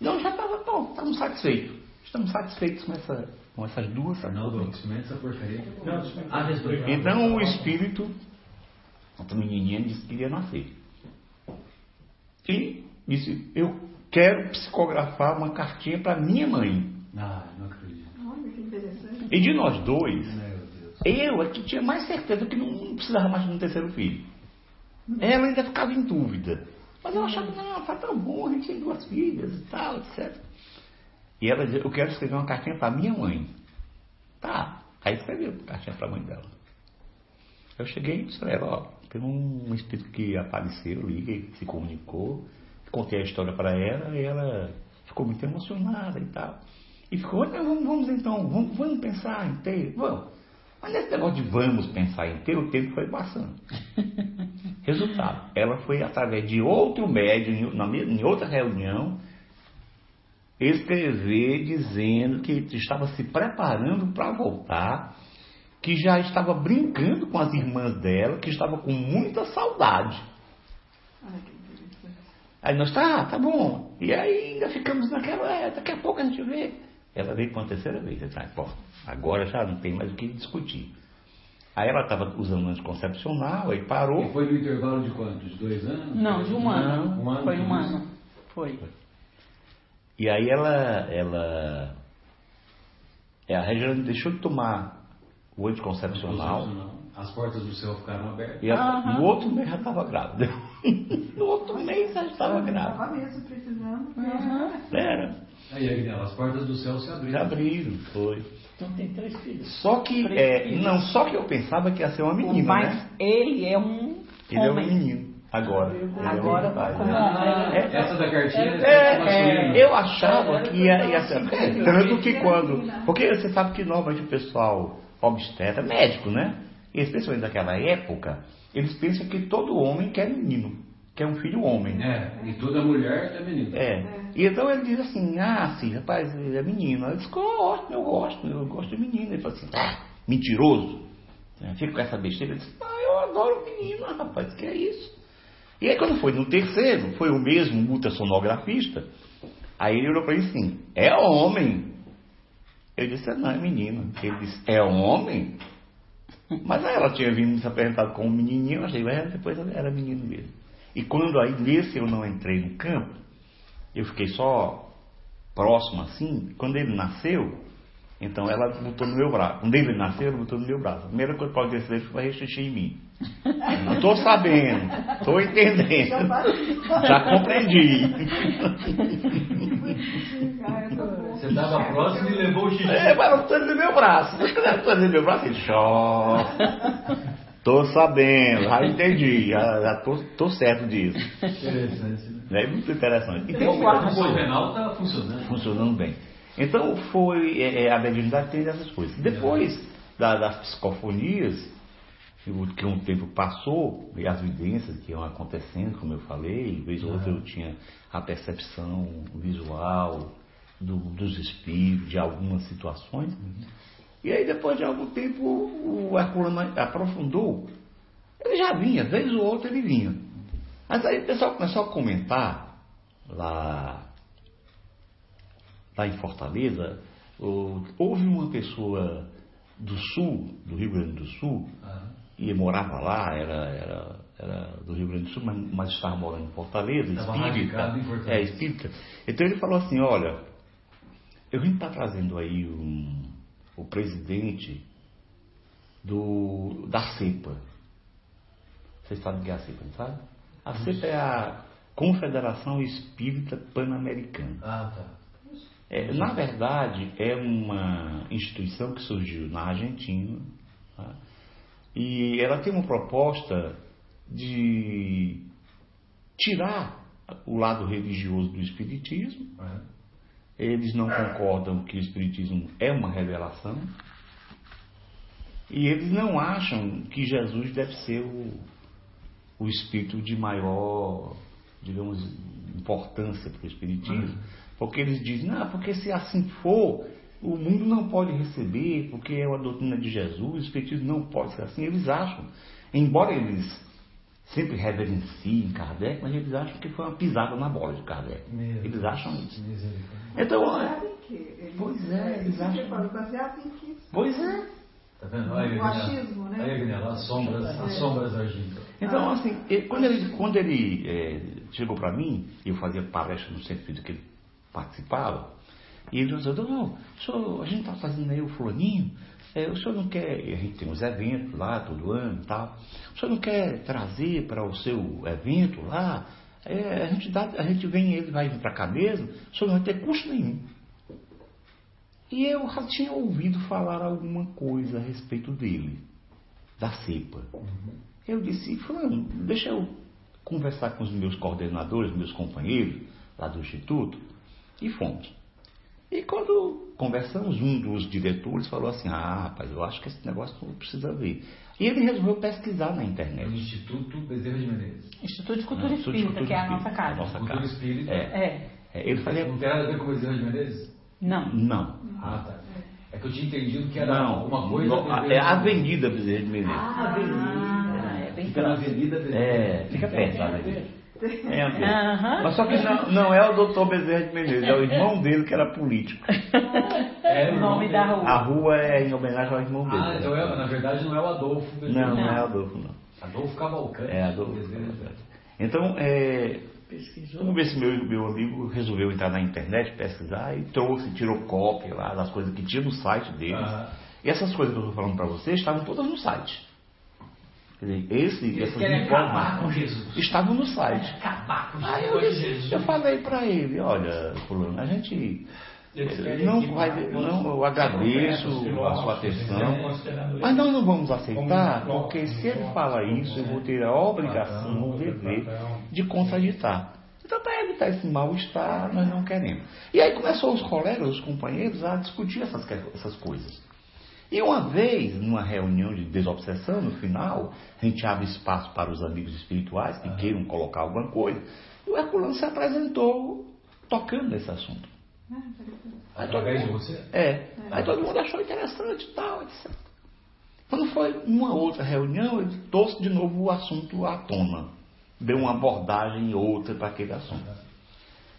Não, já estava bom, estamos satisfeitos. Estamos satisfeitos com, essa, com essas duas. Experimenta essa porcaria. Ah. Então o espírito, outra menininha disse que queria nascer. E disse, eu quero psicografar uma cartinha para minha mãe. Ah, não acredito. Olha que interessante. E de nós dois, Meu Deus. eu é que tinha mais certeza que não precisava mais de um terceiro filho. Ela ainda ficava em dúvida. Mas eu achava, não, tá tão bom, a gente tem duas filhas e tal, etc. E ela dizia, eu quero escrever uma cartinha para minha mãe. Tá. Aí escreveu a cartinha para a mãe dela. Eu cheguei e disse para ela, ó, tem um espírito que apareceu que se comunicou, contei a história para ela e ela ficou muito emocionada e tal. E ficou, vamos, vamos então, vamos, vamos pensar ter, vamos. Mas nesse negócio de vamos pensar ter, o tempo foi passando. Resultado, ela foi através de outro médium, em- na me- em outra reunião, escrever dizendo que estava se preparando para voltar, que já estava brincando com as irmãs dela, que estava com muita saudade. Aí nós, tá, tá bom. E aí ainda ficamos naquela, é, daqui a pouco a gente vê. Ela veio pela terceira vez. Eu disse, ah, pô, agora já não tem mais o que discutir. Aí ela estava usando anticoncepcional, aí parou. E foi no intervalo de quantos? Dois anos? Não, de um ano. Um ano Foi um ano. Foi. E aí ela, ela, é, a Regina deixou de tomar o anticoncepcional. As portas do céu ficaram abertas. E a- no outro mês já estava grávida. no outro mês já estava grávida. Estava mesmo precisando. Uhum. Era. Aí, Agnella, as portas do céu se abriram. Já abriram, foi. Então tem três filhos. Só que, é, filhos. não, só que eu pensava que ia ser uma menina, Mas né? ele é um Ele é um homem. menino, agora. Ele é um Agora homem. É, Essa da cartinha É, masculina. eu achava que ia, ia ser. É, tanto que quando. Porque você sabe que normalmente o pessoal obstetra, médico, né? E especialmente naquela época, eles pensam que todo homem quer menino, quer um filho homem. É, e toda mulher é menina. É. E então ele diz assim, ah, sim, rapaz, ele é menino. Eu disse, gosto, eu gosto, eu gosto de menino. Ele falou assim, ah, mentiroso. É, Fica com essa besteira. Eu disse, ah, eu adoro menino, rapaz, que é isso? E aí quando foi no terceiro, foi o mesmo ultrassonografista, aí ele olhou para mim assim, é homem. Eu disse, não, é menino. Ele disse, é homem? Mas ela tinha vindo se apresentado como menininho, eu achei, é, depois era menino mesmo. E quando aí nesse eu não entrei no campo, eu fiquei só próximo assim, quando ele nasceu, então ela botou no meu braço. Quando ele nasceu, ela botou no meu braço. A primeira coisa que pode dizer foi rechuxir em mim. Não estou sabendo, estou entendendo. Já compreendi. Você estava próximo e levou o xixi. É, mas eu estou no meu braço. Quando ela estou no meu braço, ele chora. Tô sabendo, já entendi, já, já tô, tô certo disso. Interessante, né? É muito interessante. E tem Então, o coisa- apoio renal está funcionando. funcionando bem. Então foi é, é, a mediunidade tem essas coisas. Depois da- das psicofonias, que um tempo passou, e as evidências que iam acontecendo, como eu falei, vez ou outra eu tinha a percepção visual do- dos espíritos, de algumas situações. E aí depois de algum tempo o Herculano aprofundou. Ele já vinha, vez ou outra ele vinha. Mas aí o pessoal começou a comentar lá lá em Fortaleza, houve uma pessoa do sul, do Rio Grande do Sul, e morava lá, era, era, era do Rio Grande do Sul, mas, mas estava morando em Fortaleza, Estava espírita. em Fortaleza. É, espírita. Então ele falou assim, olha, eu vim estar trazendo aí um, o presidente do, da CEPA. Vocês sabem o que é a CEPA, não sabe? A CEPA é a Confederação Espírita Pan-Americana. Ah, tá. É, na verdade, é uma instituição que surgiu na Argentina tá? e ela tem uma proposta de tirar o lado religioso do Espiritismo. Eles não concordam que o Espiritismo é uma revelação e eles não acham que Jesus deve ser o, o espírito de maior, digamos, importância para o Espiritismo. Porque eles dizem, não, porque se assim for, o mundo não pode receber, porque é uma doutrina de Jesus, o Espiritismo não pode ser assim. Eles acham, embora eles sempre reverenciem Kardec, mas eles acham que foi uma pisada na bola de Kardec. Eles acham isso. Então, Baseado em quê? Eles- Pois é, eles acham-? Pois é. Tá vendo? Olha, O achismo, né? Agnella, as sombras, as É. sombras agindo. Então, assim, ele- quando ele, quando ele eh, chegou para mim, eu fazia palestra no centro espírita que ele participava, e ele disse, não, senhor, a gente está fazendo aí o fulaninho, eh, o senhor não quer, a gente tem uns eventos lá todo ano e tal, o senhor não quer trazer para o seu evento lá, Eh, a, gente dá, a gente vem, ele vai vir para cá mesmo, senhor não vai ter custo nenhum. E eu já tinha ouvido falar alguma coisa a respeito dele, da cepa. Eu disse, fulano, deixa eu conversar com os meus coordenadores, meus companheiros lá do Instituto, e fomos. E quando conversamos, um dos diretores falou assim, ah, rapaz, eu acho que esse negócio não precisa ver. E ele resolveu pesquisar na internet. No Instituto Bezerra de Menezes. Instituto de Cultura Não, Instituto de Espírita, Cultura que é a Espírita, nossa casa. a nossa Cultura casa. Espírita. É. É. É, ele fazia... Não tem nada a ver com o Bezerra de Menezes? Não. Não. Ah, tá. É que eu tinha entendido que era Não, alguma coisa. não, é a Avenida Bezerra de Menezes. Ah, Avenida. É bem Fica na. Avenida Bezerra. É, fica perto da avenida. É, André. Aham. Mas só que não, não é o doutor Bezerra de Menezes, é o irmão dele que era político. É o nome da rua. A rua é em homenagem ao irmão dele. Ah, então é, na verdade não é o Adolfo Bezerra. Não, não é Adolfo, não. Adolfo Cavalcante. É Adolfo. Bezerra. Então, é, vamos ver se meu, meu amigo resolveu entrar na internet, pesquisar e trouxe, tirou cópia lá das coisas que tinha no site deles. Ah. E essas coisas que eu estou falando para vocês estavam todas no site. Dizer, esse, essas Jesus. estavam no site. Acabar com Aí eu, disse, eu falei para ele, olha, fulano, a gente não vai, não, eu agradeço a sua atenção, né, mas nós não vamos aceitar, porque se ele fala isso, eu vou ter a obrigação, o dever de contraditar. Então, para evitar esse mal-estar, nós não queremos. E aí começou os colegas, os companheiros, a discutir essas, essas coisas. E uma vez, numa reunião de desobsessão, no final, a gente abre espaço para os amigos espirituais que queiram colocar alguma coisa. E o Herculano se apresentou tocando nesse assunto. Aí todo Através de mundo- você? É. Aí todo mundo achou interessante e tal, etc. Quando foi uma outra reunião, ele trouxe de novo o assunto à tona. Deu uma abordagem outra para aquele assunto.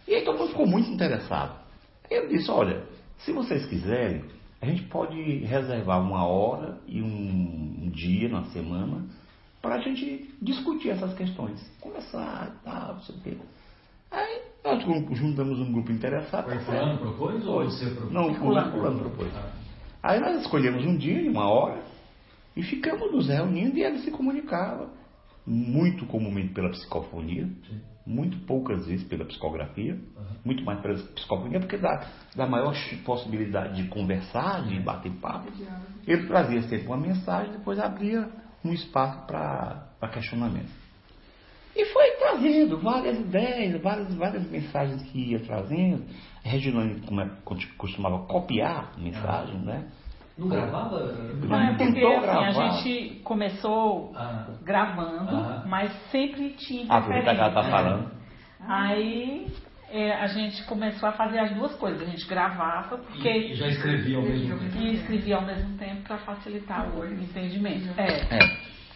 E aí todo mundo ficou muito interessado. Aí ele disse, olha, se vocês quiserem, a gente pode reservar uma hora e um, um dia na semana para a gente discutir essas questões. Conversar e tal, não sei o quê. Aí nós juntamos um grupo interessado. Foi fulano propôs ou você propôs? Não, fulano, fulano propôs. Aí nós escolhemos um dia e uma hora e ficamos nos reunindo e ele se comunicava. Muito comumente pela psicofonia, muito poucas vezes pela psicografia, muito mais pela psicofonia, porque dá, dá maior possibilidade de conversar, de bater papo. Ele trazia sempre uma mensagem, depois abria um espaço para questionamento. E foi trazendo várias ideias, várias, várias mensagens que ia trazendo. A Reginane como é, costumava copiar mensagem, né? Não gravava? Não, é porque assim, a gente começou Ah. gravando, Ah. mas sempre tinha Ah, por isso que ela tá interferência. falando. Aí é, a gente começou a fazer as duas coisas. A gente gravava, porque. E já escrevia ao mesmo tempo. E escrevia ao mesmo tempo para facilitar o entendimento. É. É.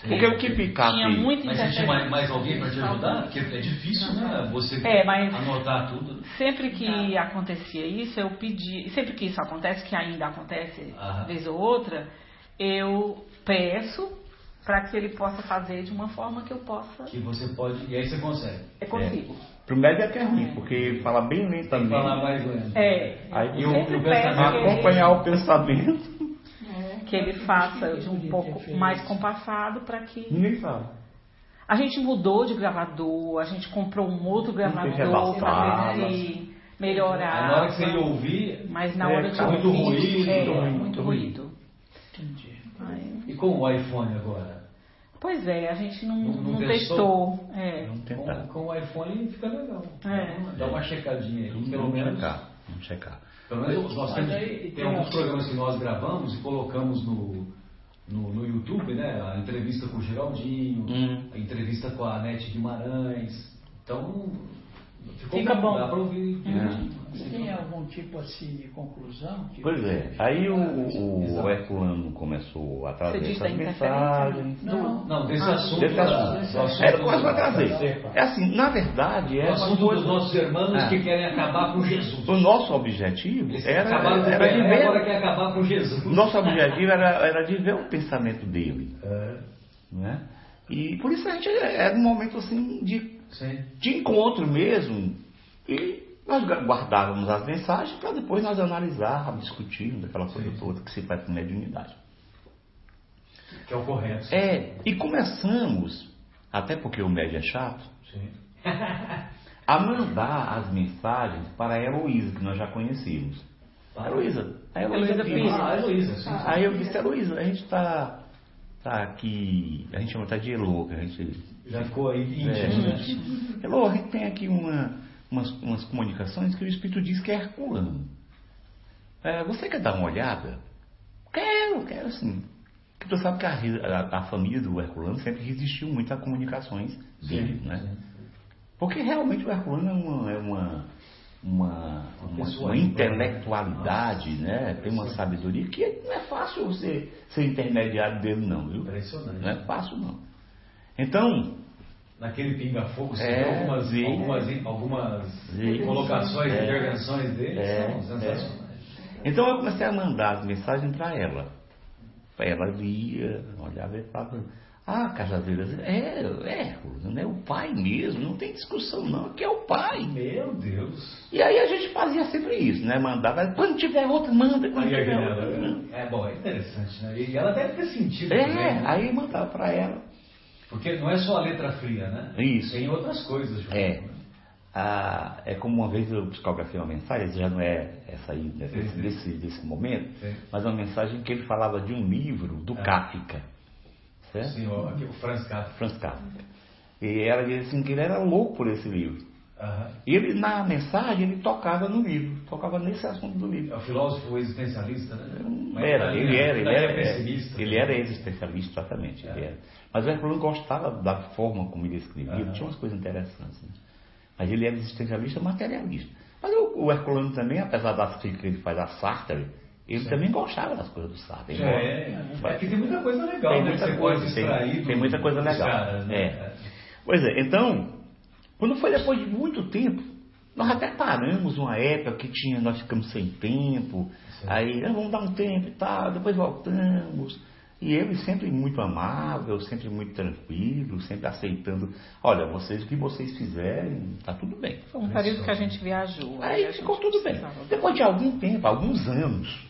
Porque o que ficasse. Tinha muito Mas você tinha mais, mais alguém para te ajudar? Porque é difícil, né? Você É, mas- anotar tudo. Sempre que acontecia isso, eu pedi. Sempre que isso acontece, que ainda acontece Aham. vez ou outra, eu peço para que ele possa fazer de uma forma que eu possa. Que você pode. E aí você consegue. Eu consigo. Pro médico é que é ruim, porque ele fala bem lentamente. falar mais lento. É. Aí eu eu, eu peço que ele- acompanhar o pensamento. Que ele faça um pouco mais compassado para que. Ninguém fala. A gente mudou de gravador, a gente comprou um outro gravador para se melhorar. Aí na hora que você ia ouvir, Mas na é, hora de muito ouvir, ruído, é, muito ruim, muito ruído. Aí- E com o iPhone agora? Pois é, a gente não, Não- não, não testou. testou? É. Com, com o iPhone fica legal. É. Dá uma checadinha aí, pelo menos. checar. Vamos checar. Pelo menos nós temos, aí tem alguns programas que nós gravamos e colocamos no, no, no YouTube, né? A entrevista com o Geraldinho, Hum. a entrevista com a Nete Guimarães. Então, ficou Fica bom. Dá para ouvir direitinho. Tem algum tipo assim de conclusão? que Pois é. Aí o, o, o Herculano começou a trazer Você da essas mensagens. Não, Não, desse Ah, assunto. Desse assunto. do assunto Era do- começou a trazer. É assim, na verdade, O é uma assunto coisa. dos nossos irmãos Ah. que querem acabar com Jesus. O nosso objetivo Eles era, o era de agora ver. querem acabar com Jesus. Nosso objetivo era, era de ver o pensamento dele. É, Né? E por isso a gente era um momento assim de, sim. de encontro mesmo. E nós guardávamos as mensagens para depois nós analisarmos, discutirmos aquela coisa toda que se faz com mediunidade. Que é o correto. É, e começamos, até porque o médio é chato, Sim. a mandar as mensagens para a Heloísa, que nós já conhecíamos. A Heloísa, a Heloísa. Ah, a Heloísa, sim. sim. Aí eu disse, Heloísa, a gente está tá aqui, a gente chama até de Elo, que a gente Já ficou aí íntimo, né? Gente tem aqui uma, umas, umas comunicações que o Espírito diz que é Herculano. É, você quer dar uma olhada? Quero, quero sim. Porque tu sabe que a, a- a família do Herculano sempre resistiu muito a comunicações dele, Sim, né? sim. Porque realmente o Herculano é uma, é uma, uma, uma, uma de- intelectualidade, né? Tem uma sabedoria que não é fácil você ser intermediário dele não, viu? Impressionante. Não é fácil não. Então, Naquele pinga-fogo, você É, vê algumas, sim. algumas, algumas Sim. colocações, É. intervenções dele É, são sensacionais. Então eu comecei a mandar as mensagens para ela. Ela lia, olhava e falava, ah, Cajazeiras, é, é, é o pai mesmo, não tem discussão não, que é o pai. Meu Deus. E aí a gente fazia sempre isso, né? Mandava, quando tiver outra, manda, quando Aí, tiver Aguilera, outra. é bom, é interessante, né? E ela deve ter sentido É, também, né? aí mandava para ela. Porque não é só a letra fria, né? Isso. Tem outras coisas junto. É. né? Ah, é como uma vez eu psicografei uma mensagem, já não é essa aí, né, Sim, sim. desse, desse momento, Sim. mas uma mensagem que ele falava de um livro do Ah. Kafka. Certo? Sim, o, o Franz Kafka. Franz Kafka. E ela dizia assim que ele era louco por esse livro. E ele, na mensagem, ele tocava no livro, tocava nesse assunto do livro. É o filósofo existencialista, né? Era, tá ele era, ele era, pessimista. ele era existencialista, exatamente. Ele era. Mas o Herculano gostava da forma como ele escrevia, ele tinha umas coisas interessantes. né? Mas ele era existencialista materialista. Mas o, o Herculano também, apesar das críticas que ele faz a Sartre, ele Sim. também gostava das coisas do Sartre. É, é, é que tem muita coisa legal, tem né? muita coisa, tem- tem, muita coisa legal. caras, né? É. Pois é, então, quando foi depois de muito tempo, Nós até paramos uma época que tinha, nós ficamos sem tempo, aí "Ah, vamos dar um tempo e tal, depois voltamos. E ele sempre muito amável, sempre muito tranquilo, sempre aceitando, olha, vocês o que vocês fizerem, tá tudo bem. Foi um período que a gente viajou. Aí a gente ficou tudo bem. precisava. Depois de algum tempo, alguns anos,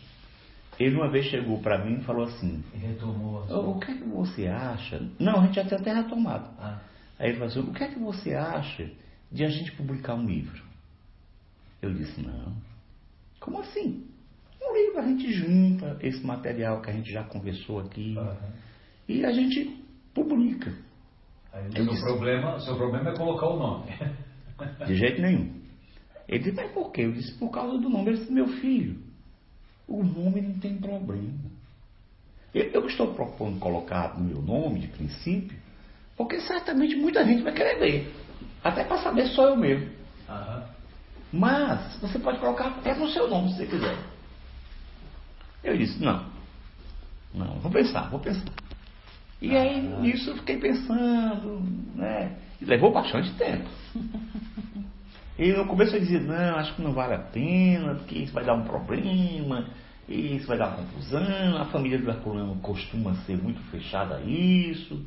ele uma vez chegou para mim e falou assim, Retomou a "Ô, o que é que você acha? Não, a gente já tinha até retomado. Ah. Aí ele falou assim, o que é que você acha de a gente publicar um livro? Eu disse, não. Como assim? Um livro a gente junta esse material que a gente já conversou aqui e a gente publica. Aí seu disse- problema, seu problema é colocar o nome. De jeito nenhum. Ele disse, mas por quê? Eu disse, por causa do nome. Ele disse, meu filho, o nome não tem problema. Eu, eu estou propondo colocar no meu nome, de princípio, porque certamente muita gente vai querer ler. Até para saber só eu mesmo. Aham. Mas você pode colocar até no seu nome, se você quiser. Eu disse, não. Não, vou pensar, vou pensar. E aí, nisso eu fiquei pensando, né? E levou bastante tempo. E no começo eu dizia, não, acho que não vale a pena, porque isso vai dar um problema, isso vai dar confusão, a família do Herculano costuma ser muito fechada a isso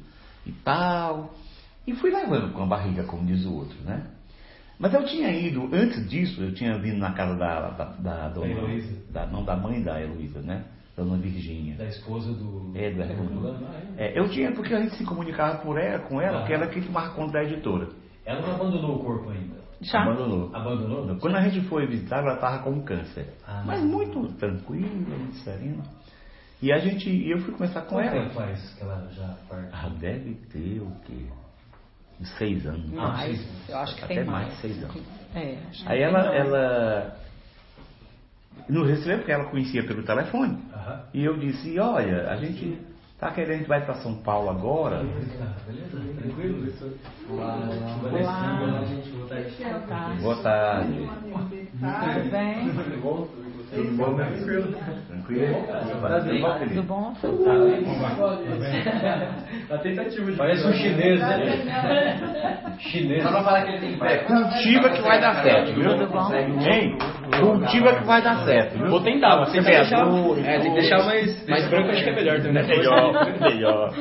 e tal. E fui levando com a barriga, como diz o outro, né? Mas eu tinha ido, antes disso, eu tinha vindo na casa da, da, da dona. Heloísa. da- não, da mãe da Heloísa, né? Da dona Virgínia. Da esposa do. É, do Herculano. Herculano, ah, é? É, eu tinha, porque a gente se comunicava por ela, com ela, Ah. porque ela que tomava conta da editora. Ela não abandonou o corpo ainda. Já? Abandonou. Abandonou? Quando a gente foi visitar, ela estava com câncer. Ah. Mas muito tranquila, muito serena. E a gente, e eu fui conversar com Quanto ela. tempo faz que ela já partiu? Ah, deve ter o quê? Uns seis anos. Mais, eu acho que Até tem mais, mais. seis anos. É, Aí ela, mais. ela nos recebeu porque ela conhecia pelo telefone. E eu disse, olha, a gente tá querendo, a gente vai para São Paulo agora. Beleza? Tranquilo? Olá. Boa tarde. Boa tarde. Tudo bem? Tudo bom? Tranquilo? Tranquilo? Tudo bom? A tentativa de. Parece um chinês, né? Chinês. Só pra falar que ele tem É, cultiva que vai dar certo, viu? Hein? Cultiva que vai dar certo, viu? Vou tentar, vou tentar deixar. Semeador, É, tem que deixar mais, mais branco, acho que é melhor também. Melhor, melhor.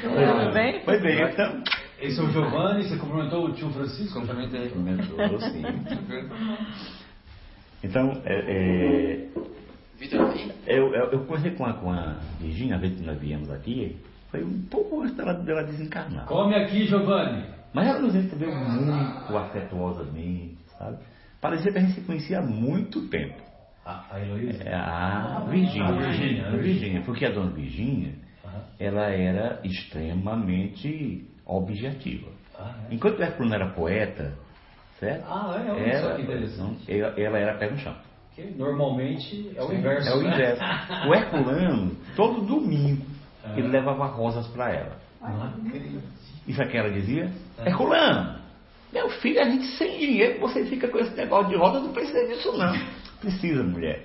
Tudo bem? Pois bem, então. Esse é o Giovanni, você cumprimentou o tio Francisco? Complementei. Comentou, sim. Então, é, é, Vitor aqui. eu, eu, eu conversei com a, com a Virginia, a vez que nós viemos aqui, foi um pouco antes dela, dela desencarnar. Come aqui, Giovanni. Mas ela nos recebeu muito afetuosamente, sabe? Parecia que a gente se conhecia há muito tempo. A, a Heloísa? É a Virgínia. A Virgínia, A Virgínia, porque a dona Virgínia, ela era extremamente objetiva. Ah, é? Enquanto o Herculano era poeta, certo? Ah, é? Olha só que interessante. ela, ela era pé no chão. Que normalmente é o inverso. É o né? inverso. O Herculano, todo domingo, Ah. ele levava rosas para ela. Ah, E sabe o que ela dizia? É. Herculano, meu filho, a gente sem dinheiro, você fica com esse negócio de roda, não precisa disso não. Precisa, mulher.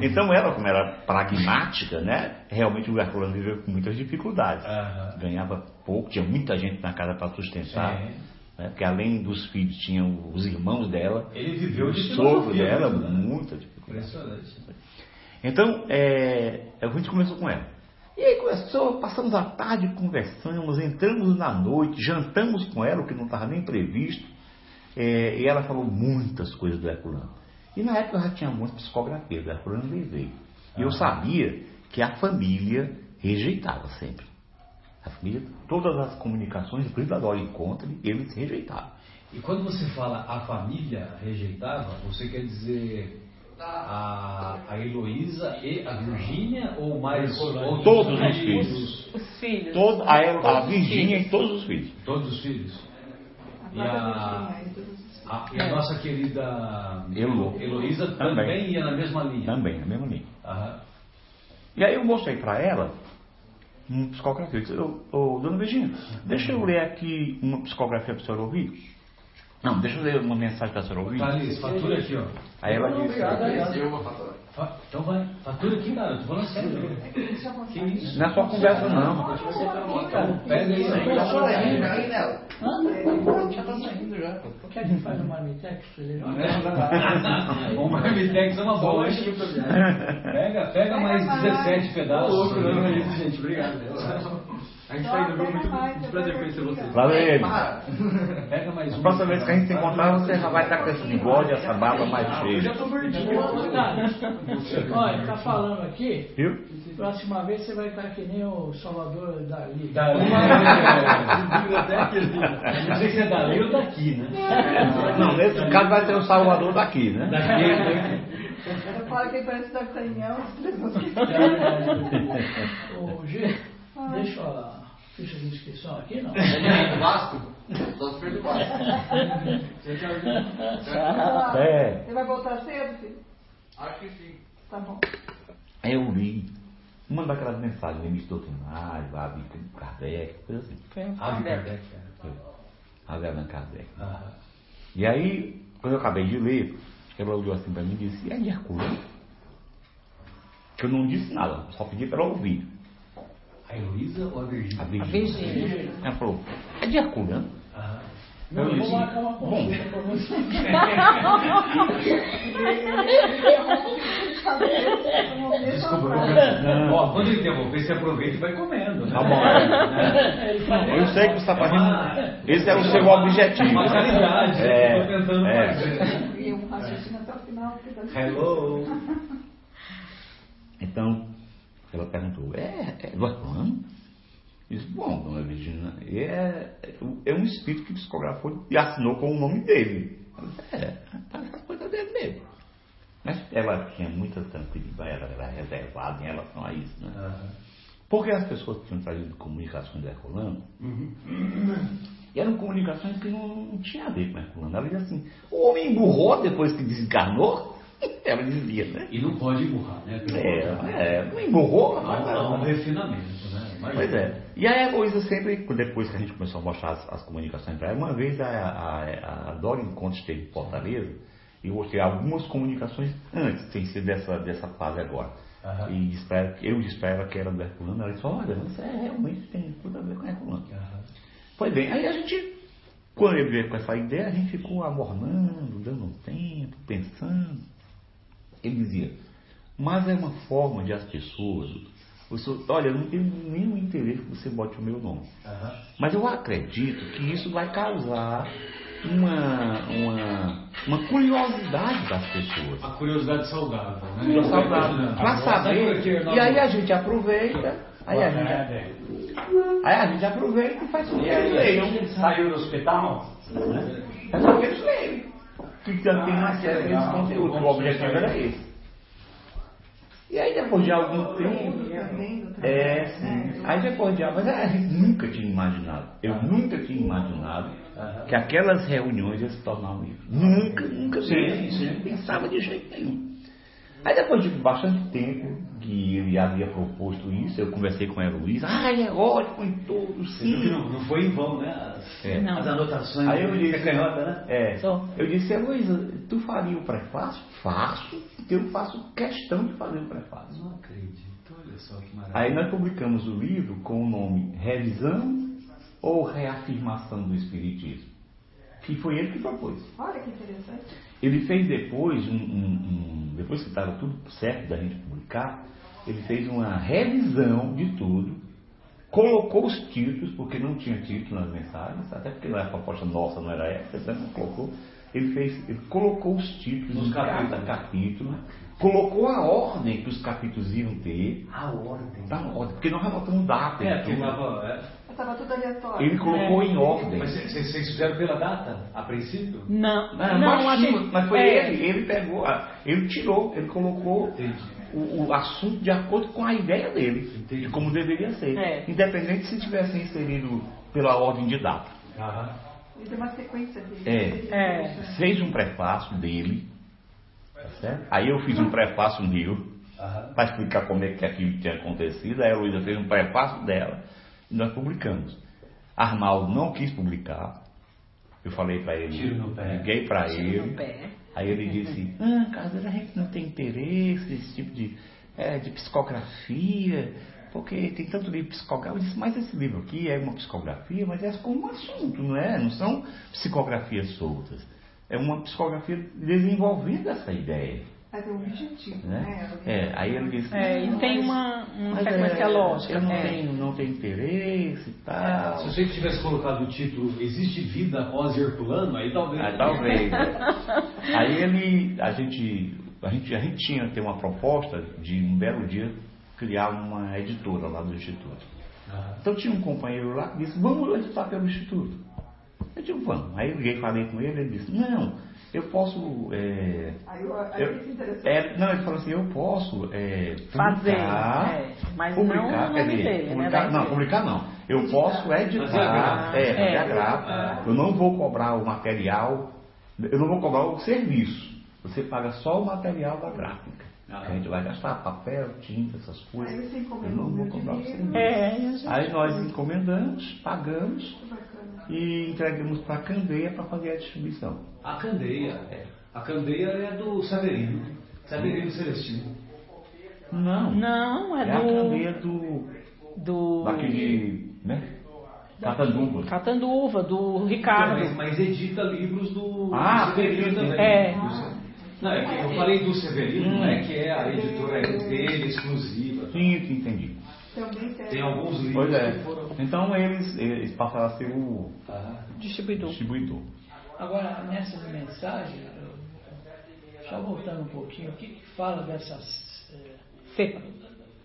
Então ela, como era pragmática, né? Realmente o Herculano viveu com muitas dificuldades. Aham. Ganhava pouco, tinha muita gente na casa para sustentar. Sim. Né? Porque além dos filhos, tinham os irmãos dela. Ele viveu de o sogro filosofia dela, né? muita dificuldade. Impressionante. Então, é, a gente começou com ela. E aí começou, passamos a tarde, conversamos, entramos na noite, jantamos com ela, o que não estava nem previsto. É, e ela falou muitas coisas do Herculano. E na época eu já tinha muitas psicografias do Herculano veio. E eu Ah. sabia que a família rejeitava sempre. A família, todas as comunicações, inclusive da encontro, eles rejeitavam. E quando você fala a família rejeitava, você quer dizer a, a Heloísa e a Virgínia ou mais outros Todos os filhos. Os filhos. Todo, a, a Virgínia e todos os filhos. Todos os filhos. E a, a, e a nossa querida Elo. Heloísa também. Também. ia na mesma linha. Também, na mesma linha. Aham. E aí eu mostrei para ela uma psicografia. Eu ô, ô, dona Virginia, deixa eu ler aqui uma psicografia para a senhora ouvir. Não, deixa eu ler uma mensagem que a senhora ouviu. Thalys, fatura aqui, ó. Aí ela disse. obrigado. Eu vou faturar. Então vai, fatura aqui, cara. Eu tô falando sério. Que isso? Não é só conversa, não. Pega isso aí. Já tá saindo, aí, Nela. Hã? Já tá saindo já. Quer que faz um marmitex pra ele? O Marmitex é uma boa, hein? Pega, pega mais 17 pedaços. Louco, não é isso, gente. Obrigado. A gente tá indo, viu? Muito, muito prazer conhecer vocês. Valeu. Pega mais A um. próxima vez que a gente se encontrar, você já vai estar com esse bigode, essa barba mais Eu já cheia. tô gordinho. Olha, tá falando aqui. Viu? Próxima vez você vai estar que nem o Salvador Dali. Dali. Não sei se é dali ou daqui, né? Não, nesse caso vai ser o Salvador daqui, né? Eu falo que parece D'Artagnan, os três Ô, G, deixa a ficha de inscrição aqui, não? Do Vasco? Só se perde o Vasco. É. Você vai voltar cedo, filho? Acho que sim. Tá bom. Aí eu li uma daquelas mensagens, limite doutrinário, Ave Kardec, coisa assim. Ave Kardec, Foi. Ave Allan Kardec. Ah, E aí, quando eu acabei de ler, ela olhou assim para mim e disse, e a de Herculano? Que eu não disse nada, só pedi para ela ouvir. A Heloísa ou a Virgínia? A Virgínia. Ela falou, é de Herculano? Ah. Não, Eu vou marcar uma bom, consulta pra você. Desculpa, Não. Ó, quando ele interromper, você aproveita e vai comendo. Né? Tá bom. Eu sei que você está fazendo. Esse é o seu objetivo. Uma caridade, É, eu tô tentando é. fazer. E um raciocínio até o final. porque Hello. Então, ela perguntou, é, é do Herculano? Eu disse, bom, dona Virginia, é, é um espírito que psicografou e assinou com o nome dele. Ela disse, é, tá essa coisa dele mesmo. Mas ela tinha muita tranquilidade, ela era reservada em relação a isso, né? Porque as pessoas que tinham trazido comunicações do Herculano eram comunicações que não, não tinham a ver com o Herculano. Ela dizia assim, o homem emburrou depois que desencarnou? Ela dizia, né? E não pode empurrar, né? É, é, não emburrou? Há Mas há um não. refinamento, né? Imagina. Pois é. E a Heloísa sempre, depois que a gente começou a mostrar as, as comunicações para ela, uma vez a, a, a Dora Encontro esteve em Fortaleza e eu mostrei algumas comunicações antes, sem ser dessa, dessa fase agora. Aham. E disse ela, eu disse para ela que era do Herculano, ela disse, olha, você é, realmente tem tudo a ver com o Herculano. Aham. Pois bem, aí a gente, quando ele veio com essa ideia, a gente ficou amornando, dando um tempo, pensando. Ele dizia, mas é uma forma de as pessoas. Você, olha, eu não tenho nenhum interesse que você bote o meu nome. Aham. Mas eu acredito que isso vai causar uma, uma, uma curiosidade das pessoas. A curiosidade saudável, né? Curiosidade saudável. Pra saber. E aí a gente aproveita. Aí a gente, aí a gente aproveita e faz com que eles leiam. Saiu do hospital? Faz com que eles leiam. Que já tem acesso a esse conteúdo. O objetivo era esse. E aí depois de algum tempo. É, sim. Aí depois de mas a gente nunca tinha imaginado. Eu nunca tinha imaginado que aquelas reuniões iam se tornar um livro. Nunca, nunca Sim, sim. Pensava de jeito nenhum. Aí depois de bastante tempo que ele havia proposto isso, eu conversei com a Heloísa, ah, é ótimo em tudo, sim. Não, não foi em vão, né? As, É. as anotações. Aí eu disse, É canhota, né? É. Eu disse, Heloísa, tu faria o prefácio? Faço, porque eu faço questão de fazer o prefácio. Não acredito, olha só que maravilha. Aí nós publicamos o livro com o nome Revisão ou Reafirmação do Espiritismo, que foi ele que propôs. Olha que interessante. Ele fez depois, um, um- um- depois que estava tudo certo da gente publicar, ele fez uma revisão de tudo, colocou os títulos, porque não tinha título nas mensagens, até porque a proposta nossa não era essa, então não colocou. Ele, fez, ele colocou os títulos Nos em cada capítulos. capítulo, colocou a ordem que os capítulos iam ter, A ordem. tá na ordem, porque nós anotamos data. É, porque tava. é. Estava tudo aleatório. Ele colocou em ordem. Mas vocês vocês fizeram pela data, a princípio? Não, Não, não, não, assim, mas foi é, ele, ele pegou, ele tirou, ele colocou o, o assunto de acordo com a ideia dele, de como deveria ser, É. independente se tivesse inserido pela ordem de data. Aham. Ele tem uma sequência dele. É. É. Fez um prefácio dele, tá certo? Aí eu fiz um prefácio meu, Aham. para explicar como é que aquilo tinha acontecido, aí a Luísa fez um prefácio dela, nós publicamos. Arnaldo não quis publicar, Eu falei para ele, Tiro no pé. liguei para ele. pé. Aí ele disse, ah, Carlos, a gente não tem interesse nesse tipo de, é, de psicografia, porque tem tanto livro psicográfico. Eu disse, mas esse livro aqui é uma psicografia, mas é como um assunto, não é? Não são psicografias soltas. É uma psicografia desenvolvendo essa ideia. Mas é um objetivo, Né? né? É, aí ele disse, É, e "Não, tem mas- uma, uma sequência é, lógica. Eu não, é. tenho, não tenho interesse e tal. Se você tivesse colocado o título Existe vida após Herculano, aí talvez. Ah, talvez. Aí ele, a gente, a gente, a gente tinha ter uma proposta de um belo dia criar uma editora lá do instituto. Ah, Então tinha um companheiro lá que disse, vamos editar pelo instituto. Eu digo, vamos. Aí eu liguei, falei com ele, ele disse, não, eu posso. é, Aí, eu, aí eu- é, não, ele falou assim, eu posso é, Fazer, publicar, é, mas publicar, não o quer nome dizer, dele, né, publicar, da não, publicar não. Eu Editar. posso Fazer editar, gráfica. é, fazer É. a gráfica. Eu não vou cobrar o material, eu não vou cobrar o serviço. Você paga só o material da gráfica. Ah. A gente vai gastar papel, tinta, essas coisas. Aí Eu não vou o serviço. É, Aí nós encomendamos, pagamos e entregamos para a Candeia para fazer a distribuição. A candeia. A candeia é do Severino. Severino Celestino. Não. Não, é, É a do. candeia do. do daquele. né? Catanduva. Catanduva, do Ricardo. Mas, mas edita livros do, Ah, do Severino também. É. Do- Não, é que eu falei do Severino, não é que é a editora dele, exclusiva. Sim, entendi. Tem alguns livros Pois é. que foram. Então eles, eles passaram a ser o Ah, Distribuidor. distribuidor. Agora, nessas mensagens, eu- só voltando um pouquinho, o que, que fala dessas. Cepa.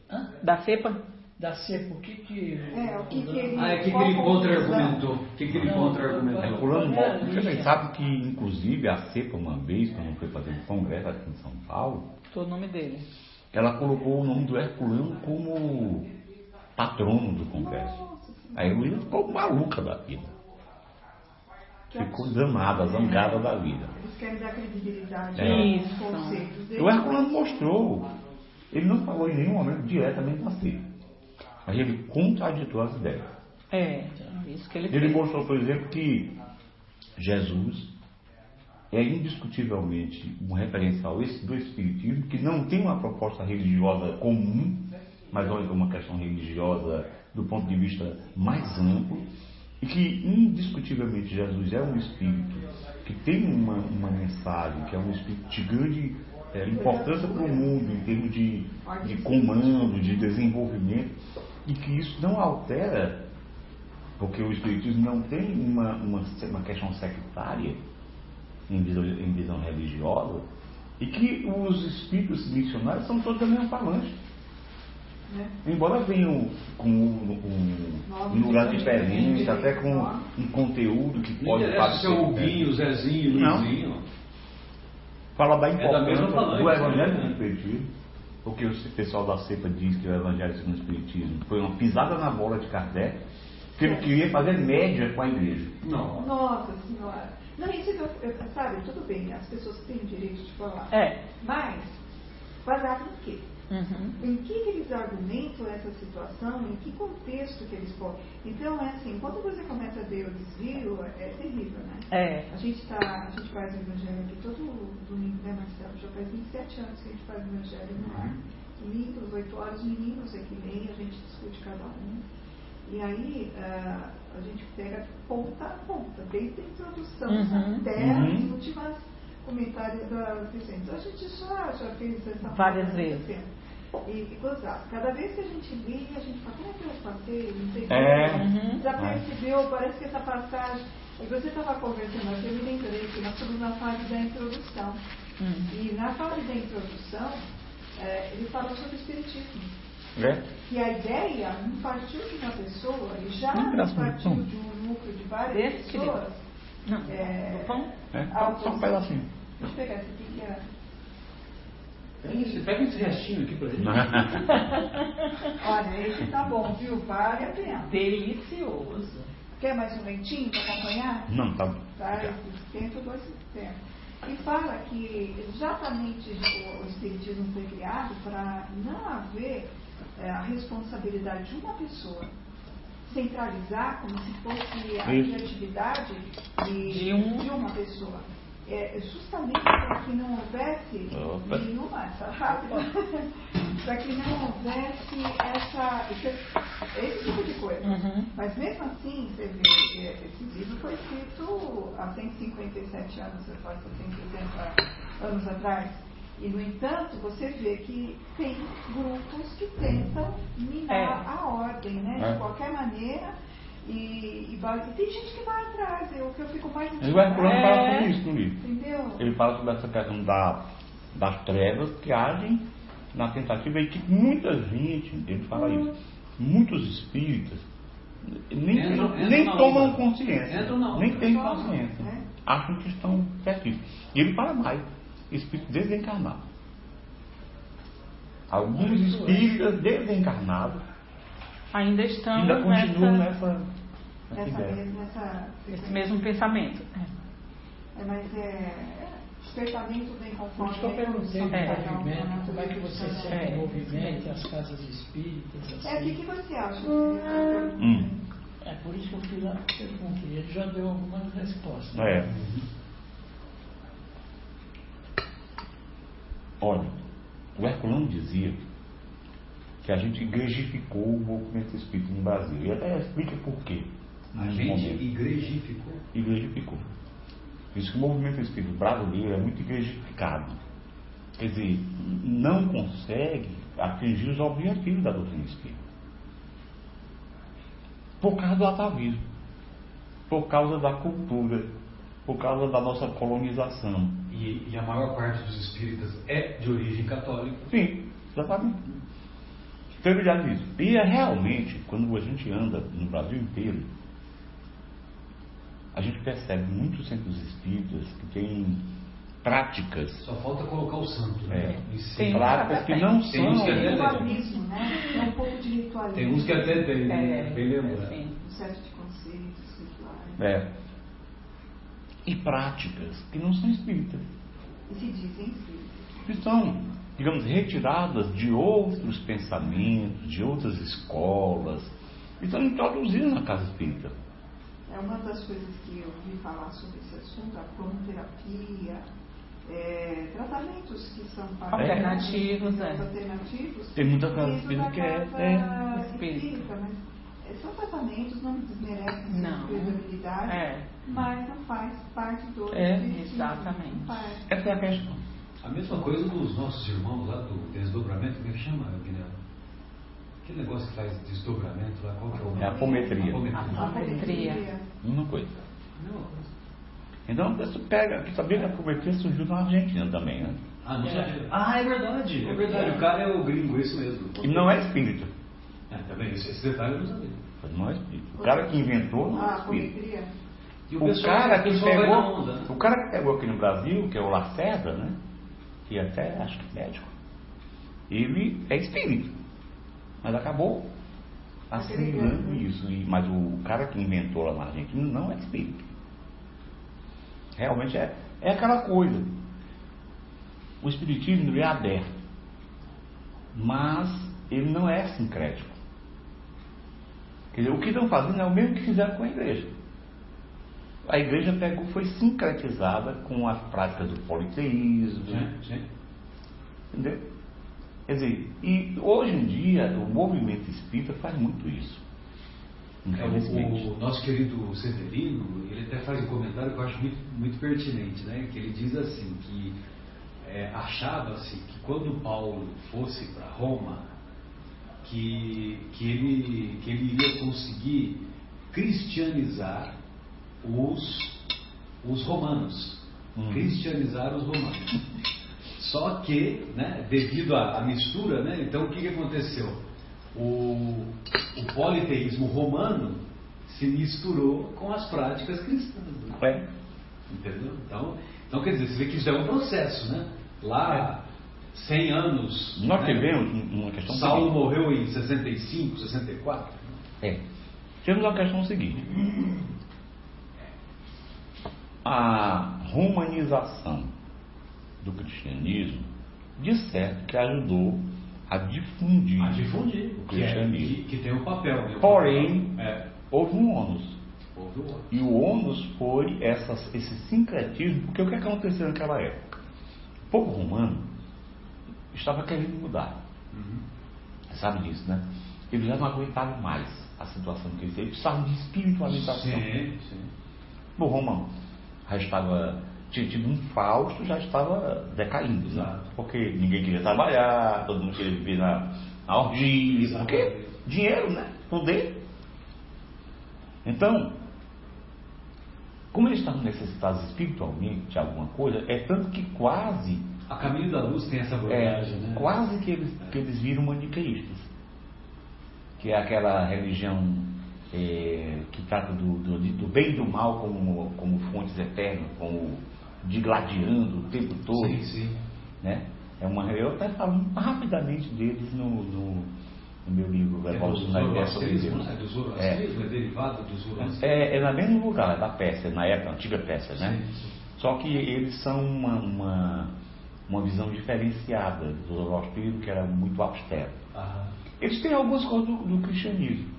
hã? Da cepa? Da cepa, o que que. É, o que que ele- Ah, é que, que ele contra-argumentou. O que, que ele contra-argumentou? É, pulando É, Você bem sabe que, inclusive, a CEPA, uma vez, quando foi fazer um congresso aqui em São Paulo, Tô o nome dele. ela colocou o nome do Herculano como patrono do congresso. Aí a Luísa ficou maluca da vida. Ficou danada, zangada da vida. Eles querem dar credibilidade É. aos conceitos deles. O Herculano mostrou. Ele não falou em nenhum momento diretamente CEPA. Mas ele contraditou as ideias. É, isso que ele Ele fez. mostrou, por exemplo, que Jesus é indiscutivelmente um referencial do Espiritismo, que não tem uma proposta religiosa comum, mas é uma questão religiosa do ponto de vista mais amplo, e que indiscutivelmente Jesus é um Espírito que tem uma, uma mensagem, que é um Espírito de grande eh, importância para o mundo, em termos de, de comando, de desenvolvimento, e que isso não altera porque o Espiritismo não tem uma, uma, uma questão sectária em visão, em visão religiosa, e que os espíritos missionários são todos da mesma falange. Né? Embora venham com um, um- um lugar diferente, até com um conteúdo que Não pode interessa se é o Zezinho, o Não. Luizinho. Fala da É da importância do Evangelho né? do Espiritismo, porque o pessoal da CEPA diz que o Evangelho segundo o Espiritismo foi uma pisada na bola de Kardec, que ele queria fazer média com a igreja. Não. Nossa senhora. Não, isso eu, eu- sabe, tudo bem, as pessoas têm o direito de falar. É. Mas, baseado no quê? Uhum. Em que, que eles argumentam essa situação, em que contexto que eles podem. Então, é assim, quando você começa a ver o desvio, é terrível, né? É. A gente, tá, a gente faz o evangelho aqui todo domingo, né, Marcelo? Já faz 27 anos que a gente faz o evangelho no ar. Domingos, 8 horas, meninos aqui leem, a gente discute cada um. E aí, ah, a gente pega ponta a ponta, desde a introdução Uhum. até Uhum. as últimas comentários da Vicente. A gente já, já fez essa Várias forma vezes. E, e gozar. Cada vez que a gente lia, a gente fala, como é que eu passei? Não sei É. como. Uhum. Já percebeu, parece que essa passagem. E você estava conversando aqui, eu me lembrei que nós estamos na fase da introdução. Hum. E na fase da introdução, eh, ele fala sobre o Espiritismo. É? E a ideia não partiu de uma pessoa, e já de partiu de um núcleo de várias Desse, pessoas. Não, É, do pão? É? Só um pedacinho. Deixa eu pegar esse aqui que Você pega esse restinho aqui pra gente. Olha, esse tá bom, viu? Vale a pena. Delicioso. Quer mais um leitinho para acompanhar? Não, tá. Tá, esse tempo, dois tempos. E fala que exatamente o, Espiritismo foi criado para não haver é, a responsabilidade de uma pessoa centralizar como se fosse a criatividade de, De um- de uma pessoa. É justamente para que não houvesse Opa. nenhuma, essa rápida, para que não houvesse essa, esse, esse tipo de coisa. Uhum. Mas mesmo assim, você vê, esse livro foi escrito há 157 anos, você faz 170 anos atrás. E, no entanto, você vê que tem grupos que tentam minar É. a ordem, né? É. De qualquer maneira. E, e vai- e tem gente que vai atrás, é o que eu fico mais Ele vai falando É. fala sobre isso no livro. Entendeu? Ele fala sobre essa questão da, das trevas que agem na tentativa e que muita gente, ele fala isso, muitos espíritas nem, Entram- entram nem na tomam onda. consciência, onda. nem têm consciência, né? acham que estão certíssimos. E ele fala mais, espírito desencarnado. Alguns espíritas desencarnados Ainda estamos ainda continuam nessa, nessa Essa ideia. mesma, essa, esse mesmo pensamento. É, mas é despertamento bem Por conforme isso que eu perguntei do É. movimento, como é que você sente É. o movimento, as casas espíritas, É, o que, assim. que você acha? Hum. É por isso que eu fiz a pergunta. Ele já deu algumas respostas. É. Olha, o Herculano dizia que a gente igrejificou o movimento espírita no Brasil. E até explica por quê. A gente momento. igrejificou. Igrejificou. Diz que o movimento espírita brasileiro é muito igrejificado. Quer dizer, não consegue atingir os objetivos da doutrina espírita. Por causa do atavismo. Por causa da cultura. Por causa da nossa colonização. E, e a maior parte dos espíritas é de origem católica. Sim, exatamente. Então ele já diz. E é realmente, quando a gente anda no Brasil inteiro, a gente percebe muitos centros espíritas que têm práticas, Só falta colocar o santo, né? é, si. Tem práticas que não Tem uns são. que até- Ritualismo, né? É um pouco de ritualismo. Tem uns que até tem, É, bem lembrado. sim. Um set de conceitos, rituais. É. E práticas que não são espíritas. E se dizem espíritas. Que são, digamos, retiradas de outros pensamentos, de outras escolas, e estão introduzidas na casa espírita. É uma das coisas que eu ouvi falar sobre esse assunto, a cromoterapia, é, tratamentos que são para Alternativos, é. alternativos. Tem muita espírita da que é- casa é espírita, mas é, são tratamentos, não desmerecem Não. credibilidade, É. mas não faz parte do É, exatamente. Essa é a questão. A mesma coisa dos nossos irmãos lá do desdobramento, como é que chama, Guilherme? Que negócio que faz desdobramento lá, qual que é o É a apometria. A apometria. Uma coisa. Então, você pega, que sabia que a apometria surgiu na Argentina também, né? Ah, não sabia. Ah, é verdade, é verdade. O cara é o gringo, é isso mesmo. E não é espírita. É, tá vendo? Esse, esse detalhe eu não sabia. Não é espírita. O cara que inventou não é A espírita. apometria. E O pessoal- cara o que pegou, onda, né? o cara que pegou aqui no Brasil, que é o Lacerda, né? Que até acho que é médico, ele é espírita, mas acabou assimilando isso. E- Mas o cara que inventou lá na Argentina não é espírita. Realmente é, é aquela coisa. O espiritismo é aberto, mas ele não é sincrético. Quer dizer, o que estão fazendo é o mesmo que fizeram com a igreja. A igreja pegou, foi sincretizada com as práticas do politeísmo, Sim, sim. entendeu? Quer dizer, e hoje em dia o movimento espírita faz muito isso. É, o, o nosso querido Severino, ele até faz um comentário que eu acho muito, muito pertinente, né? Que ele diz assim, que é, achava-se que quando Paulo fosse para Roma, que, que, ele, que ele iria conseguir cristianizar os, os romanos. Hum. Cristianizar os romanos. Só que, né, devido à, à mistura, né, então o que, que aconteceu? O, o politeísmo romano se misturou com as práticas cristãs. né? É. Entendeu? Então, então, quer dizer, você vê que isso é um processo, né? Lá, 100 anos. Nós né? tivemos uma questão Saulo seguinte. morreu em 65, 64. É. Temos uma questão seguinte. A romanização do cristianismo, de certo, que ajudou a difundir, A difundir, o que, é, cristianismo. que, que tem um papel. né? Porém, É, houve um ônus. houve o outro. E o ônus foi essas, esse sincretismo, porque o que aconteceu naquela época? O povo romano estava querendo mudar. Você sabe disso, né? Eles já não aguentavam mais a situação que eles eles precisavam de espiritualização. Sim, sim. O Roma já estava, tinha tido um Fausto, já estava decaindo, né? Porque ninguém queria trabalhar, todo mundo queria viver na, na orgia, porque dinheiro, né? Poder. Então, como eles estavam necessitados espiritualmente de alguma coisa, é tanto que quase A Caminho da Luz tem essa é, abordagem, né? quase que eles, que eles viram maniqueístas. Que é aquela religião é, que trata do, do, do bem e do mal como, como fontes eternas, como digladiando o tempo todo. Sim, sim. Né? É uma, eu até falo rapidamente deles no, no, no meu livro, É da Ideia sobre Deus. né? Do zoroastrismo, é, derivado do zoroastrismo. É, é no mesmo lugar, da Pérsia, na época, antiga Pérsia, né? Sim, sim. Só que eles são uma, uma, uma visão diferenciada do zoroastrismo, que era muito austero. Ah, Eles têm algumas coisas do, do cristianismo,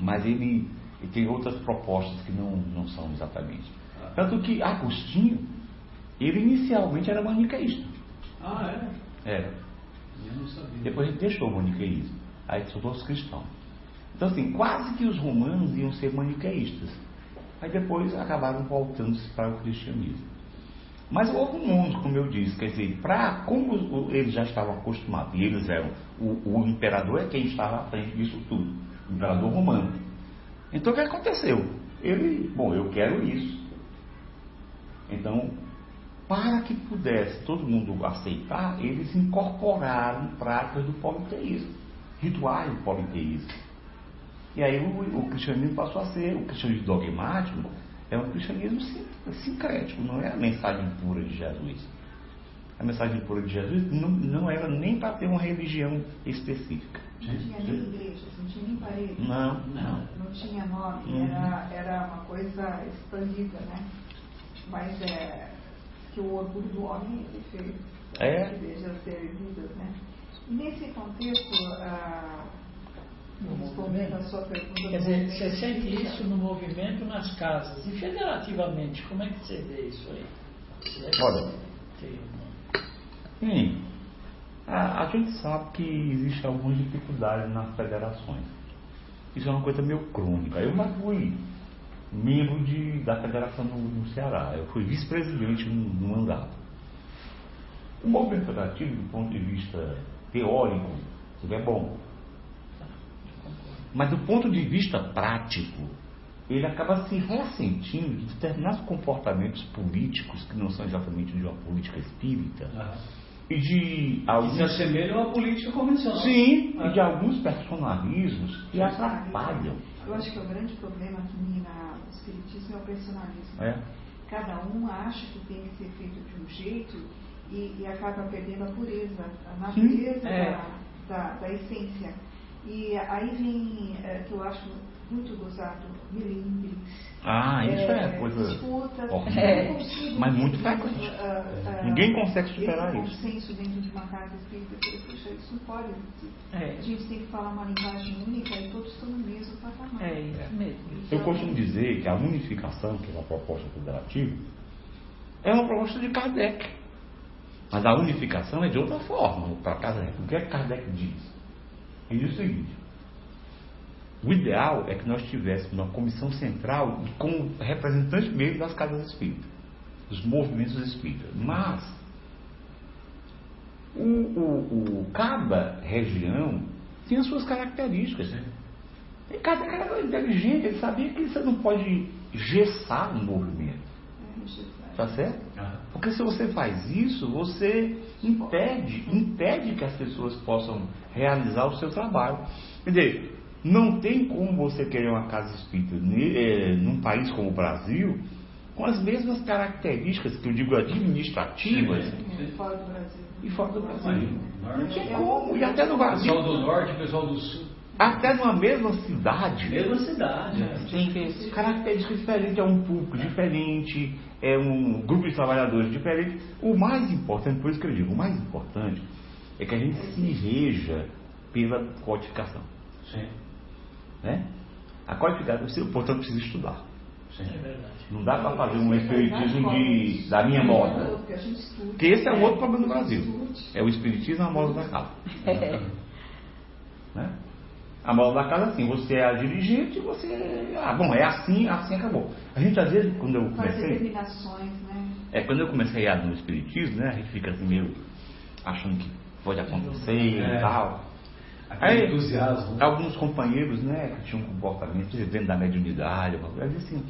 mas ele, ele tem outras propostas que não, não são exatamente. Tanto que Agostinho, ele inicialmente era maniqueísta. ah é? Era. Eu não sabia. Depois ele deixou o maniqueísmo. Aí ele tornou-se cristão. Então, assim, quase que os romanos iam ser maniqueístas. Aí depois acabaram voltando-se para o cristianismo. Mas houve um mundo, como eu disse, quer dizer, pra, como eles já estavam acostumados, e eles eram, o, o imperador é quem estava à frente disso tudo, o imperador romano. Então o que aconteceu? Ele, bom, eu quero isso. Então, para que pudesse todo mundo aceitar, eles incorporaram práticas do politeísmo, rituais do politeísmo. E aí o, o cristianismo passou a ser, o cristianismo dogmático é um cristianismo sin- sincrético, não é a mensagem pura de Jesus. A mensagem pura de Jesus não, não era nem para ter uma religião específica. Não tinha nem igrejas, não tinha nem parede. Não, não. Não tinha nome, Uhum. era, era uma coisa expandida, né? Mas é que o orgulho do homem ele fez É. as igrejas serem erguidas, né? E nesse contexto, ah, respondendo a sua pergunta... Quer dizer, você sente isso no movimento nas casas. E federativamente, como é que você vê isso aí? Você Olha. tem uma- Sim. A, a gente sabe que existem algumas dificuldades nas federações. Isso é uma coisa meio crônica. Eu já fui membro de, da federação no, no Ceará. Eu fui vice-presidente no, no mandato. O movimento federativo, do ponto de vista teórico, isso é bom. Mas do ponto de vista prático, ele acaba se ressentindo de determinados comportamentos políticos que não são exatamente de uma política espírita e de Que alguns se assemelham à política convencional. sim Ah. e de alguns personalismos que atrapalham Eu acho que o grande problema que espiritismo é o personalismo. é, Cada um acha que tem que ser feito de um jeito e, e acaba perdendo a pureza, a natureza É. da, da, da essência. E aí vem, é, que eu acho muito gozado, milindres. Ah isso é, coisa disputas, não consigo mas muito frequente ah, ah, ninguém consegue superar esse isso consenso dentro de uma casa espírita, falei, puxa, isso não pode existir. É. A gente tem que falar uma linguagem única e todos estão no mesmo patamar. É isso mesmo. eu costumo dizer que a unificação que é uma proposta federativa é uma proposta de Kardec mas a unificação é de outra forma para Kardec o que é que Kardec diz ele diz o seguinte o ideal é que nós tivéssemos uma comissão central com representantes mesmo das casas espíritas, dos movimentos espíritas. Mas o, o- o- cada região tinha suas características. E cada cara era inteligente, ele sabia que você não pode gessar um movimento. Tá certo? Porque se você faz isso, você impede, impede que as pessoas possam realizar o seu trabalho. Quer dizer, não tem como você querer uma casa espírita eh, num país como o Brasil com as mesmas características que eu digo administrativas Fora do Brasil. e fora do Brasil. Não tinha como. E até no Brasil. pessoal do norte, o pessoal do sul. Até numa mesma cidade. Mesma cidade. é. Tem características diferentes, é um público diferente, é um grupo de trabalhadores diferente. O mais importante, por isso que eu digo, o mais importante é que a gente se reja pela codificação. Sim. Né? A codificação, você, portanto, precisa estudar. É. Não dá para fazer um espiritismo de, da minha moda. Porque esse é o outro problema do Brasil. É o espiritismo à moda da casa. Né? A moda da casa é assim, você é a dirigente, você. Ah, bom, é assim, assim acabou. A gente às vezes, quando eu comecei. né? É, quando eu comecei a ir no espiritismo, né? A gente fica assim meio achando que pode acontecer É. e tal. Aquele entusiasmo. alguns companheiros, né, que tinham um comportamento dentro da mediunidade, coisa assim,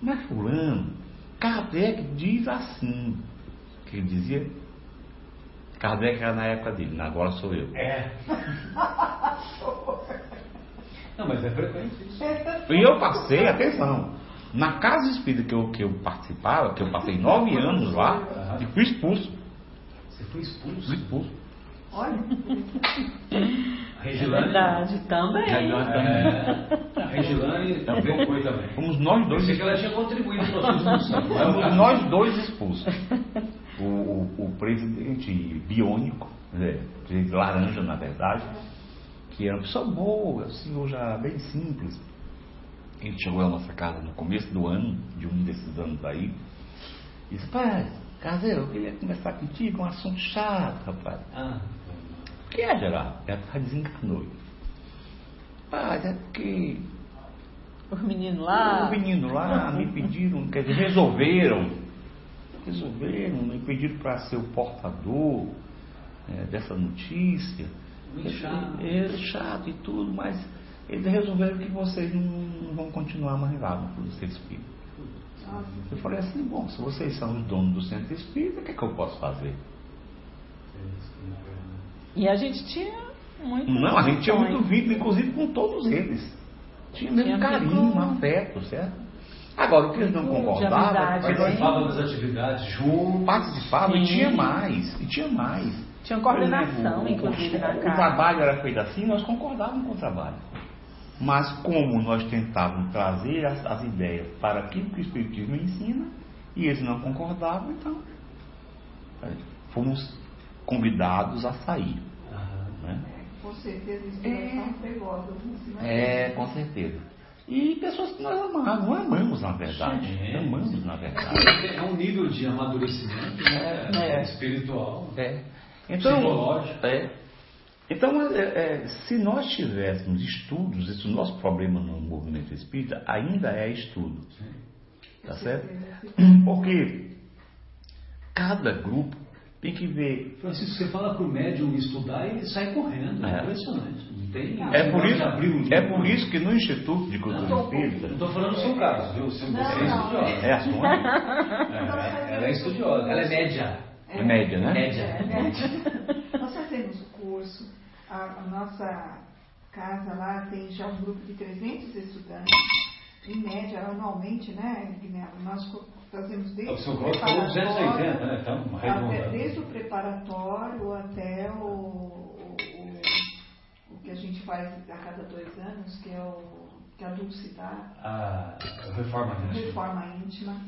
mas fulano, Kardec diz assim, que ele dizia, Kardec era na época dele, agora sou eu. É. Não, mas é frequente isso. E eu passei, atenção, na casa espírita que eu, que eu participava, que eu passei nove anos lá, e fui expulso. Você foi expulso? Fui expulso. Olha. A Regilane. Verdade, também. Regilane também. É. A Regilane também foi também. Fomos nós dois Pensei que ela tinha contribuído para a sua expulsão. Fomos nós dois expulsos. O, o, o presidente biônico, né, presidente laranja, na verdade, que era uma pessoa boa, um senhor já bem simples. Ele chegou à nossa casa no começo do ano, de um desses anos aí, e disse, pai, Caseiro, eu queria conversar contigo, um assunto chato, rapaz. Ah. O que é, Gerardo? Ela desencanou. Pai, é porque Os meninos lá. o menino lá me pediram, quer dizer, resolveram, resolveram, me pediram para ser o portador é, dessa notícia. Muito chato. É, chato e tudo, mas eles resolveram que vocês não, vão continuar mais lá no Clube Centro Espírita. Eu falei assim, bom, se vocês são os donos do Centro Espírita, o que, é que eu posso fazer? E a gente tinha muito. Não, a gente tinha muito vínculo, inclusive com todos eles. Tinha mesmo Tinha carinho, muito- afeto, certo? Agora, o que eles não concordavam... amizade, né? Participavam das atividades juntos. Participavam e tinha mais, e tinha mais. Tinha coordenação, exemplo, inclusive, o, na o casa. trabalho era feito assim, nós concordávamos com o trabalho. Mas como nós tentávamos trazer as, as ideias para aquilo que o Espiritismo ensina, e eles não concordavam, então fomos convidados a sair. né? Com certeza, inspiração perigosa. É, com certeza. E pessoas que nós amamos, não amamos na verdade. Sim. Amamos na verdade. É um nível de amadurecimento né? É. espiritual. É. Então, Psicológico. é. Então, é, é, se nós tivéssemos estudos, esse nosso problema no movimento espírita ainda é estudo. Tá certo? Porque cada grupo tem que ver. Francisco, você fala para o médium estudar e ele sai correndo. É, É. impressionante. Não tem É por, isso, Abrir um é por isso que no Instituto de Cultura Espírita. Não estou falando do seu caso, viu? Você Não, é não. estudiosa. É a sua? É, ela é estudiosa, ela é média. É média, né? Média. Nós fazemos o curso, a, a nossa casa lá tem já um grupo de 300 estudantes, em média, anualmente, né, Guilherme? Nós fazemos desde O 280, né? Então, até, arredondando. desde o preparatório até o, o, o- o que a gente faz a cada dois anos, que é o que a Dulce dá, A reforma íntima. reforma íntima.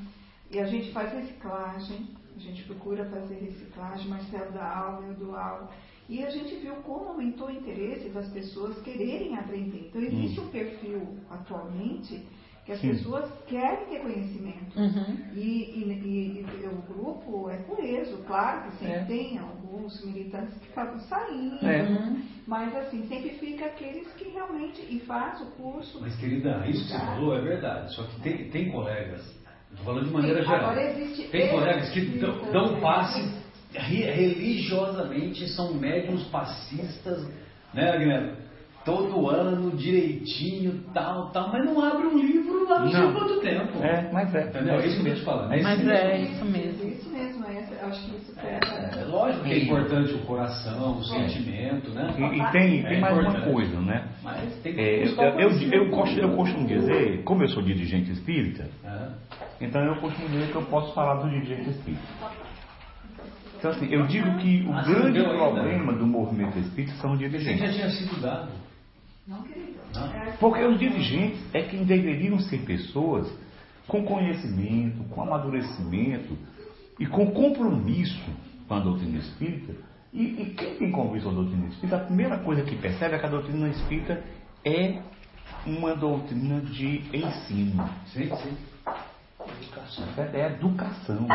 E a gente faz reciclagem, a gente procura fazer reciclagem, Marcelo dá aula, eu dou aula. E a gente viu como aumentou o interesse das pessoas quererem aprender. Então existe Hum. um perfil atualmente que as Sim. pessoas querem ter conhecimento. Uhum. E, e- e- e o grupo é coeso, claro que sempre É. tem alguns militantes que acabam saindo, É. Mas assim, sempre fica aqueles que realmente e faz o curso. Mas, querida, isso que você Tá? falou é verdade. Só que tem, tem colegas, estou falando de maneira Sim, geral. agora existe Tem colegas que dão, dão passe re- religiosamente, são médiums passistas, né, Guilherme? Todo ano, direitinho, tal, tal, mas não abre um livro lá não sei Não. quanto tempo. É, mas é. Entendeu? É isso que eu te falando. É Mas isso é mesmo. isso mesmo. Isso mesmo, é, acho que isso foi. É lógico que é importante o coração, o sentimento, né? E, e tem, tem É mais uma importante. coisa, né? Mas tem que É, eu, eu, eu, costumo, eu costumo dizer, como eu sou dirigente espírita, É. então eu costumo dizer que eu posso falar do dirigente espírita. Então, assim, eu digo que o Ah, grande deu ainda? problema do movimento espírita são os dirigentes. já tinha sido dado. Não, querido. Não? É, Porque os dirigentes é quem deveriam ser pessoas com conhecimento, com amadurecimento e com compromisso com a doutrina espírita E, e quem tem convicção da doutrina espírita, a primeira coisa que percebe é que a doutrina espírita é uma doutrina de ensino. Sim, sim. Educação. É educação.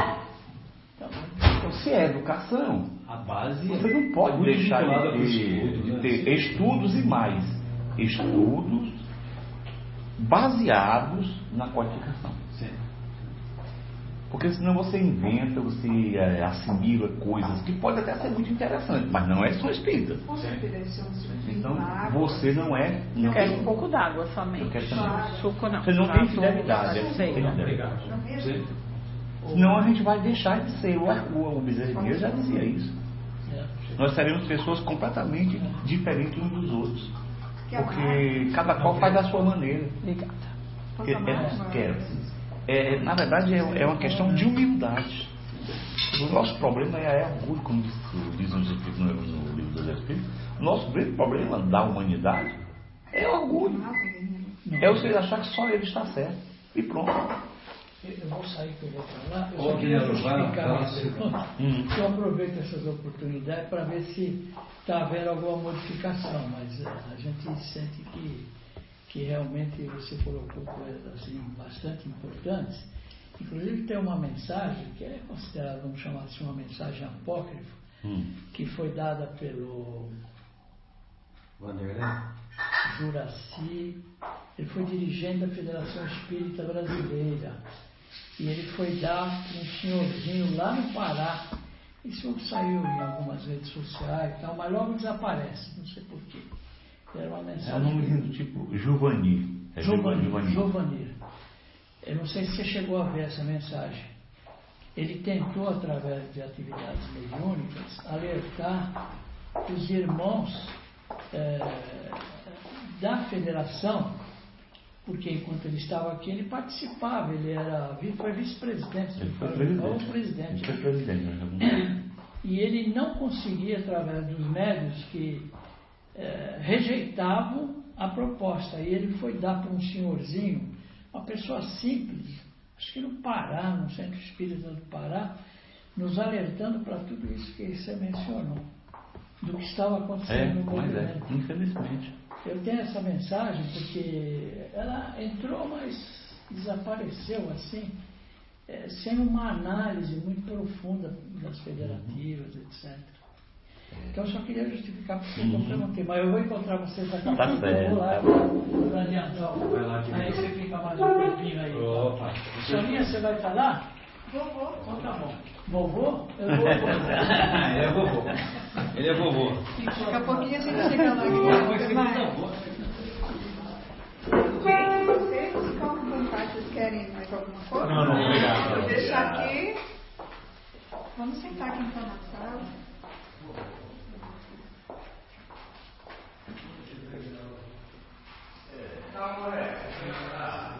Então, se é educação, A base você é não pode deixar de com ter, de né? ter estudos e mais. Estudos baseados na codificação. Porque senão você inventa, você é, assimila coisas que pode até ser muito interessante, mas não é só espírita. Suco Então você não é. Não Eu quero tem- um pouco d'água somente. Eu quero também. Suco não. Você não tem fidelidade. é Sei. Não. Senão a gente vai deixar de ser. O, o, o Bezerra de Menezes já dizia isso. Nós seremos pessoas completamente diferentes uns dos outros. Porque cada qual faz da sua maneira. Obrigada. É, amar, é, quero. É, na verdade, é, é uma questão de humildade. O nosso problema é, é orgulho, como diz, no, no livro dos Espíritos. O nosso grande problema da humanidade é orgulho. É você achar que só ele está certo. E pronto. Eu vou sair que eu vou falar. Eu só queria justificar. Hum. Eu aproveito essas oportunidades para ver se está havendo alguma modificação, mas eh, a gente sente que, que realmente você colocou coisas assim, bastante importantes. Inclusive tem uma mensagem que é considerada, vamos chamar assim, uma mensagem apócrifa, Hum. que foi dada pelo Vanderlei? Juraci, ele foi dirigente da Federação Espírita Brasileira. E ele foi dar um senhorzinho lá no Pará. Isso saiu em algumas redes sociais e tal, mas logo desaparece, não sei porquê. Era uma É um mensagem. nomezinho do tipo Juvanir. É Giovanni, Giovanni. Giovanni. Eu não sei se você chegou a ver essa mensagem. Ele tentou, através de atividades mediúnicas, alertar os irmãos eh, da federação, porque enquanto ele estava aqui, ele participava, ele era, foi vice-presidente, Ele foi presidente. presidente. Ele foi presidente. né? E ele não conseguia, através dos médios que eh, rejeitavam a proposta. E ele foi dar para um senhorzinho, uma pessoa simples, acho que no Pará, no Centro Espírita do Pará, nos alertando para tudo isso que você mencionou, do que estava É, acontecendo no mas é, movimento. infelizmente. Eu tenho essa mensagem porque ela entrou, mas desapareceu assim, eh, sem uma análise muito profunda das federativas, etc. Então eu só queria justificar porque eu Uhum. perguntei, mas eu vou encontrar vocês daqui a Tá pouco, eu vou lá para adiantar. Vai lá, querido. Aí você fica mais um tempinho aí. Opa. Soninha, você vai estar lá? Vovô. Então tá bom. Vovô? Eu vou. Ele é vovô. Ele é vovô. Daqui a pouquinho a gente chega lá. É que você diz avô? gente, vocês ficam com vontade, vocês querem mais alguma coisa? Não, não, obrigado. Vou deixar aqui. Vamos sentar aqui então na sala. Então, é.